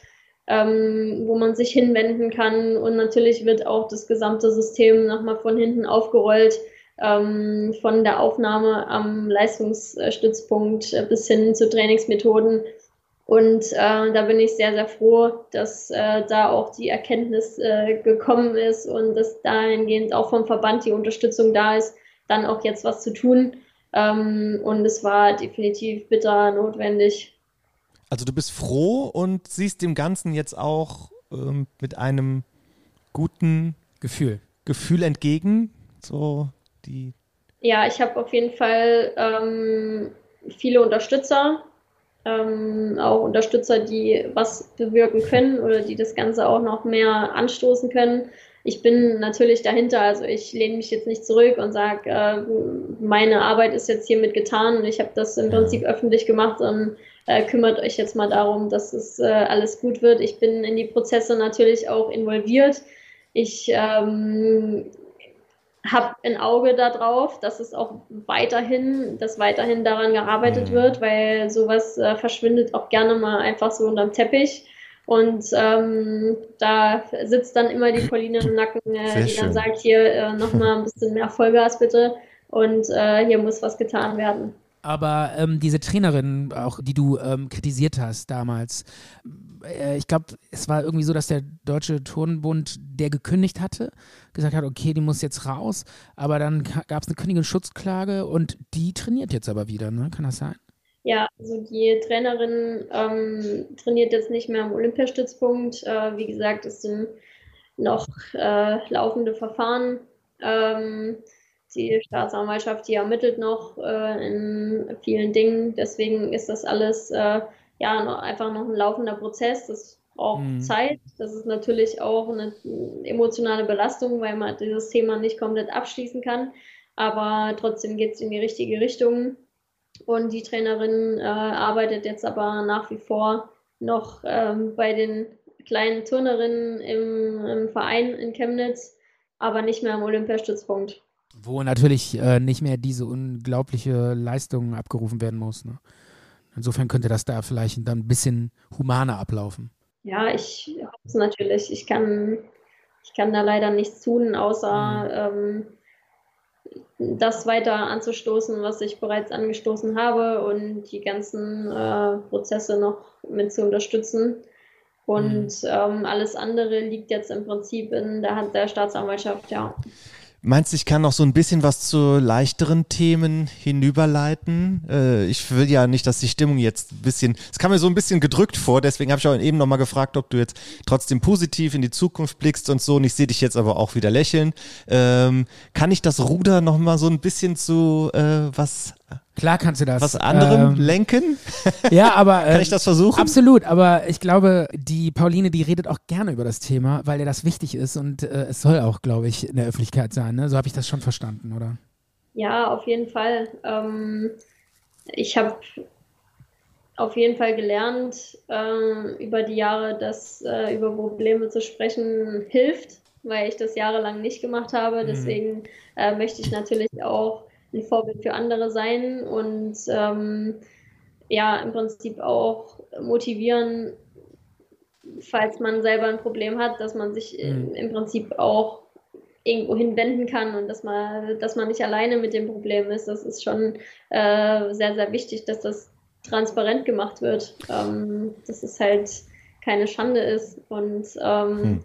Speaker 4: ähm, wo man sich hinwenden kann. Und natürlich wird auch das gesamte System nochmal von hinten aufgerollt, ähm, von der Aufnahme am Leistungsstützpunkt äh, bis hin zu Trainingsmethoden. Und äh, da bin ich sehr, sehr froh, dass äh, da auch die Erkenntnis äh, gekommen ist und dass dahingehend auch vom Verband die Unterstützung da ist, dann auch jetzt was zu tun. Ähm, und es war definitiv bitter notwendig.
Speaker 2: Also du bist froh und siehst dem Ganzen jetzt auch ähm, mit einem guten
Speaker 3: Gefühl.
Speaker 2: Gefühl entgegen. So die.
Speaker 4: Ja, ich habe auf jeden Fall ähm, viele Unterstützer, ähm, auch Unterstützer, die was bewirken können oder die das Ganze auch noch mehr anstoßen können. Ich bin natürlich dahinter, also ich lehne mich jetzt nicht zurück und sage, äh, meine Arbeit ist jetzt hiermit getan und ich habe das im. Prinzip öffentlich gemacht und äh, kümmert euch jetzt mal darum, dass es äh, alles gut wird. Ich bin in die Prozesse natürlich auch involviert. Ich ähm, habe ein Auge darauf, dass es auch weiterhin, dass weiterhin daran gearbeitet
Speaker 2: Mhm.
Speaker 4: wird, weil sowas äh, verschwindet auch gerne mal einfach so unterm Teppich. Und ähm, da sitzt dann immer die Pauline im Nacken, äh,
Speaker 2: Sehr
Speaker 4: die
Speaker 2: schön.
Speaker 4: dann sagt, hier äh, nochmal ein bisschen mehr Vollgas bitte und äh, hier muss was getan werden.
Speaker 3: Aber ähm, diese Trainerin, auch die du ähm, kritisiert hast damals, äh, ich glaube, es war irgendwie so, dass der Deutsche Turnbund, der gekündigt hatte, gesagt hat, okay, die muss jetzt raus, aber dann gab es eine Kündigungsschutzklage und die trainiert jetzt aber wieder, ne? Kann das sein?
Speaker 4: Ja, also die Trainerin ähm, trainiert jetzt nicht mehr am Olympiastützpunkt. Äh, wie gesagt, es sind noch äh, laufende Verfahren. Ähm, die Staatsanwaltschaft, die ermittelt noch äh, in vielen Dingen. Deswegen ist das alles äh, ja noch, einfach noch ein laufender Prozess. Das braucht
Speaker 3: Mhm.
Speaker 4: Zeit. Das ist natürlich auch eine emotionale Belastung, weil man dieses Thema nicht komplett abschließen kann. Aber trotzdem geht es in die richtige Richtung. Und die Trainerin äh, arbeitet jetzt aber nach wie vor noch ähm, bei den kleinen Turnerinnen im, im Verein in Chemnitz, aber nicht mehr am Olympiastützpunkt.
Speaker 3: Wo natürlich äh, nicht mehr diese unglaubliche Leistung abgerufen werden muss. Ne? Insofern könnte das da vielleicht dann ein bisschen humaner ablaufen.
Speaker 4: Ja, ich hoffe es natürlich. Ich kann, ich kann da leider nichts tun, außer ähm, das weiter anzustoßen, was ich bereits angestoßen habe und die ganzen äh, Prozesse noch mit zu unterstützen. Und ähm, alles andere liegt jetzt im Prinzip in der Hand der Staatsanwaltschaft, ja.
Speaker 2: Meinst du, ich kann noch so ein bisschen was zu leichteren Themen hinüberleiten? Äh, ich will ja nicht, dass die Stimmung jetzt ein bisschen, es kam mir so ein bisschen gedrückt vor, deswegen habe ich auch eben nochmal gefragt, ob du jetzt trotzdem positiv in die Zukunft blickst und so. Und ich sehe dich jetzt aber auch wieder lächeln. Ähm, kann ich das Ruder nochmal so ein bisschen zu äh, was,
Speaker 3: Klar kannst du das.
Speaker 2: was anderem
Speaker 3: Ähm,
Speaker 2: lenken?
Speaker 3: Ja, aber.
Speaker 2: Kann
Speaker 3: äh,
Speaker 2: ich das versuchen?
Speaker 3: Absolut, aber ich glaube, die Pauline, die redet auch gerne über das Thema, weil ihr das wichtig ist und äh, es soll auch, glaube ich, in der Öffentlichkeit sein. Ne? So habe ich das schon verstanden, oder?
Speaker 4: Ja, auf jeden Fall. Ähm, ich habe auf jeden Fall gelernt ähm, über die Jahre, dass äh, über Probleme zu sprechen hilft, weil ich das jahrelang nicht gemacht habe. Deswegen äh, möchte ich natürlich auch ein Vorbild für andere sein und ähm, ja, im Prinzip auch motivieren, falls man selber ein Problem hat, dass man sich im,
Speaker 3: Mhm.
Speaker 4: im Prinzip auch irgendwo hinwenden kann und dass man, dass man nicht alleine mit dem Problem ist. Das ist schon äh, sehr, sehr wichtig, dass das transparent gemacht wird, ähm, dass es halt keine Schande ist. Und ähm,
Speaker 2: Hm.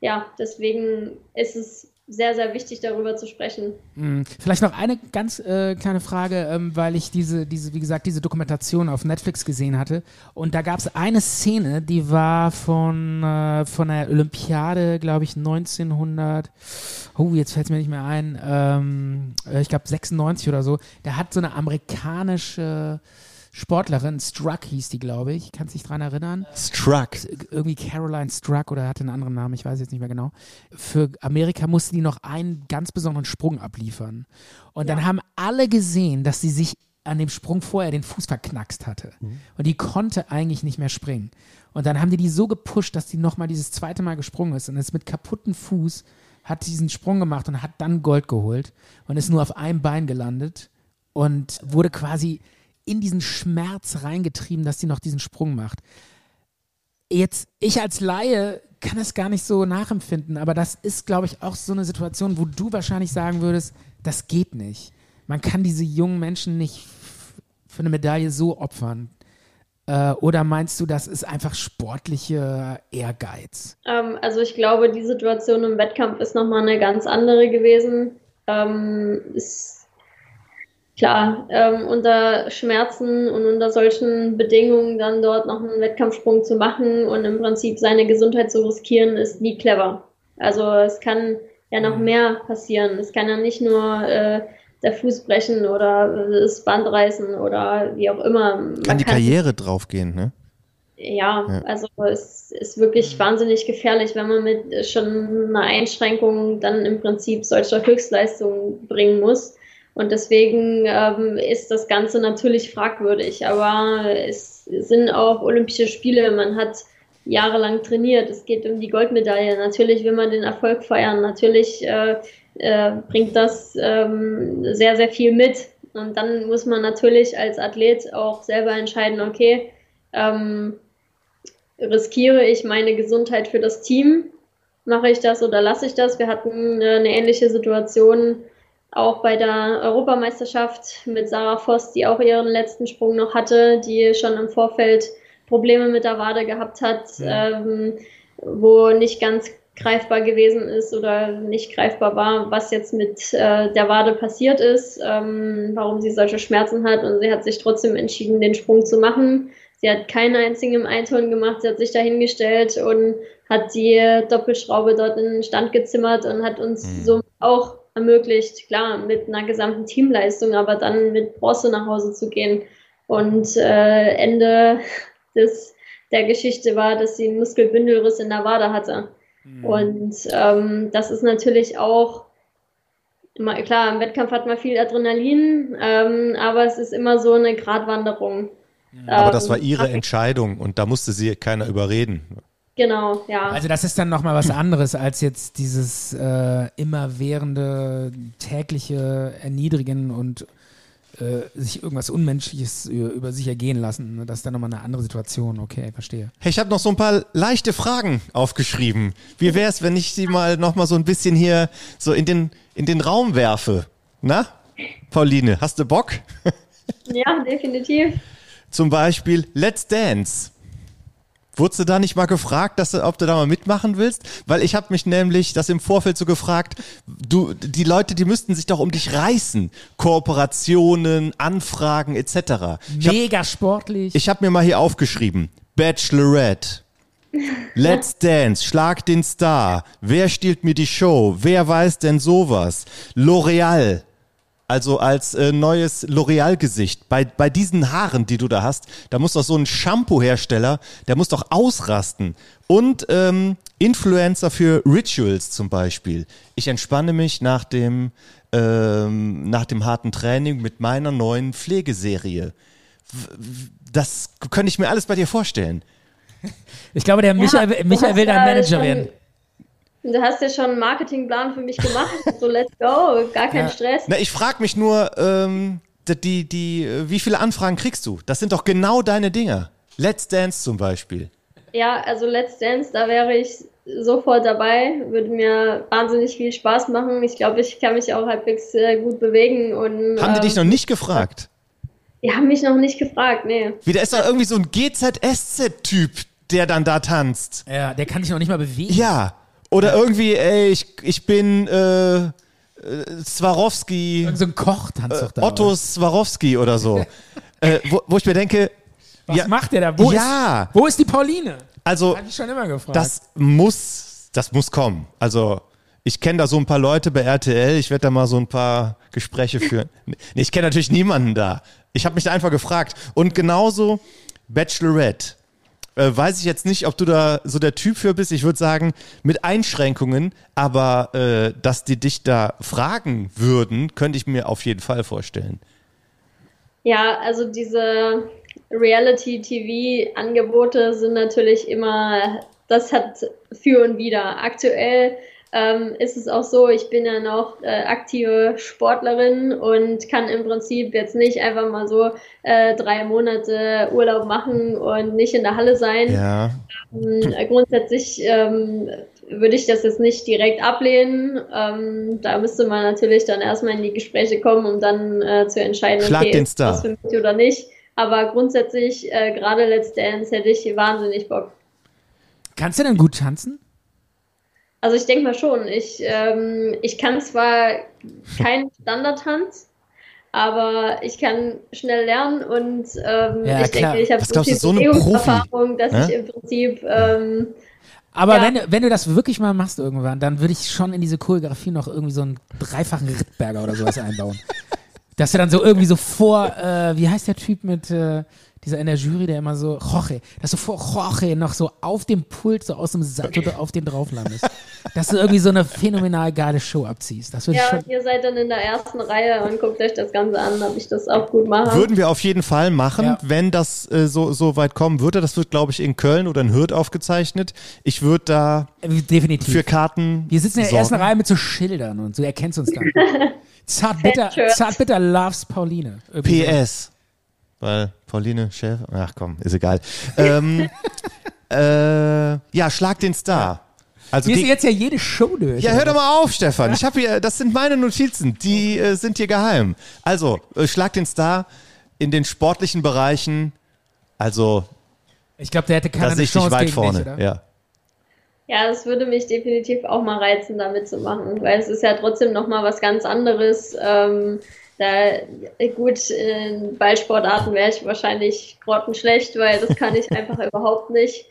Speaker 4: ja, deswegen ist es sehr, sehr wichtig, darüber zu sprechen.
Speaker 3: Mm, Vielleicht noch eine ganz äh, kleine Frage, ähm, weil ich diese, diese, wie gesagt, diese Dokumentation auf Netflix gesehen hatte. Und da gab es eine Szene, die war von, äh, von der Olympiade, glaube ich, 1900. Oh, jetzt fällt es mir nicht mehr ein. Ähm, äh, ich glaube 96 oder so. Da hat so eine amerikanische Sportlerin, Struck hieß die, glaube ich. Kannst dich dran erinnern?
Speaker 2: Struck.
Speaker 3: irgendwie Caroline Struck oder hatte einen anderen Namen, ich weiß jetzt nicht mehr genau. Für Amerika musste die noch einen ganz besonderen Sprung abliefern. Und dann haben alle gesehen, dass sie sich an dem Sprung vorher den Fuß verknackst hatte. Und die konnte eigentlich nicht mehr springen. Und dann haben die die so gepusht, dass die nochmal dieses zweite Mal gesprungen ist und ist mit kaputtem Fuß hat diesen Sprung gemacht und hat dann Gold geholt und ist nur auf einem Bein gelandet und wurde quasi in diesen Schmerz reingetrieben, dass sie noch diesen Sprung macht jetzt, ich als Laie kann es gar nicht so nachempfinden, aber das ist, glaube ich, auch so eine Situation, wo du wahrscheinlich sagen würdest, das geht nicht. Man kann diese jungen Menschen nicht für eine Medaille so opfern. Äh, oder meinst du, das ist einfach sportlicher Ehrgeiz?
Speaker 4: Ähm, also ich glaube, die Situation im Wettkampf ist nochmal eine ganz andere gewesen. Ähm, ist klar, ähm, unter Schmerzen und unter solchen Bedingungen dann dort noch einen Wettkampfsprung zu machen und im Prinzip seine Gesundheit zu riskieren, ist nie clever. Also es kann ja noch mehr passieren. Es kann ja nicht nur äh, der Fuß brechen oder das Band reißen oder wie auch immer. Man
Speaker 2: Kann die Karriere draufgehen, ne?
Speaker 4: ja,
Speaker 2: Ja.
Speaker 4: also es ist wirklich wahnsinnig gefährlich, wenn man mit schon einer Einschränkung dann im Prinzip solcher Höchstleistungen bringen muss. Und deswegen ähm, ist das Ganze natürlich fragwürdig. Aber es sind auch Olympische Spiele. Man hat jahrelang trainiert. Es geht um die Goldmedaille. Natürlich will man den Erfolg feiern. Natürlich äh, äh, bringt das ähm, sehr, sehr viel mit. Und dann muss man natürlich als Athlet auch selber entscheiden, okay, ähm, riskiere ich meine Gesundheit für das Team? Mache ich das oder lasse ich das? Wir hatten äh, eine ähnliche Situation auch bei der Europameisterschaft mit Sarah Voss, die auch ihren letzten Sprung noch hatte, die schon im Vorfeld Probleme mit der Wade gehabt hat, ähm, wo nicht ganz greifbar gewesen ist oder nicht greifbar war, was jetzt mit äh, der Wade passiert ist, ähm, warum sie solche Schmerzen hat und sie hat sich trotzdem entschieden, den Sprung zu machen. Sie hat keinen einzigen im Einturn gemacht, sie hat sich dahingestellt und hat die Doppelschraube dort in den Stand gezimmert und hat uns
Speaker 2: Mhm.
Speaker 4: so auch ermöglicht, klar, mit einer gesamten Teamleistung, aber dann mit Bronze nach Hause zu gehen. Und äh, Ende des, der Geschichte war, dass sie einen Muskelbündelriss in der Wade hatte. Und ähm, das ist natürlich auch, immer, klar, im Wettkampf hat man viel Adrenalin, ähm, aber es ist immer so eine Gratwanderung.
Speaker 2: Aber das war
Speaker 4: Ähm,
Speaker 2: ihre Entscheidung und da musste sie keiner überreden.
Speaker 4: Genau, ja.
Speaker 3: Also das ist dann nochmal was anderes als jetzt dieses äh, immerwährende tägliche Erniedrigen und äh, sich irgendwas Unmenschliches über, sich ergehen lassen. Das ist dann nochmal eine andere Situation. Okay, verstehe.
Speaker 2: Hey, ich habe noch so ein paar leichte Fragen aufgeschrieben. Wie wäre es, wenn ich sie mal noch mal so ein bisschen hier so in den, in den Raum werfe? Na, Pauline, hast du Bock?
Speaker 4: ja, definitiv.
Speaker 2: Zum Beispiel Let's Dance. Wurdest du da nicht mal gefragt, dass du, ob du da mal mitmachen willst? Weil ich habe mich nämlich das im Vorfeld so gefragt, du, die Leute, die müssten sich doch um dich reißen. Kooperationen, Anfragen etc. Ich hab,
Speaker 3: Mega sportlich.
Speaker 2: ich hab mir mal hier aufgeschrieben, Bachelorette. Let's Dance, Schlag den Star. Wer stiehlt mir die Show? Wer weiß denn sowas? L'Oreal. Also als äh, neues L'Oreal-Gesicht. Bei, bei diesen Haaren, die du da hast, da muss doch so ein Shampoo-Hersteller, der muss doch ausrasten. Und ähm, Influencer für Rituals zum Beispiel. Ich entspanne mich nach dem, ähm, nach dem harten Training mit meiner neuen Pflegeserie. Das könnte ich mir alles bei dir vorstellen.
Speaker 3: Ich glaube, der Michael,
Speaker 4: du
Speaker 3: Michael
Speaker 4: hast
Speaker 3: will dein
Speaker 4: ja
Speaker 3: Manager werden.
Speaker 4: Du hast ja schon einen Marketingplan für mich gemacht. So, let's go. Gar kein
Speaker 3: Ja.
Speaker 4: Stress.
Speaker 2: Na, ich frage mich nur, ähm, die, die, die, wie viele Anfragen kriegst du? Das sind doch genau deine Dinger. Let's Dance zum Beispiel.
Speaker 4: Ja, also Let's Dance, da wäre ich sofort dabei. Würde mir wahnsinnig viel Spaß machen. Ich glaube, ich kann mich auch halbwegs äh, gut bewegen. Und,
Speaker 2: Haben die
Speaker 4: ähm,
Speaker 2: dich noch nicht gefragt?
Speaker 4: Die haben mich noch nicht gefragt, nee.
Speaker 2: Wie, da ist doch irgendwie so ein GZSZ-Typ, der dann da tanzt.
Speaker 3: Ja, der kann sich noch nicht mal bewegen.
Speaker 2: Ja. Oder irgendwie, ey, ich, ich bin äh, äh, Swarovski,
Speaker 3: Irgend so ein Koch tanzt doch da.
Speaker 2: Otto Swarovski oder so. äh, wo, wo ich mir denke,
Speaker 3: Was
Speaker 2: ja,
Speaker 3: macht der da? Wo,
Speaker 2: Ja.
Speaker 3: ist, wo ist die Pauline?
Speaker 2: also
Speaker 3: Hab ich schon immer gefragt.
Speaker 2: Das muss, das muss kommen. Also ich kenne da so ein paar Leute bei RTL. Ich werde da mal so ein paar Gespräche führen. Nee, ich kenne natürlich niemanden da. Ich habe mich da einfach gefragt. Und genauso Bachelorette. Äh, weiß ich jetzt nicht, ob du da so der Typ für bist. Ich würde sagen, mit Einschränkungen, aber äh, dass die dich da fragen würden, könnte ich mir auf jeden Fall vorstellen.
Speaker 4: Ja, also diese Reality-TV-Angebote sind natürlich immer, das hat für und wieder. Aktuell ähm, ist es auch so, ich bin ja noch äh, aktive Sportlerin und kann im Prinzip jetzt nicht einfach mal so äh, drei Monate Urlaub machen und nicht in der Halle sein.
Speaker 2: Ja.
Speaker 4: Ähm, grundsätzlich ähm, würde ich das jetzt nicht direkt ablehnen. Ähm, da müsste man natürlich dann erstmal in die Gespräche kommen, um dann äh, zu entscheiden,
Speaker 2: Schlag
Speaker 4: okay,
Speaker 2: den
Speaker 4: ist
Speaker 2: Star.
Speaker 4: das für mich oder nicht. Aber grundsätzlich, äh, gerade Let's Dance, hätte ich wahnsinnig Bock.
Speaker 3: Kannst du denn gut tanzen?
Speaker 4: Also ich denke mal schon. Ich, ähm, ich kann zwar keinen Standardtanz, aber ich kann schnell lernen und ähm,
Speaker 3: Ja,
Speaker 4: ich
Speaker 3: klar.
Speaker 4: denke, ich habe so viel
Speaker 2: so eine
Speaker 4: Bewegungserfahrung, dass
Speaker 2: ne?
Speaker 4: ich im Prinzip ähm,
Speaker 3: Aber
Speaker 4: Ja.
Speaker 3: wenn, du- wenn du das wirklich mal machst irgendwann, dann würde ich schon in diese Choreografie noch irgendwie so einen dreifachen Rittberger oder sowas einbauen. Dass du dann so irgendwie so vor, äh, wie heißt der Typ mit äh, dieser in der Jury, der immer so, Jorge, dass du vor Jorge noch so auf dem Pult, so aus dem Salto auf den drauf landest. dass du irgendwie so eine phänomenal geile Show abziehst. Das
Speaker 4: Ja,
Speaker 3: schon.
Speaker 4: ihr seid dann in der ersten Reihe und guckt euch das Ganze an, ob ich das auch gut mache.
Speaker 2: Würden wir auf jeden Fall machen,
Speaker 3: Ja.
Speaker 2: wenn das äh, so, so weit kommen würde. Das wird, glaube ich, in Köln oder in Hürth aufgezeichnet. Ich würde da
Speaker 3: Äh, Definitiv.
Speaker 2: für Karten.
Speaker 3: Wir sitzen in der
Speaker 2: sorgen.
Speaker 3: ersten Reihe mit so Schildern und so erkennst uns dann. Zartbitter. Zartbitter loves Pauline. Irgendwie so.
Speaker 2: Weil Pauline Chef. Ach komm, ist egal. ähm, äh, ja, schlag den Star. Also
Speaker 3: Wir
Speaker 2: geg-
Speaker 3: sind jetzt ja jede Show durch.
Speaker 2: ja, hör doch mal auf, Stefan. Ich habe hier, das sind meine Notizen, die äh, sind hier geheim. Also, äh, schlag den Star in den sportlichen Bereichen. Also,
Speaker 3: Ich glaube, der hätte
Speaker 2: da
Speaker 3: keine
Speaker 2: sehe ich
Speaker 3: Chance
Speaker 2: dich weit
Speaker 3: gegen
Speaker 2: vorne.
Speaker 3: Dich, oder?
Speaker 2: ja.
Speaker 4: Ja, das würde mich definitiv auch mal reizen, da mitzumachen, weil es ist ja trotzdem nochmal was ganz anderes. Ähm, da, gut, in Ballsportarten wäre ich wahrscheinlich grottenschlecht, weil das kann ich einfach überhaupt nicht.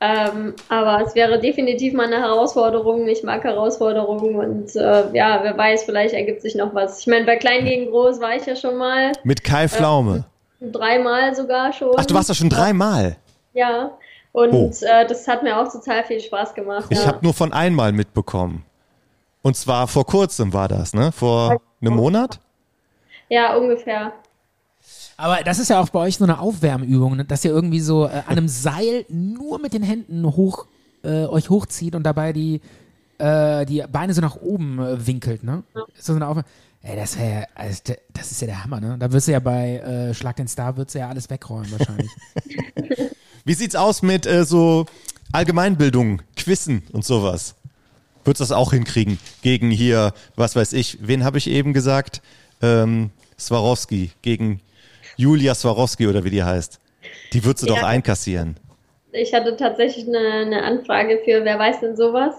Speaker 4: Ähm, aber es wäre definitiv mal eine Herausforderung. Ich mag Herausforderungen und äh, ja, wer weiß, vielleicht ergibt sich noch was. Ich meine, bei Klein gegen Groß war ich ja schon mal,
Speaker 2: Mit Kai Pflaume.
Speaker 4: dreimal sogar schon.
Speaker 2: Ach, du warst da schon dreimal.
Speaker 4: Ja, und
Speaker 2: Oh.
Speaker 4: äh, das hat mir auch total viel Spaß gemacht.
Speaker 2: Ich
Speaker 4: ja.
Speaker 2: habe nur von einmal mitbekommen. Und zwar vor kurzem war das, ne? Vor einem Monat?
Speaker 4: Ja, ungefähr.
Speaker 3: Aber das ist ja auch bei euch so eine Aufwärmübung, ne? dass ihr irgendwie so äh, an einem Seil nur mit den Händen hoch, äh, euch hochzieht und dabei die, äh, die Beine so nach oben äh, winkelt, ne? Ist so eine Aufwärm Ey, das, ja- also, das ist ja der Hammer, ne? Da wirst du ja bei äh, Schlag den Star, würdest du ja alles wegräumen wahrscheinlich.
Speaker 2: Wie sieht's aus mit äh, so Allgemeinbildung, Quizzen und sowas? Würdest du das auch hinkriegen? Gegen hier, was weiß ich, wen habe ich eben gesagt? Ähm, Swarovski, gegen Julia Swarovski oder wie die heißt. Die würdest du
Speaker 4: Ja.
Speaker 2: doch einkassieren.
Speaker 4: Ich hatte tatsächlich eine, eine Anfrage für wer weiß denn sowas.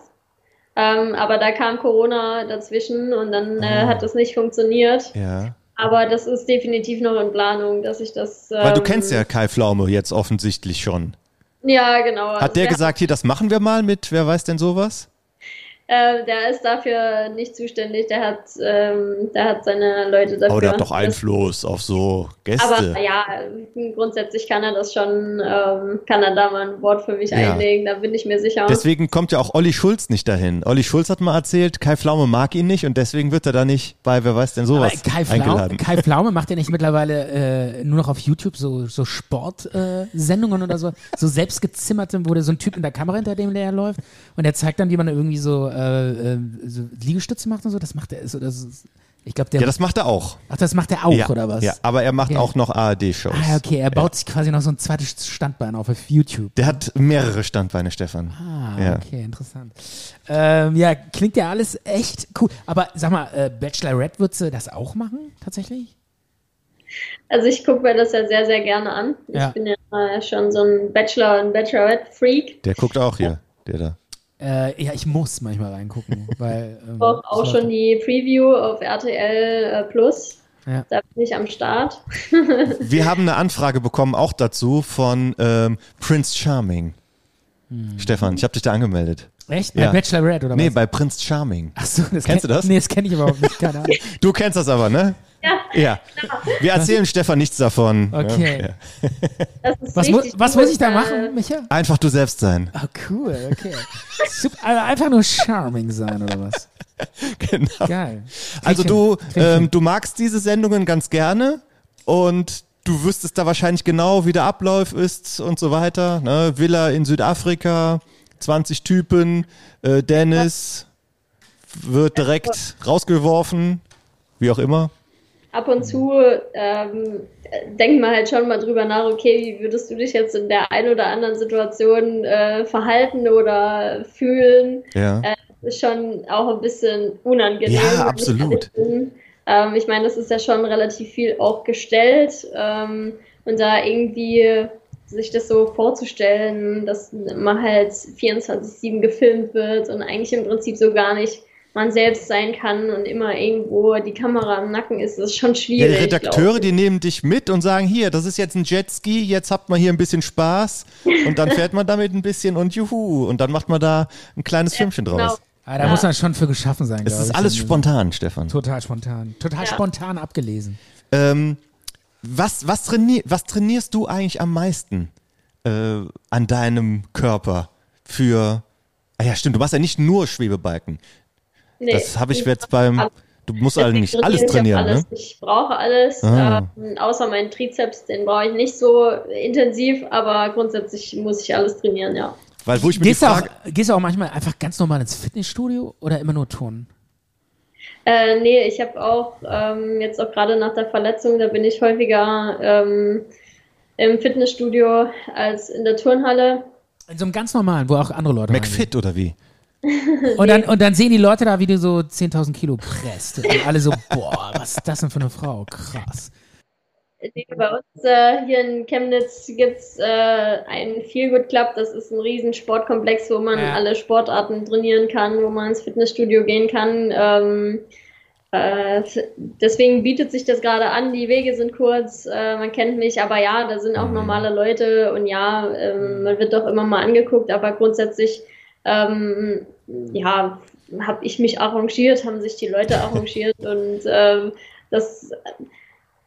Speaker 4: Ähm, aber da kam Corona dazwischen und dann äh,
Speaker 2: Ah.
Speaker 4: hat das nicht funktioniert.
Speaker 2: Ja.
Speaker 4: Aber das ist definitiv noch in Planung, dass ich das. Ähm,
Speaker 2: Weil du kennst ja Kai Pflaume jetzt offensichtlich schon.
Speaker 4: Ja, genau. Also
Speaker 2: Hat der
Speaker 4: der-
Speaker 2: gesagt, hier, das machen wir mal mit, wer weiß denn sowas?
Speaker 4: Äh, der ist dafür nicht zuständig. Der hat, ähm, der hat seine Leute dafür.
Speaker 2: Oh, der hat doch Einfluss auf so Gäste.
Speaker 4: Aber ja, grundsätzlich kann er das schon, ähm, kann er da mal ein Wort für mich
Speaker 2: Ja.
Speaker 4: einlegen, da bin ich mir sicher.
Speaker 2: Deswegen kommt ja auch Olli Schulz nicht dahin. Olli Schulz hat mal erzählt, Kai Pflaume mag ihn nicht und deswegen wird er da nicht bei wer weiß denn
Speaker 3: Aber
Speaker 2: sowas
Speaker 3: Kai, Pflaume,
Speaker 2: eingeladen.
Speaker 3: Kai Pflaume macht ja nicht mittlerweile äh, nur noch auf YouTube so, so Sportsendungen äh, oder so, so selbstgezimmerte, wo der so ein Typ in der Kamera hinter dem der läuft und der zeigt dann, wie man irgendwie so, äh, äh, so Liegestütze macht und so. Das macht er, so, das ist, ich glaube, der,
Speaker 2: Ja, das macht er auch.
Speaker 3: ach, das macht er auch,
Speaker 2: ja,
Speaker 3: oder was?
Speaker 2: Ja, aber er macht
Speaker 3: Okay.
Speaker 2: auch noch ARD-Shows.
Speaker 3: Ah, okay, er baut sich quasi noch so ein zweites Standbein auf auf YouTube.
Speaker 2: Der hat mehrere Standbeine, Stefan.
Speaker 3: Ah,
Speaker 2: Ja.
Speaker 3: okay, interessant. Ähm, ja, klingt ja alles echt cool. Aber sag mal, äh, Bachelorette würdest du das auch machen, tatsächlich?
Speaker 4: Also ich gucke mir das ja sehr, sehr gerne an.
Speaker 3: Ja.
Speaker 4: Ich bin ja äh, schon so ein Bachelor- und Bachelorette-Freak.
Speaker 2: Der guckt auch hier, der da.
Speaker 3: Äh, ja, ich muss manchmal reingucken, weil. Ähm,
Speaker 4: Auch, auch schon die Preview auf RTL äh, Plus.
Speaker 3: Ja.
Speaker 4: Da bin ich am Start.
Speaker 2: Wir haben eine Anfrage bekommen, auch dazu, von ähm, Prince Charming.
Speaker 3: Hm.
Speaker 2: Stefan, ich habe dich da angemeldet.
Speaker 3: Echt? Bei
Speaker 2: Ja.
Speaker 3: Bachelorette oder
Speaker 2: Nee,
Speaker 3: was?
Speaker 2: bei Prince Charming.
Speaker 3: Ach so, das
Speaker 2: Kennst
Speaker 3: kenn-
Speaker 2: du das?
Speaker 3: Nee, das kenne ich überhaupt nicht, keine Ahnung.
Speaker 2: Du kennst das aber, ne?
Speaker 4: Ja,
Speaker 2: Ja. Wir erzählen Stefan nichts davon.
Speaker 3: Okay.
Speaker 2: Ja.
Speaker 3: Was, mu was
Speaker 4: cool.
Speaker 3: muss ich da
Speaker 4: Äh,
Speaker 3: machen, Micha?
Speaker 2: Einfach du selbst sein.
Speaker 3: Ah, cool, okay. Super, also einfach nur charming sein oder was?
Speaker 2: Genau.
Speaker 3: Geil.
Speaker 2: Also
Speaker 3: Krieg
Speaker 2: du,
Speaker 3: hin. Krieg
Speaker 2: ähm, du magst diese Sendungen ganz gerne und du wüsstest da wahrscheinlich genau, wie der Ablauf ist und so weiter. Ne? Villa in Südafrika, 20 Typen, äh, Dennis wird direkt rausgeworfen, wie auch immer.
Speaker 4: Ab und zu ähm, denkt man halt schon mal drüber nach, okay, wie würdest du dich jetzt in der einen oder anderen Situation äh, verhalten oder fühlen?
Speaker 2: Ja.
Speaker 4: Äh, ist schon auch ein bisschen unangenehm.
Speaker 2: Ja, absolut.
Speaker 4: Ähm, ich meine, das ist ja schon relativ viel auch gestellt ähm, und da irgendwie sich das so vorzustellen, dass man halt 24-7 gefilmt wird und eigentlich im Prinzip so gar nicht man selbst sein kann und immer irgendwo die Kamera im Nacken ist, das ist schon
Speaker 2: Ja,
Speaker 4: schwierig.
Speaker 2: die Redakteure, die nehmen dich mit und sagen, hier, das ist jetzt ein Jetski, jetzt habt man hier ein bisschen Spaß und dann fährt man damit ein bisschen und juhu und dann macht man da ein kleines Filmchen draus.
Speaker 4: genau.
Speaker 3: Ah, da
Speaker 4: Ja.
Speaker 3: muss man schon für geschaffen sein,
Speaker 2: Es ist
Speaker 3: ich.
Speaker 2: alles
Speaker 3: Und-
Speaker 2: spontan, Stefan.
Speaker 3: Total spontan. Total
Speaker 4: Ja.
Speaker 3: spontan abgelesen.
Speaker 2: Ähm, was, was, traini was trainierst du eigentlich am meisten äh, an deinem Körper für. Ah ja, stimmt, du machst ja nicht nur Schwebebalken.
Speaker 4: Nee,
Speaker 2: das habe ich
Speaker 4: ich
Speaker 2: jetzt beim. Du musst eigentlich alles
Speaker 4: trainiere ich auch
Speaker 2: trainieren, ne?
Speaker 4: alles. Ich brauche alles,
Speaker 2: Ah.
Speaker 4: ähm, außer meinen Trizeps, den brauche ich nicht so intensiv, aber grundsätzlich muss ich alles trainieren, ja.
Speaker 2: Weil wo ich mir die
Speaker 3: Gehst du, auch,
Speaker 2: Frage.
Speaker 3: gehst du auch manchmal einfach ganz normal ins Fitnessstudio oder immer nur Turnen?
Speaker 4: Äh, nee, ich habe auch ähm, jetzt auch gerade nach der Verletzung, da bin ich häufiger ähm, im Fitnessstudio als in der Turnhalle.
Speaker 3: In so einem ganz normalen, wo auch andere Leute.
Speaker 2: McFit oder wie?
Speaker 3: Und dann, und dann sehen die Leute da, wie du so 10.000 Kilo presst. Und alle so, boah, was ist das denn für eine Frau? Krass.
Speaker 4: Bei uns äh, hier in Chemnitz gibt es äh, einen Feelgood Club. Das ist ein riesen Sportkomplex, wo man
Speaker 3: Ja.
Speaker 4: alle Sportarten trainieren kann, wo man ins Fitnessstudio gehen kann. Ähm, äh, deswegen bietet sich das gerade an. Die Wege sind kurz, äh, man kennt mich, aber ja, da sind auch normale Leute und ja, ähm, man wird doch immer mal angeguckt, aber grundsätzlich, ähm, ja, habe ich mich arrangiert, haben sich die Leute arrangiert und ähm, das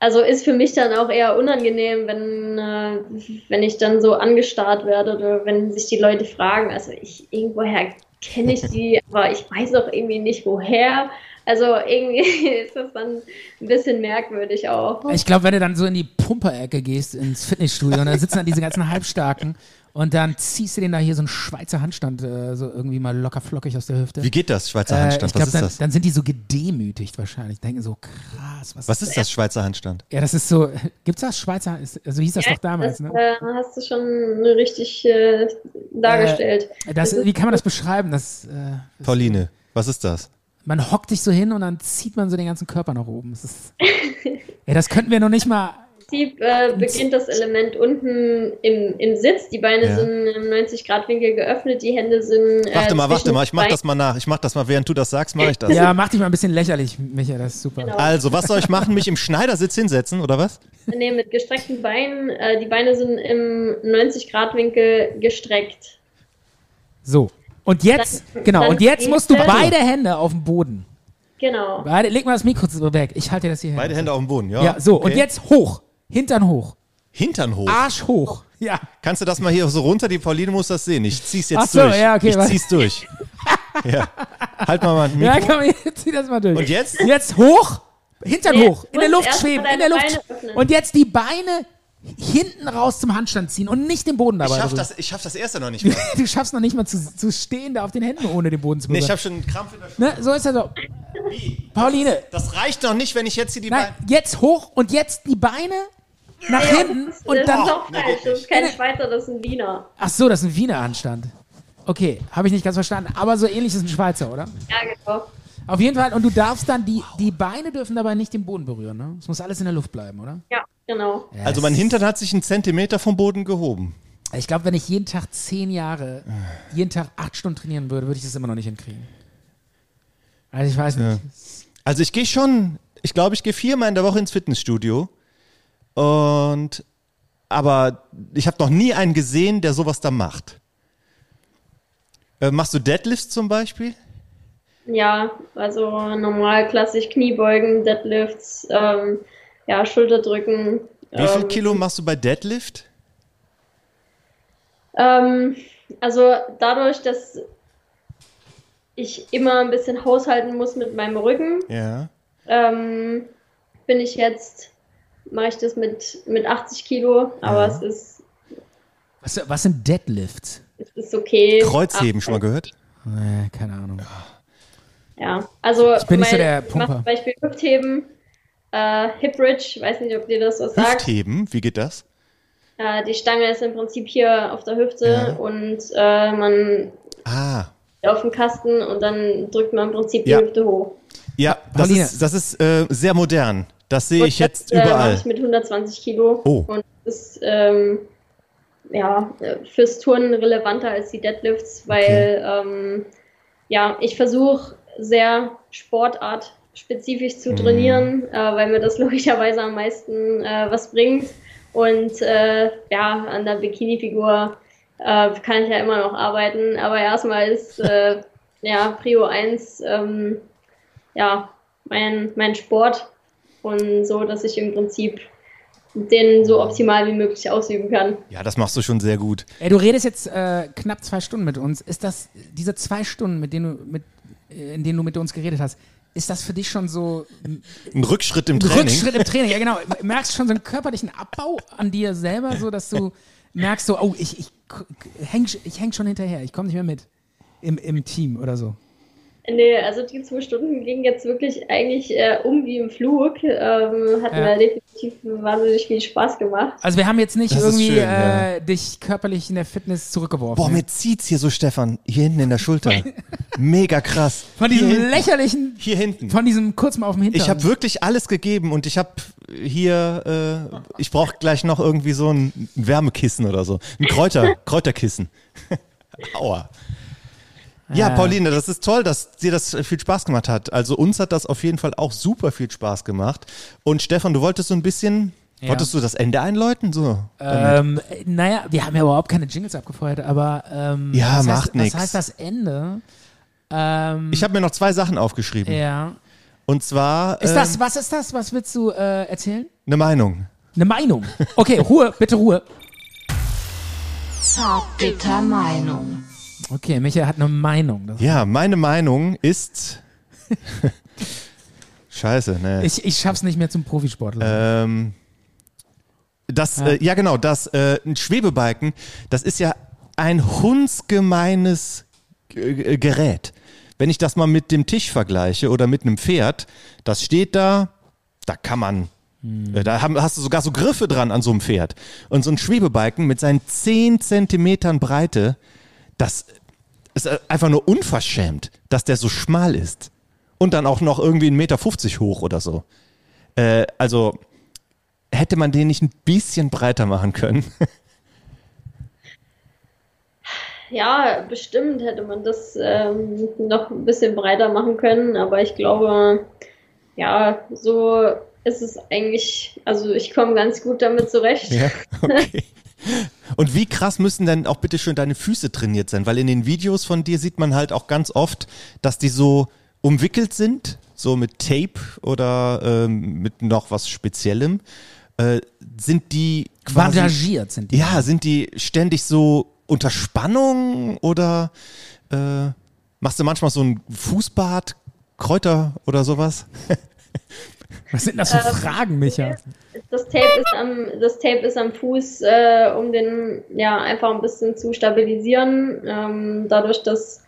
Speaker 4: also ist für mich dann auch eher unangenehm, wenn, äh, wenn ich dann so angestarrt werde oder wenn sich die Leute fragen. Also ich irgendwoher kenne ich die, aber ich weiß auch irgendwie nicht woher. Also irgendwie ist das dann ein bisschen merkwürdig auch.
Speaker 3: Ich glaube, wenn du dann so in die Pumperecke gehst, ins Fitnessstudio, und da sitzen dann diese ganzen Halbstarken und dann ziehst du den da hier so einen Schweizer Handstand äh, so irgendwie mal locker flockig aus der Hüfte.
Speaker 2: Wie geht das, Schweizer
Speaker 3: Äh,
Speaker 2: Handstand?
Speaker 3: ich glaub,
Speaker 2: was ist
Speaker 3: dann,
Speaker 2: das?
Speaker 3: dann sind die so gedemütigt wahrscheinlich. Denken so, krass, was,
Speaker 2: Was ist das, Schweizer Handstand?
Speaker 3: Ja, das ist so, gibt's das Schweizer? Ist, also hieß das doch damals,
Speaker 4: das
Speaker 3: ne?
Speaker 4: äh, hast du schon richtig äh, dargestellt.
Speaker 3: Das,
Speaker 4: ist-
Speaker 3: wie kann man das beschreiben? Das, äh,
Speaker 2: Pauline, was ist das?
Speaker 3: man hockt sich so hin und dann zieht man so den ganzen Körper nach oben. Das ist, ja, das könnten wir noch nicht mal.
Speaker 4: Im Prinzip äh, beginnt das Element unten im, im Sitz. Die Beine
Speaker 2: Ja.
Speaker 4: sind im 90-Grad-Winkel geöffnet, die Hände sind. Äh,
Speaker 2: Warte mal, warte mal, ich mach das mal nach. Ich mach das mal, während du das sagst, mache ich das.
Speaker 3: Ja, mach dich mal ein bisschen lächerlich, Micha, das ist super.
Speaker 4: Genau.
Speaker 2: Also, was soll ich machen? Mich im Schneidersitz hinsetzen, oder was?
Speaker 4: Nee, mit gestreckten Beinen. Äh, die Beine sind im 90-Grad-Winkel gestreckt.
Speaker 3: So. Und jetzt,
Speaker 4: Dann-
Speaker 3: genau,
Speaker 4: dann
Speaker 3: und jetzt musst du beide Hände auf den Boden.
Speaker 4: Genau.
Speaker 3: Beide, leg mal das Mikro weg. Ich halte dir das hier hin.
Speaker 2: Beide Hände auf dem Boden, ja.
Speaker 3: Ja, so,
Speaker 2: okay.
Speaker 3: und jetzt hoch. Hintern hoch.
Speaker 2: Hintern hoch.
Speaker 3: Arsch hoch. Ja.
Speaker 2: Kannst du das mal hier so runter? Die Pauline muss das sehen. Ich zieh's jetzt
Speaker 3: Ach so,
Speaker 2: durch.
Speaker 3: ja, okay,
Speaker 2: ich
Speaker 3: warte.
Speaker 2: zieh's durch. ja. Halt mal mal ein
Speaker 3: Ja,
Speaker 2: Mikro.
Speaker 3: komm, jetzt zieh das mal durch.
Speaker 2: Und jetzt?
Speaker 3: Jetzt hoch. Hintern
Speaker 4: Nee,
Speaker 3: hoch. In der Luft schweben. In der Luft. Und jetzt die Beine hinten raus zum Handstand ziehen und nicht den Boden dabei
Speaker 2: Ich schaff, das, ich schaff das erste noch nicht mal.
Speaker 3: Du schaffst noch nicht mal zu, zu stehen da auf den Händen, ohne den Boden zu
Speaker 2: Nee,
Speaker 3: berühren.
Speaker 2: ich hab schon einen Krampf in der Schulter.
Speaker 3: ne? So ist er so. Pauline,
Speaker 2: Das reicht noch nicht, wenn ich jetzt hier die
Speaker 3: nein,
Speaker 2: Beine...
Speaker 3: jetzt hoch und jetzt die Beine nach
Speaker 4: Ja,
Speaker 3: hinten
Speaker 4: das,
Speaker 3: und
Speaker 4: das
Speaker 3: dann.
Speaker 4: ist auch falsch. Das ist kein. Schweizer, das ist ein Wiener.
Speaker 3: Ach so, das ist ein Wiener Handstand. Okay, habe ich nicht ganz verstanden. Aber so ähnlich ist ein Schweizer, oder?
Speaker 4: Ja, genau.
Speaker 3: Auf jeden Fall. Und du darfst dann, die, die Beine dürfen dabei nicht den Boden berühren, ne? Es muss alles in der Luft bleiben, oder?
Speaker 4: Ja, genau.
Speaker 2: Also mein Hintern hat sich einen Zentimeter vom Boden gehoben.
Speaker 3: Ich glaube, wenn ich jeden Tag zehn Jahre, jeden Tag acht Stunden trainieren würde, würde ich das immer noch nicht hinkriegen. Also ich weiß nicht.
Speaker 2: Also ich gehe schon, ich glaube, ich gehe viermal in der Woche ins Fitnessstudio. Und aber ich habe noch nie einen gesehen, der sowas da macht. Äh, machst du Deadlifts zum Beispiel?
Speaker 4: Ja, also normal klassisch Kniebeugen, Deadlifts, ähm, ja, Schulterdrücken.
Speaker 2: Wie viel
Speaker 4: ähm,
Speaker 2: Kilo machst du bei Deadlift?
Speaker 4: Ähm, also dadurch, dass ich immer ein bisschen haushalten muss mit meinem Rücken,
Speaker 2: Ja.
Speaker 4: ähm, bin ich jetzt, mache ich das mit, mit 80 Kilo, aber es ist,
Speaker 3: Was, was sind Deadlifts?
Speaker 4: es ist okay.
Speaker 2: Kreuzheben schon mal gehört?
Speaker 3: Äh, keine Ahnung.
Speaker 4: Ja, also
Speaker 3: Ich bin nicht so
Speaker 4: mein-
Speaker 3: der
Speaker 4: ich mach
Speaker 3: Pumper.
Speaker 4: zum Beispiel Hüftheben, äh, Hip Bridge, weiß nicht, ob dir das was sagt.
Speaker 2: Hüftheben, wie geht das?
Speaker 4: Äh, die Stange ist im Prinzip hier auf der Hüfte
Speaker 2: Ja.
Speaker 4: und äh, man
Speaker 2: Ah.
Speaker 4: auf den Kasten und dann drückt man im Prinzip die
Speaker 2: Ja.
Speaker 4: Hüfte hoch.
Speaker 2: Ja, das
Speaker 3: Pauline.
Speaker 2: ist, das ist äh, sehr modern. Das sehe ich jetzt
Speaker 4: das, Äh,
Speaker 2: überall.
Speaker 4: ich mit 120 Kilo.
Speaker 2: Oh.
Speaker 4: Und das ist ähm, ja, äh, fürs Turnen relevanter als die Deadlifts, weil ähm, ja, ich versuche sehr sportartspezifisch
Speaker 2: Mhm.
Speaker 4: zu trainieren, äh, weil mir das logischerweise am meisten äh, was bringt. Und äh, ja, an der Bikini-Figur äh, kann ich ja immer noch arbeiten, aber erstmal ist äh, ja Prio 1 ähm, ja, mein, mein Sport und so, dass ich im Prinzip den so optimal wie möglich ausüben kann.
Speaker 2: Ja, das machst du schon sehr gut.
Speaker 3: Ey, du redest jetzt äh, knapp zwei Stunden mit uns. Ist das, diese zwei Stunden, mit denen du, mit, äh, in denen du mit uns geredet hast, ist das für dich schon so ein
Speaker 2: Ein Rückschritt im Training.
Speaker 3: Rückschritt im Training? Ja, genau. Merkst du schon so einen körperlichen Abbau an dir selber, so dass du merkst, so, oh, ich, ich, häng, ich häng schon hinterher, ich komme nicht mehr mit im, im Team oder so.
Speaker 4: Nee, also die zwei Stunden gingen jetzt wirklich eigentlich äh, um wie im Flug. Ähm, hat
Speaker 3: Ja.
Speaker 4: mir definitiv wahnsinnig viel Spaß gemacht.
Speaker 3: Also wir haben jetzt nicht
Speaker 2: Das
Speaker 3: irgendwie
Speaker 2: schön, ja.
Speaker 3: äh, dich körperlich in der Fitness zurückgeworfen.
Speaker 2: Boah, mir zieht's hier so, Stefan. Hier hinten in der Schulter. Mega krass.
Speaker 3: von
Speaker 2: hier
Speaker 3: diesem
Speaker 2: hinten.
Speaker 3: lächerlichen,
Speaker 2: Hier hinten.
Speaker 3: von diesem kurz mal auf dem Hintern.
Speaker 2: Ich habe wirklich alles gegeben und ich habe hier, äh, ich brauche gleich noch irgendwie so ein Wärmekissen oder so. Ein Kräuter, Kräuterkissen. Aua. Ja, Pauline, das ist toll, dass dir das viel Spaß gemacht hat. Also uns hat das auf jeden Fall auch super viel Spaß gemacht. Und Stefan, du wolltest so ein bisschen,
Speaker 3: Ja.
Speaker 2: wolltest du das Ende einläuten? So.
Speaker 3: Ähm, äh, naja, wir haben ja überhaupt keine Jingles abgefeuert, aber ähm,
Speaker 2: Ja, macht
Speaker 3: heißt,
Speaker 2: nix.
Speaker 3: Was heißt das Ende? Ähm,
Speaker 2: Ich habe mir noch zwei Sachen aufgeschrieben.
Speaker 3: ja.
Speaker 2: Und zwar
Speaker 3: Ist
Speaker 2: ähm,
Speaker 3: das, was ist das? Was willst du äh, erzählen?
Speaker 2: eine Meinung.
Speaker 3: Eine Meinung. Okay, Ruhe, bitte Ruhe.
Speaker 1: Zartbitter Meinung.
Speaker 3: Okay, Michael hat eine Meinung.
Speaker 2: Ja, meine Meinung ist. Scheiße, ne?
Speaker 3: Ich, ich schaff's nicht mehr zum Profisportler.
Speaker 2: Ähm, das,
Speaker 3: Ja.
Speaker 2: Äh, ja genau, das äh, ein Schwebebalken, das ist ja ein hundsgemeines G- G- Gerät. Wenn ich das mal mit dem Tisch vergleiche oder mit einem Pferd, das steht da, da kann man, äh, da haben, hast du sogar so Griffe dran an so einem Pferd. Und so ein Schwebebalken mit seinen 10 Zentimetern Breite, das ist äh, einfach nur unverschämt, dass der so schmal ist. Und dann auch noch irgendwie 1,50 Meter hoch oder so. Äh, also hätte man den nicht ein bisschen breiter machen können?
Speaker 4: Ja, bestimmt hätte man das ähm, noch ein bisschen breiter machen können, aber ich glaube, ja, so ist es eigentlich, also ich komme ganz gut damit zurecht.
Speaker 2: Ja, okay. Und wie krass müssen denn auch bitte schön deine Füße trainiert sein? Weil in den Videos von dir sieht man halt auch ganz oft, dass die so umwickelt sind, so mit Tape oder ähm, mit noch was Speziellem. Äh, sind die quasi.
Speaker 3: Bandagiert sind die.
Speaker 2: Ja, sind die ständig so unter Spannung oder äh, machst du manchmal so ein Fußbad, Kräuter oder sowas?
Speaker 3: Was sind das für Fragen, Micha?
Speaker 4: Das Tape ist am, das Tape ist am Fuß, äh, um den ja einfach ein bisschen zu stabilisieren. Ähm, dadurch, dass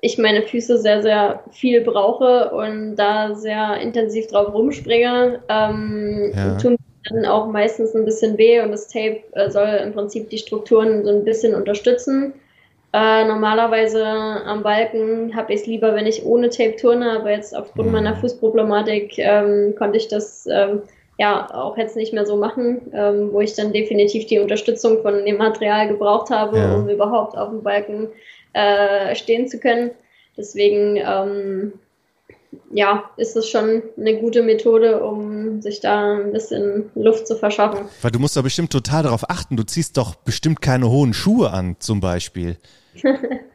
Speaker 4: ich meine Füße sehr, sehr viel brauche und da sehr intensiv drauf rumspringe, ähm,
Speaker 2: Ja.
Speaker 4: tun dann auch meistens ein bisschen weh und das Tape äh, soll im Prinzip die Strukturen so ein bisschen unterstützen. Äh, normalerweise am Balken habe ich es lieber, wenn ich ohne Tape turne, aber jetzt aufgrund
Speaker 2: Mhm.
Speaker 4: meiner Fußproblematik ähm, konnte ich das ähm, ja auch jetzt nicht mehr so machen, ähm, wo ich dann definitiv die Unterstützung von dem Material gebraucht habe,
Speaker 2: Ja.
Speaker 4: um überhaupt auf dem Balken äh, stehen zu können. Deswegen ähm, ja, ist es schon eine gute Methode, um sich da ein bisschen Luft zu verschaffen.
Speaker 2: Weil du musst da bestimmt total darauf achten. Du ziehst doch bestimmt keine hohen Schuhe an, zum Beispiel.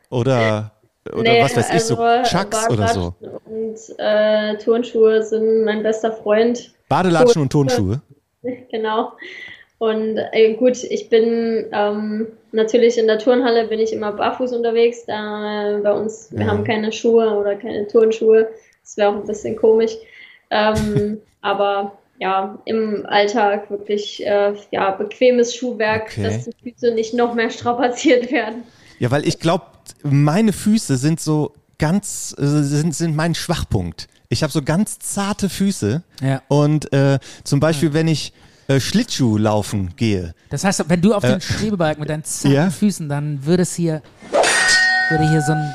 Speaker 2: Oder, oder
Speaker 4: Nee,
Speaker 2: was weiß ich, so
Speaker 4: also
Speaker 2: Chucks oder so.
Speaker 4: Und äh, Turnschuhe sind mein bester Freund.
Speaker 2: Badelatschen und Turnschuhe.
Speaker 4: genau. Und äh, gut, ich bin ähm, natürlich in der Turnhalle bin ich immer barfuß unterwegs. Da äh, bei uns, wir
Speaker 2: Ja.
Speaker 4: haben keine Schuhe oder keine Turnschuhe. Das wäre auch ein bisschen komisch. Ähm, aber ja, im Alltag wirklich äh, ja, bequemes Schuhwerk,
Speaker 2: Okay.
Speaker 4: dass die Füße nicht noch mehr strapaziert werden.
Speaker 2: Ja, weil ich glaube, meine Füße sind so ganz, äh, sind, sind mein Schwachpunkt. Ich habe so ganz zarte Füße.
Speaker 3: Ja.
Speaker 2: Und äh, zum Beispiel, wenn ich äh, Schlittschuh laufen gehe,
Speaker 3: Das heißt, wenn du auf den Schwebebalken mit deinen zarten
Speaker 2: Äh. ja?
Speaker 3: Füßen, dann würde es hier, würde hier so ein.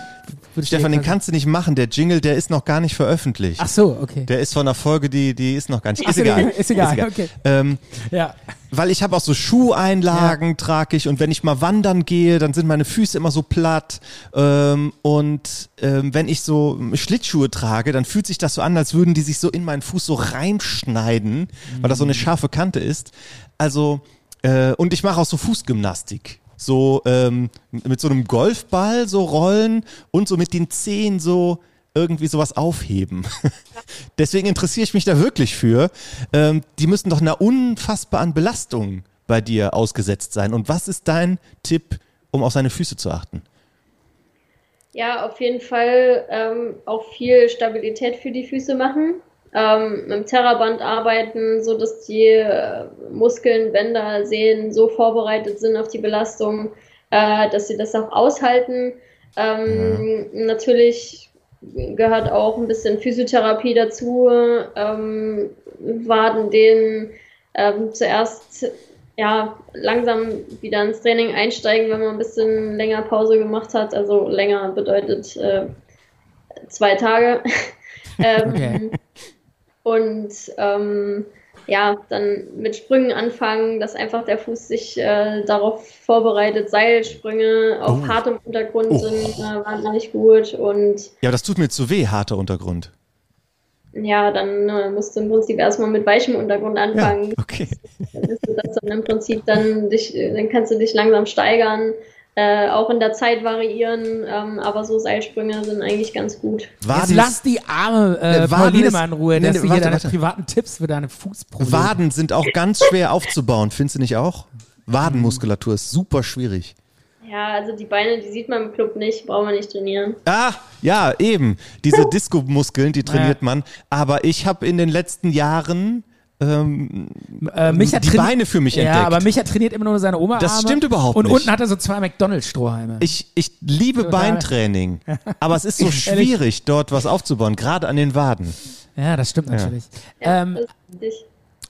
Speaker 2: Stefan, den kannst du nicht machen. Der Jingle, der ist noch gar nicht veröffentlicht.
Speaker 3: Ach so, okay.
Speaker 2: Der ist von einer Folge, die, die ist noch gar nicht. Ist
Speaker 3: so,
Speaker 2: egal.
Speaker 3: ist egal, okay.
Speaker 2: Ähm,
Speaker 3: Ja.
Speaker 2: weil ich habe auch so Schuheinlagen trage ich und wenn ich mal wandern gehe, dann sind meine Füße immer so platt ähm, und ähm, wenn ich so Schlittschuhe trage, dann fühlt sich das so an, als würden die sich so in meinen Fuß so reinschneiden, weil das so eine scharfe Kante ist. Also äh, und ich mache auch so Fußgymnastik. So ähm, mit so einem Golfball so rollen und so mit den Zehen so irgendwie sowas aufheben. Deswegen interessiere ich mich da wirklich für. Ähm, die müssen doch einer unfassbaren Belastung bei dir ausgesetzt sein. Und was ist dein Tipp, um auf seine Füße zu achten?
Speaker 4: Ja, auf jeden Fall ähm, auch viel Stabilität für die Füße machen. Ähm, mit dem Terraband arbeiten, so dass die äh, Muskeln, Bänder, Sehnen so vorbereitet sind auf die Belastung, äh, dass sie das auch aushalten. Ähm, Natürlich gehört auch ein bisschen Physiotherapie dazu, ähm, Waden, denen ähm, zuerst ja, langsam wieder ins Training einsteigen, wenn man ein bisschen länger Pause gemacht hat. Also länger bedeutet äh, zwei Tage. ähm,
Speaker 3: Okay.
Speaker 4: Und ähm, ja, dann mit Sprüngen anfangen, dass einfach der Fuß sich äh, darauf vorbereitet. Seilsprünge auf
Speaker 2: Oh.
Speaker 4: hartem Untergrund
Speaker 2: Oh.
Speaker 4: sind äh, wahnsinnig gut und
Speaker 2: Ja, das tut mir zu weh, harter Untergrund.
Speaker 4: ja, dann äh, musst du im Prinzip erstmal mit weichem Untergrund anfangen.
Speaker 2: okay.
Speaker 4: Dann bist du das dann im Prinzip dann dich, äh, dann kannst du dich langsam steigern, äh, auch in der Zeit variieren, ähm, aber so Seilsprünge sind eigentlich ganz gut.
Speaker 3: Jetzt
Speaker 2: Waden,
Speaker 3: lass die arme äh,
Speaker 2: Waden
Speaker 3: Pauline mal in Ruhe,
Speaker 2: Nee,
Speaker 3: dass
Speaker 2: nee,
Speaker 3: du hier
Speaker 2: warte,
Speaker 3: deine
Speaker 2: warte.
Speaker 3: privaten Tipps für deine Fußprobleme.
Speaker 2: Waden sind auch ganz schwer aufzubauen, findest du nicht auch? Wadenmuskulatur ist super schwierig.
Speaker 4: Ja, also die Beine, die sieht man im Club nicht, brauchen wir nicht trainieren.
Speaker 2: Ah, ja, eben. Diese Disco-Muskeln, die trainiert
Speaker 3: Ja.
Speaker 2: man. Aber ich habe in den letzten Jahren ähm,
Speaker 3: Äh, Micha
Speaker 2: die Beine für mich
Speaker 3: Ja,
Speaker 2: entdeckt.
Speaker 3: aber Micha trainiert immer nur seine Oma.
Speaker 2: Das stimmt überhaupt
Speaker 3: Und
Speaker 2: nicht.
Speaker 3: unten hat er so zwei McDonalds-Strohhalme.
Speaker 2: ich, ich liebe
Speaker 3: Total.
Speaker 2: Beintraining, aber es ist so schwierig, dort was aufzubauen, gerade an den Waden.
Speaker 3: Ja, das stimmt natürlich. Ähm,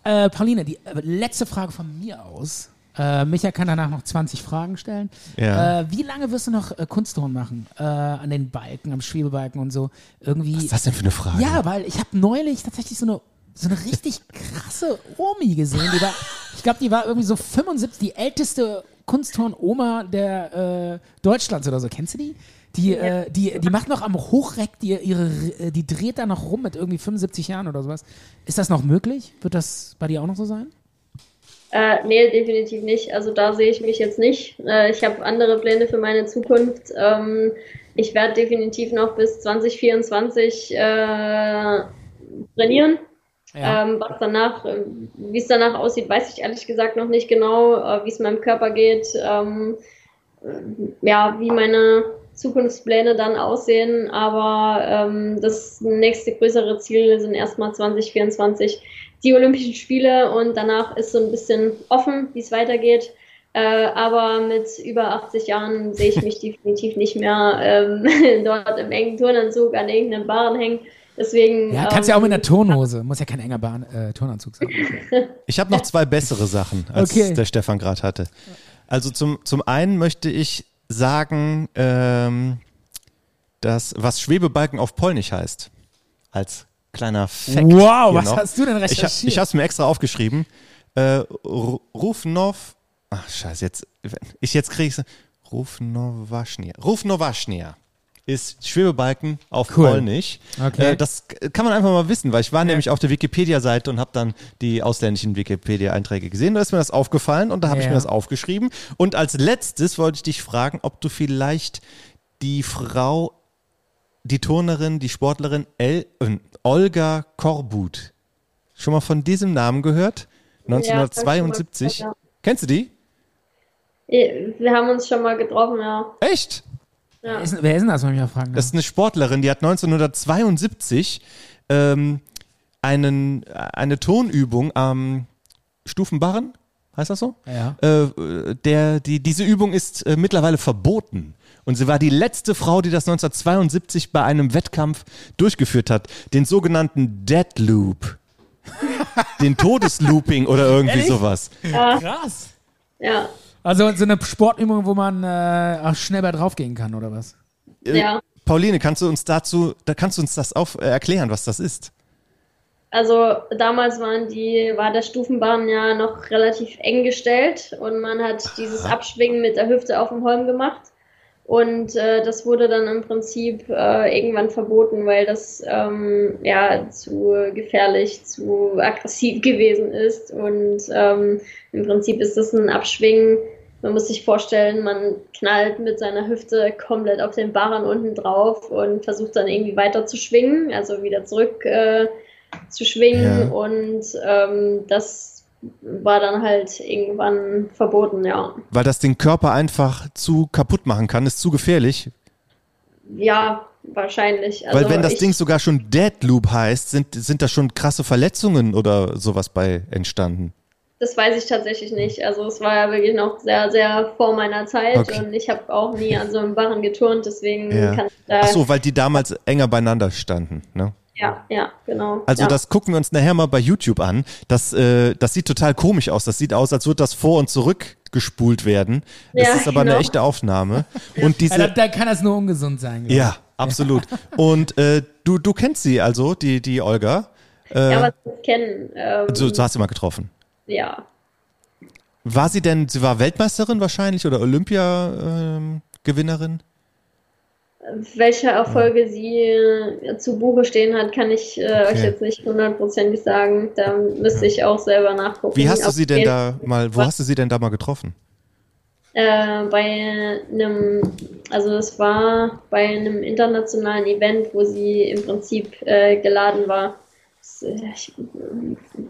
Speaker 3: äh, Pauline, die äh, letzte Frage von mir aus. Äh, Micha kann danach noch 20 Fragen stellen.
Speaker 2: Ja.
Speaker 3: Äh, wie lange wirst du noch äh, Kunstturnen machen? Äh, an den Balken, am Schwebebalken und so? Irgendwie.
Speaker 2: Was ist das denn für eine Frage?
Speaker 3: Ja, weil ich habe neulich tatsächlich so eine so eine richtig krasse Omi gesehen. Die war, ich glaube, die war irgendwie so 75, die älteste Kunstturn-Oma der äh, Deutschlands oder so. Kennst du die? Die, äh, die, die macht noch am Hochreck, die, ihre, äh, die dreht da noch rum mit irgendwie 75 Jahren oder sowas. Ist das noch möglich? Wird das bei dir auch noch so sein?
Speaker 4: Äh, nee, definitiv nicht. Also da sehe ich mich jetzt nicht. Äh, ich habe andere Pläne für meine Zukunft. Ähm, ich werde definitiv noch bis 2024 äh, trainieren. Ähm, was danach, äh, wie es danach aussieht, weiß ich ehrlich gesagt noch nicht genau, äh, wie es meinem Körper geht, ähm, äh, ja, wie meine Zukunftspläne dann aussehen. Aber ähm, das nächste größere Ziel sind erstmal 2024 die Olympischen Spiele und danach ist so ein bisschen offen, wie es weitergeht. Äh, aber mit über 80 Jahren sehe ich mich definitiv nicht mehr ähm, dort im engen Turnanzug an irgendeinem Barren hängen. Deswegen.
Speaker 3: Ja, kannst ja auch mit
Speaker 4: ähm,
Speaker 3: einer Turnhose. Muss ja kein enger Bahn, äh, Turnanzug sein.
Speaker 2: Ich habe noch zwei bessere Sachen, als
Speaker 3: Okay.
Speaker 2: der Stefan gerade hatte. Also zum, zum einen möchte ich sagen, ähm, dass was Schwebebalken auf Polnisch heißt. Als kleiner Fact.
Speaker 3: Wow,
Speaker 2: hier
Speaker 3: was
Speaker 2: noch.
Speaker 3: hast du denn recherchiert?
Speaker 2: ich habe es mir extra aufgeschrieben. Äh, Ru- Rufnov, ach scheiße, jetzt, ich jetzt kriege ich Rufnowaschnia. Rufnowaschnia ist Schwebebalken auf
Speaker 3: Cool.
Speaker 2: Polnisch.
Speaker 3: Okay.
Speaker 2: Äh, das kann man einfach mal wissen, weil ich war nämlich auf der Wikipedia-Seite und habe dann die ausländischen Wikipedia-Einträge gesehen. Da ist mir das aufgefallen und da habe ich
Speaker 3: Ja.
Speaker 2: mir das aufgeschrieben. Und als letztes wollte ich dich fragen, ob du vielleicht die Frau, die Turnerin, die Sportlerin El, äh, Olga Korbut, schon mal von diesem Namen gehört?
Speaker 4: Ja, hab ich schon mal
Speaker 2: 1972.
Speaker 4: gehört,
Speaker 2: Kennst du die?
Speaker 4: Wir haben uns schon mal getroffen, ja.
Speaker 2: Echt?
Speaker 3: Wer, ist, wer ist denn das, wenn ich mal fragen
Speaker 2: Das ist eine Sportlerin, die hat 1972 ähm, einen, eine Tonübung am Stufenbarren, heißt das so?
Speaker 3: Ja.
Speaker 2: Äh, der, die, diese Übung ist äh, mittlerweile verboten. Und sie war die letzte Frau, die das 1972 bei einem Wettkampf durchgeführt hat. Den sogenannten Dead Loop. den Todeslooping oder irgendwie
Speaker 3: Ehrlich?
Speaker 2: sowas.
Speaker 3: Krass.
Speaker 4: Ja,
Speaker 3: Also so eine Sportübung, wo man äh, auch schnell bei draufgehen kann, oder was?
Speaker 2: Äh,
Speaker 4: ja.
Speaker 2: Pauline, kannst du uns dazu, da kannst du uns das auf, äh, erklären, was das ist?
Speaker 4: Also damals waren die, war der Stufenbahn ja noch relativ eng gestellt und man hat dieses Abschwingen mit der Hüfte auf dem Holm gemacht. Und äh, das wurde dann im Prinzip äh, irgendwann verboten, weil das ähm, ja zu gefährlich, zu aggressiv gewesen ist. Und ähm, im Prinzip ist das ein Abschwingen. Man muss sich vorstellen, man knallt mit seiner Hüfte komplett auf den Barren unten drauf und versucht dann irgendwie weiter zu schwingen, also wieder zurück äh, zu schwingen.
Speaker 2: Ja.
Speaker 4: Und ähm, das war dann halt irgendwann verboten, ja.
Speaker 2: Weil das den Körper einfach zu kaputt machen kann, ist zu gefährlich.
Speaker 4: Ja, wahrscheinlich. Also
Speaker 2: Weil wenn das
Speaker 4: ich,
Speaker 2: Ding sogar schon Deadloop heißt, sind, sind da schon krasse Verletzungen oder sowas bei entstanden.
Speaker 4: Das weiß ich tatsächlich nicht. Also es war ja wirklich noch sehr, sehr vor meiner Zeit
Speaker 2: Okay.
Speaker 4: und ich habe auch nie an so einem Barren geturnt, deswegen
Speaker 2: Ja.
Speaker 4: kann ich da.
Speaker 2: Ach so, weil die damals enger beieinander standen. Ne?
Speaker 4: Ja, ja, genau.
Speaker 2: Also
Speaker 4: ja.
Speaker 2: das gucken wir uns nachher mal bei YouTube an. Das, äh, das sieht total komisch aus. Das sieht aus, als würde das vor und zurück gespult werden. Das
Speaker 4: Ja,
Speaker 2: ist aber eine
Speaker 4: genau.
Speaker 2: echte Aufnahme. Und diese,
Speaker 3: Ja, da, da kann das nur ungesund sein. glaub.
Speaker 2: Ja, absolut. Und äh, du, du kennst sie also, die, die Olga. Äh,
Speaker 4: Ja, was kennen. Ähm,
Speaker 2: so, so hast du mal getroffen.
Speaker 4: Ja.
Speaker 2: War sie denn, sie war Weltmeisterin wahrscheinlich oder Olympia-Gewinnerin?
Speaker 4: Welche Erfolge sie äh, zu Buche stehen hat, kann ich äh, euch
Speaker 2: Okay.
Speaker 4: jetzt nicht hundertprozentig sagen. Da müsste ich auch selber nachgucken.
Speaker 2: Wie hast du sie denn da mal, wo hast du sie denn da mal getroffen?
Speaker 4: Äh, bei einem, also es war bei einem internationalen Event, wo sie im Prinzip äh, geladen war. Äh, Ich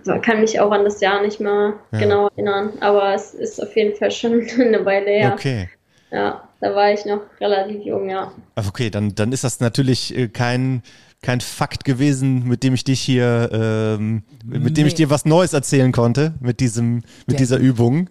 Speaker 4: äh, kann mich auch an das Jahr nicht mehr
Speaker 2: Ja.
Speaker 4: genau erinnern, aber es ist auf jeden Fall schon eine Weile her.
Speaker 2: Okay.
Speaker 4: Ja, da war ich noch relativ jung, ja.
Speaker 2: Okay, dann, dann ist das natürlich äh, kein, kein Fakt gewesen, mit dem ich dich hier, ähm, mit dem ich
Speaker 3: Nee.
Speaker 2: dir was Neues erzählen konnte, mit diesem, mit
Speaker 3: Ja.
Speaker 2: dieser Übung.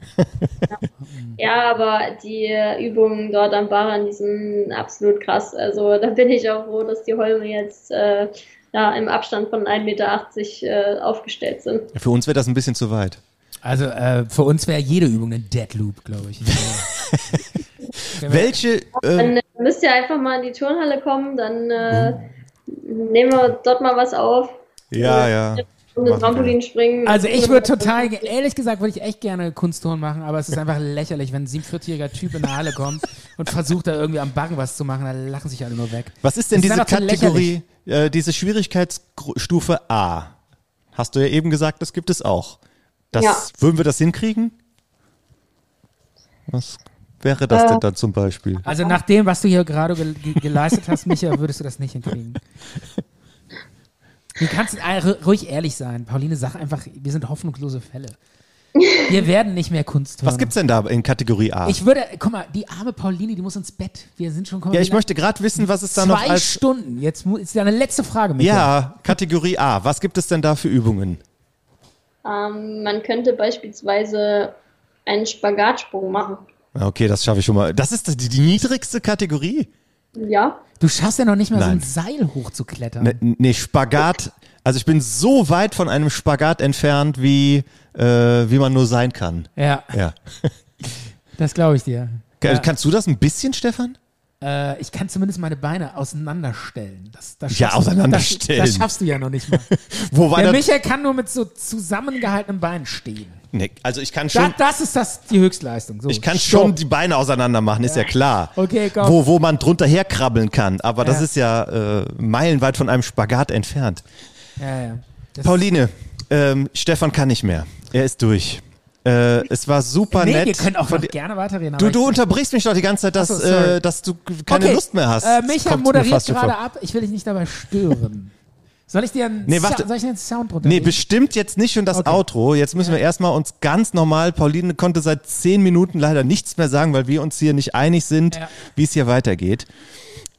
Speaker 4: Ja, aber die Übungen dort am Baran, die sind absolut krass. Also da bin ich auch froh, dass die Holme jetzt äh, ja, im Abstand von 1,80 Meter äh, aufgestellt sind.
Speaker 2: Für uns wäre das ein bisschen zu weit.
Speaker 3: Also äh, für uns wäre jede Übung ein Deadloop, glaube ich.
Speaker 2: Welche, äh,
Speaker 4: Dann äh, müsst ihr einfach mal in die Turnhalle kommen, dann äh, nehmen wir dort mal was auf.
Speaker 2: ja, ja.
Speaker 4: Und das
Speaker 2: Machen wir.
Speaker 4: Trampolin springen.
Speaker 3: Also ich würde total, ehrlich gesagt, würde ich echt gerne Kunstturnen machen, aber es ist einfach lächerlich, wenn ein 47-jähriger Typ in eine Halle kommt und versucht da irgendwie am Barren was zu machen, da lachen sich alle nur weg.
Speaker 2: Was ist denn
Speaker 3: Das ist
Speaker 2: diese
Speaker 3: zu
Speaker 2: Kategorie, äh, diese Schwierigkeitsstufe A? Hast du ja eben gesagt, das gibt es auch. Das,
Speaker 4: Ja.
Speaker 2: Würden wir das hinkriegen? Was wäre das
Speaker 4: Äh.
Speaker 2: denn dann zum Beispiel?
Speaker 3: Also nach dem, was du hier gerade ge ge geleistet hast, Micha, würdest du das nicht hinkriegen. Du kannst ru- ruhig ehrlich sein. Pauline, sag einfach, wir sind hoffnungslose Fälle. Wir werden nicht mehr Kunstturner.
Speaker 2: Was gibt's denn da in Kategorie A?
Speaker 3: Ich würde, guck mal, die arme Pauline, die muss ins Bett. Wir sind schon,
Speaker 2: ja, ich möchte gerade wissen, was es da noch
Speaker 3: zwei
Speaker 2: als
Speaker 3: Stunden. Jetzt ist deine letzte Frage, Micha.
Speaker 2: Ja, Kategorie A. Was gibt es denn da für Übungen?
Speaker 4: ähm, man könnte beispielsweise einen Spagatsprung machen.
Speaker 2: Okay, das schaffe ich schon mal. Das ist die, die niedrigste Kategorie?
Speaker 4: Ja,
Speaker 3: Du schaffst ja noch nicht mal
Speaker 2: Nein.
Speaker 3: so ein Seil hochzuklettern.
Speaker 2: Ne, nee, Spagat. Also ich bin so weit von einem Spagat entfernt, wie, äh, wie man nur sein kann.
Speaker 3: Ja,
Speaker 2: Ja.
Speaker 3: das glaube ich dir.
Speaker 2: Ka-
Speaker 3: Ja.
Speaker 2: Kannst du das ein bisschen, Stefan?
Speaker 3: Äh, ich kann zumindest meine Beine auseinanderstellen. Das, das
Speaker 2: Ja,
Speaker 3: schaffst du-
Speaker 2: auseinanderstellen.
Speaker 3: Das, das schaffst du ja noch nicht mal.
Speaker 2: Wobei
Speaker 3: Der
Speaker 2: das,
Speaker 3: Michael kann nur mit so zusammengehaltenen Beinen stehen.
Speaker 2: nee, also ich kann
Speaker 3: Da,
Speaker 2: schon,
Speaker 3: das ist das die Höchstleistung. So,
Speaker 2: ich kann
Speaker 3: stopp.
Speaker 2: schon die Beine auseinander machen, ist ja klar.
Speaker 3: Okay, komm.
Speaker 2: Wo, wo man drunter herkrabbeln kann. Aber das
Speaker 3: Ja.
Speaker 2: ist ja äh, meilenweit von einem Spagat entfernt.
Speaker 3: Ja, ja. Das
Speaker 2: Pauline, ähm, Stefan kann nicht mehr. Er ist durch. Äh, es war super
Speaker 3: nee,
Speaker 2: nett.
Speaker 3: wir können auch
Speaker 2: von
Speaker 3: gerne weiterreden.
Speaker 2: Du, du
Speaker 3: ich-
Speaker 2: unterbrichst mich doch die ganze Zeit, dass,
Speaker 3: so,
Speaker 2: äh, dass du keine
Speaker 3: okay.
Speaker 2: Lust mehr hast.
Speaker 3: Äh, Micha moderiert gerade ab. Ich will dich nicht dabei stören. Soll ich dir einen,
Speaker 2: Nee, warte.
Speaker 3: Soll ich einen Sound drunter
Speaker 2: Nee, bestimmt jetzt nicht schon das
Speaker 3: Okay.
Speaker 2: Outro. Jetzt müssen wir erstmal uns ganz normal, Pauline konnte seit zehn Minuten leider nichts mehr sagen, weil wir uns hier nicht einig sind,
Speaker 3: Ja.
Speaker 2: wie es hier weitergeht.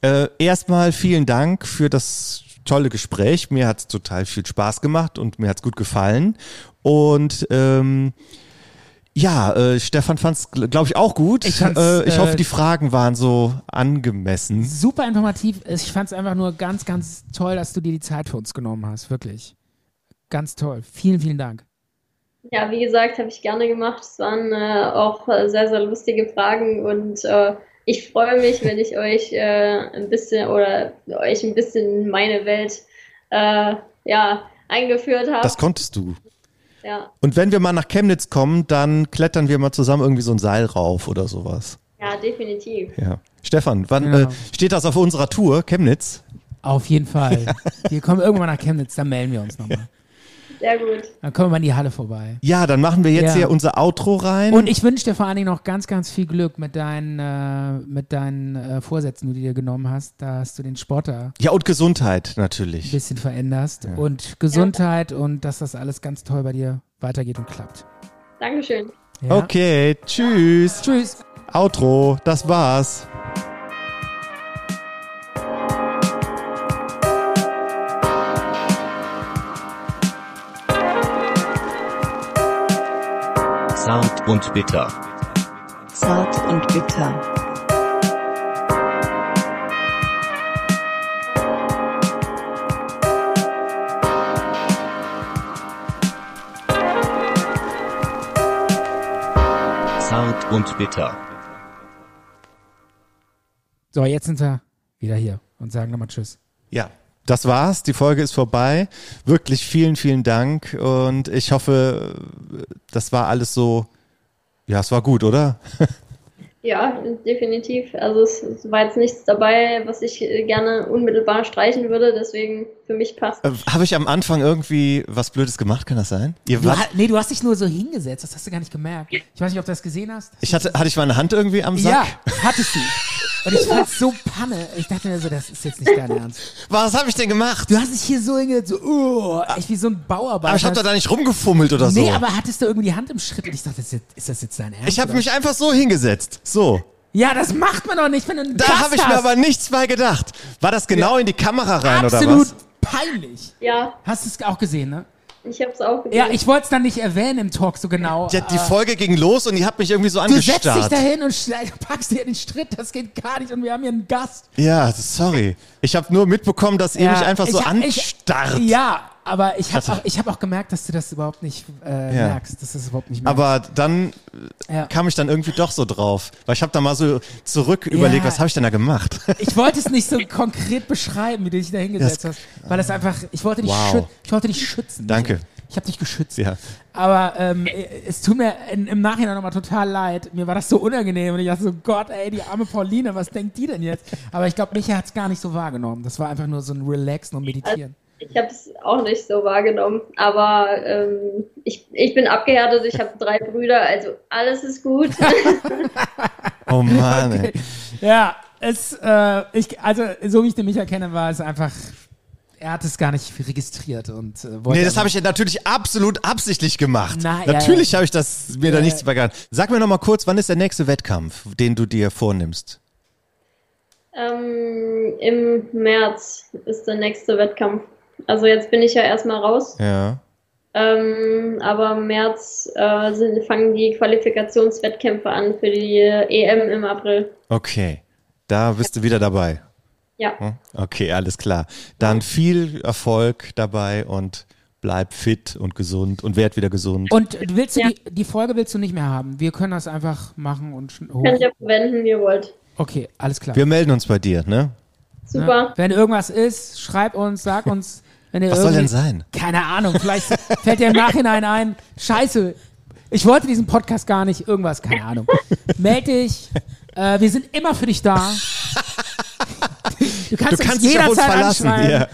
Speaker 2: Äh, erstmal vielen Dank für das tolle Gespräch. Mir hat es total viel Spaß gemacht und mir hat es gut gefallen. Und ähm, ja, äh, Stefan fand es, glaube ich, auch gut.
Speaker 3: Ich
Speaker 2: äh, ich
Speaker 3: äh,
Speaker 2: hoffe, die Fragen waren so angemessen.
Speaker 3: Super informativ. Ich fand es einfach nur ganz, ganz toll, dass du dir die Zeit für uns genommen hast. Wirklich. Ganz toll. Vielen, vielen Dank.
Speaker 4: ja, wie gesagt, habe ich gerne gemacht. Es waren äh, auch äh, sehr, sehr lustige Fragen und äh, ich freue mich, wenn ich euch äh, ein bisschen oder euch ein bisschen in meine Welt äh, ja, eingeführt habe.
Speaker 2: Das konntest du.
Speaker 4: Ja.
Speaker 2: Und wenn wir mal nach Chemnitz kommen, dann klettern wir mal zusammen irgendwie so ein Seil rauf oder sowas.
Speaker 4: ja, definitiv.
Speaker 2: Ja. Stefan, wann
Speaker 3: Genau.
Speaker 2: äh, steht das auf unserer Tour, Chemnitz?
Speaker 3: Auf jeden Fall. wir kommen irgendwann nach Chemnitz, dann melden wir uns nochmal.
Speaker 4: Sehr gut.
Speaker 3: Dann kommen wir in die Halle vorbei.
Speaker 2: Ja, dann machen wir jetzt
Speaker 3: Ja.
Speaker 2: hier unser Outro rein.
Speaker 3: Und ich wünsche dir vor allen Dingen noch ganz, ganz viel Glück mit deinen, äh, mit deinen äh, Vorsätzen, die du dir genommen hast, dass du den Sport da ein
Speaker 2: ja, und Gesundheit natürlich.
Speaker 3: bisschen veränderst. Und Gesundheit und dass das alles ganz toll bei dir weitergeht und klappt.
Speaker 4: Dankeschön.
Speaker 3: Ja?
Speaker 2: Okay, tschüss.
Speaker 3: Tschüss.
Speaker 2: Outro, das war's.
Speaker 5: Und bitter.
Speaker 1: Zart und bitter.
Speaker 5: Zart und bitter.
Speaker 3: So, jetzt sind wir wieder hier und sagen nochmal Tschüss.
Speaker 2: Ja, das war's. Die Folge ist vorbei. Wirklich vielen, vielen Dank. Und ich hoffe, das war alles so. Ja, es war gut, oder?
Speaker 4: Ja, definitiv. Also es, es war jetzt nichts dabei, was ich äh, gerne unmittelbar streichen würde, deswegen für mich passt.
Speaker 2: Äh, Habe ich am Anfang irgendwie was Blödes gemacht? Kann das sein? Ihr
Speaker 3: Du,
Speaker 2: wart,
Speaker 3: ha- nee, du hast dich nur so hingesetzt, das hast du gar nicht gemerkt. Ich weiß nicht, ob du das gesehen hast.
Speaker 2: ich hatte, hatte ich meine Hand irgendwie am Sack?
Speaker 3: Ja, hattest du. Und ich fand's so panne. Ich dachte mir so, das ist jetzt nicht dein Ernst.
Speaker 2: Was habe ich denn gemacht?
Speaker 3: Du hast dich hier so hingesetzt, so, uh, echt wie so ein Bauarbeiter.
Speaker 2: Aber ich habe da nicht rumgefummelt oder so.
Speaker 3: Nee, aber hattest du irgendwie die Hand im Schritt und ich dachte, ist, ist das jetzt dein Ernst?
Speaker 2: ich habe
Speaker 3: oder?
Speaker 2: mich einfach so hingesetzt. So.
Speaker 3: Ja, das macht man doch nicht, wenn du einen
Speaker 2: Da habe ich mir
Speaker 3: hast.
Speaker 2: aber nichts bei gedacht. War das genau in die Kamera rein oder
Speaker 3: Absolut
Speaker 2: was?
Speaker 3: peinlich.
Speaker 4: Ja,
Speaker 3: Hast du es auch gesehen, ne?
Speaker 4: Ich habe es auch gesehen.
Speaker 3: Ja, ich wollte es dann nicht erwähnen im Talk so genau.
Speaker 2: Ja, die
Speaker 3: äh,
Speaker 2: Folge ging los und die hat mich irgendwie so
Speaker 3: Du setzt dich
Speaker 2: angestarrt.
Speaker 3: dahin und packst dir den Schritt, das geht gar nicht und wir haben hier einen Gast.
Speaker 2: Ja, sorry. Ich habe nur mitbekommen, dass ihr
Speaker 3: Ja,
Speaker 2: mich einfach so
Speaker 3: ich- ich-
Speaker 2: anstarrt.
Speaker 3: Ja, aber ich habe auch, ich hab auch gemerkt, dass du das überhaupt nicht äh,
Speaker 2: Ja.
Speaker 3: merkst, dass das überhaupt nicht merkst.
Speaker 2: Aber dann
Speaker 3: ja.
Speaker 2: kam ich dann irgendwie doch so drauf. Weil ich habe da mal so zurück überlegt, was habe ich denn da gemacht?
Speaker 3: Ich wollte es nicht so konkret beschreiben, wie du dich da hingesetzt
Speaker 2: Das-
Speaker 3: hast, weil es einfach, ich wollte dich,
Speaker 2: Wow.
Speaker 3: ich wollte dich schützen.
Speaker 2: Danke.
Speaker 3: Ich habe dich geschützt.
Speaker 2: Ja.
Speaker 3: Aber ähm, es tut mir in, im Nachhinein nochmal total leid. Mir war das so unangenehm und ich dachte so, Gott, ey, die arme Pauline, was denkt die denn jetzt? Aber ich glaube, Micha hat es gar nicht so wahrgenommen. Das war einfach nur so ein Relaxen und Meditieren.
Speaker 4: Ich habe es auch nicht so wahrgenommen, aber ähm, ich, ich bin abgehärtet, ich habe drei Brüder, also alles ist gut.
Speaker 2: Oh Mann, ey.
Speaker 3: Ja, es, äh, ich, also so wie ich den Micha kenne, war es einfach, er hat es gar nicht registriert und äh, wollte
Speaker 2: Nee, das habe ich ja natürlich absolut absichtlich gemacht.
Speaker 3: Na, ja,
Speaker 2: natürlich
Speaker 3: ja.
Speaker 2: habe ich das mir da
Speaker 3: Ja,
Speaker 2: nichts
Speaker 3: ja.
Speaker 2: bei gehabt. Sag mir noch mal kurz, wann ist der nächste Wettkampf, den du dir vornimmst?
Speaker 4: ähm, Im März ist der nächste Wettkampf. Also jetzt bin ich ja erstmal raus,
Speaker 2: Ja.
Speaker 4: ähm, aber im März äh, sind, fangen die Qualifikationswettkämpfe an für die EM im April.
Speaker 2: Okay. Da bist du wieder dabei.
Speaker 4: Ja,
Speaker 2: Hm? Okay, alles klar. Dann viel Erfolg dabei und bleib fit und gesund und werd wieder gesund.
Speaker 3: Und willst du
Speaker 4: Ja.
Speaker 3: die, die Folge willst du nicht mehr haben? Wir können das einfach machen und hoch.
Speaker 4: könnt ihr verwenden, wie ihr wollt.
Speaker 3: Okay, alles klar.
Speaker 2: Wir melden uns bei dir, ne?
Speaker 4: Super.
Speaker 3: Ne? Wenn irgendwas ist, schreib uns, sag uns. Wenn ihr
Speaker 2: Was soll denn sein?
Speaker 3: Keine Ahnung, vielleicht fällt dir im Nachhinein ein, scheiße, ich wollte diesen Podcast gar nicht, irgendwas, keine Ahnung. Meld dich, äh, wir sind immer für dich da. Du kannst,
Speaker 2: Du kannst
Speaker 3: uns
Speaker 2: dich
Speaker 3: jederzeit
Speaker 2: verlassen.
Speaker 3: anschreiben.
Speaker 2: Ja.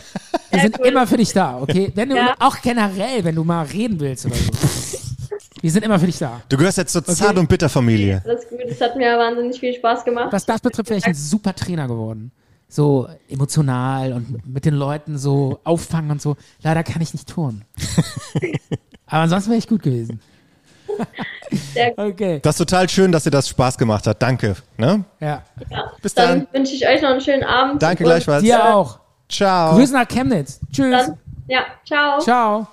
Speaker 3: Wir sind
Speaker 4: cool.
Speaker 3: immer für dich da, okay? Wenn du,
Speaker 4: Ja.
Speaker 3: auch generell, wenn du mal reden willst oder so. Wir sind immer für dich da.
Speaker 2: Du gehörst jetzt zur Zart- und Bitter-Familie.
Speaker 4: Alles gut, es hat mir wahnsinnig viel Spaß gemacht.
Speaker 3: Was das betrifft, wäre ich ein super Trainer geworden. So emotional und mit den Leuten so auffangen und so. Leider kann ich nicht turnen. Aber ansonsten wäre ich gut gewesen.
Speaker 4: Sehr gut.
Speaker 3: Okay.
Speaker 2: Das ist total schön, dass dir das Spaß gemacht hat. Danke. Ne?
Speaker 3: Ja.
Speaker 4: Ja.
Speaker 2: Bis
Speaker 4: dann
Speaker 2: dann.
Speaker 4: wünsche ich euch noch einen schönen Abend.
Speaker 2: Danke gleichfalls.
Speaker 3: Dir auch.
Speaker 2: Ciao.
Speaker 3: Grüße nach Chemnitz. Tschüss.
Speaker 4: Dann, ja, ciao.
Speaker 3: Ciao.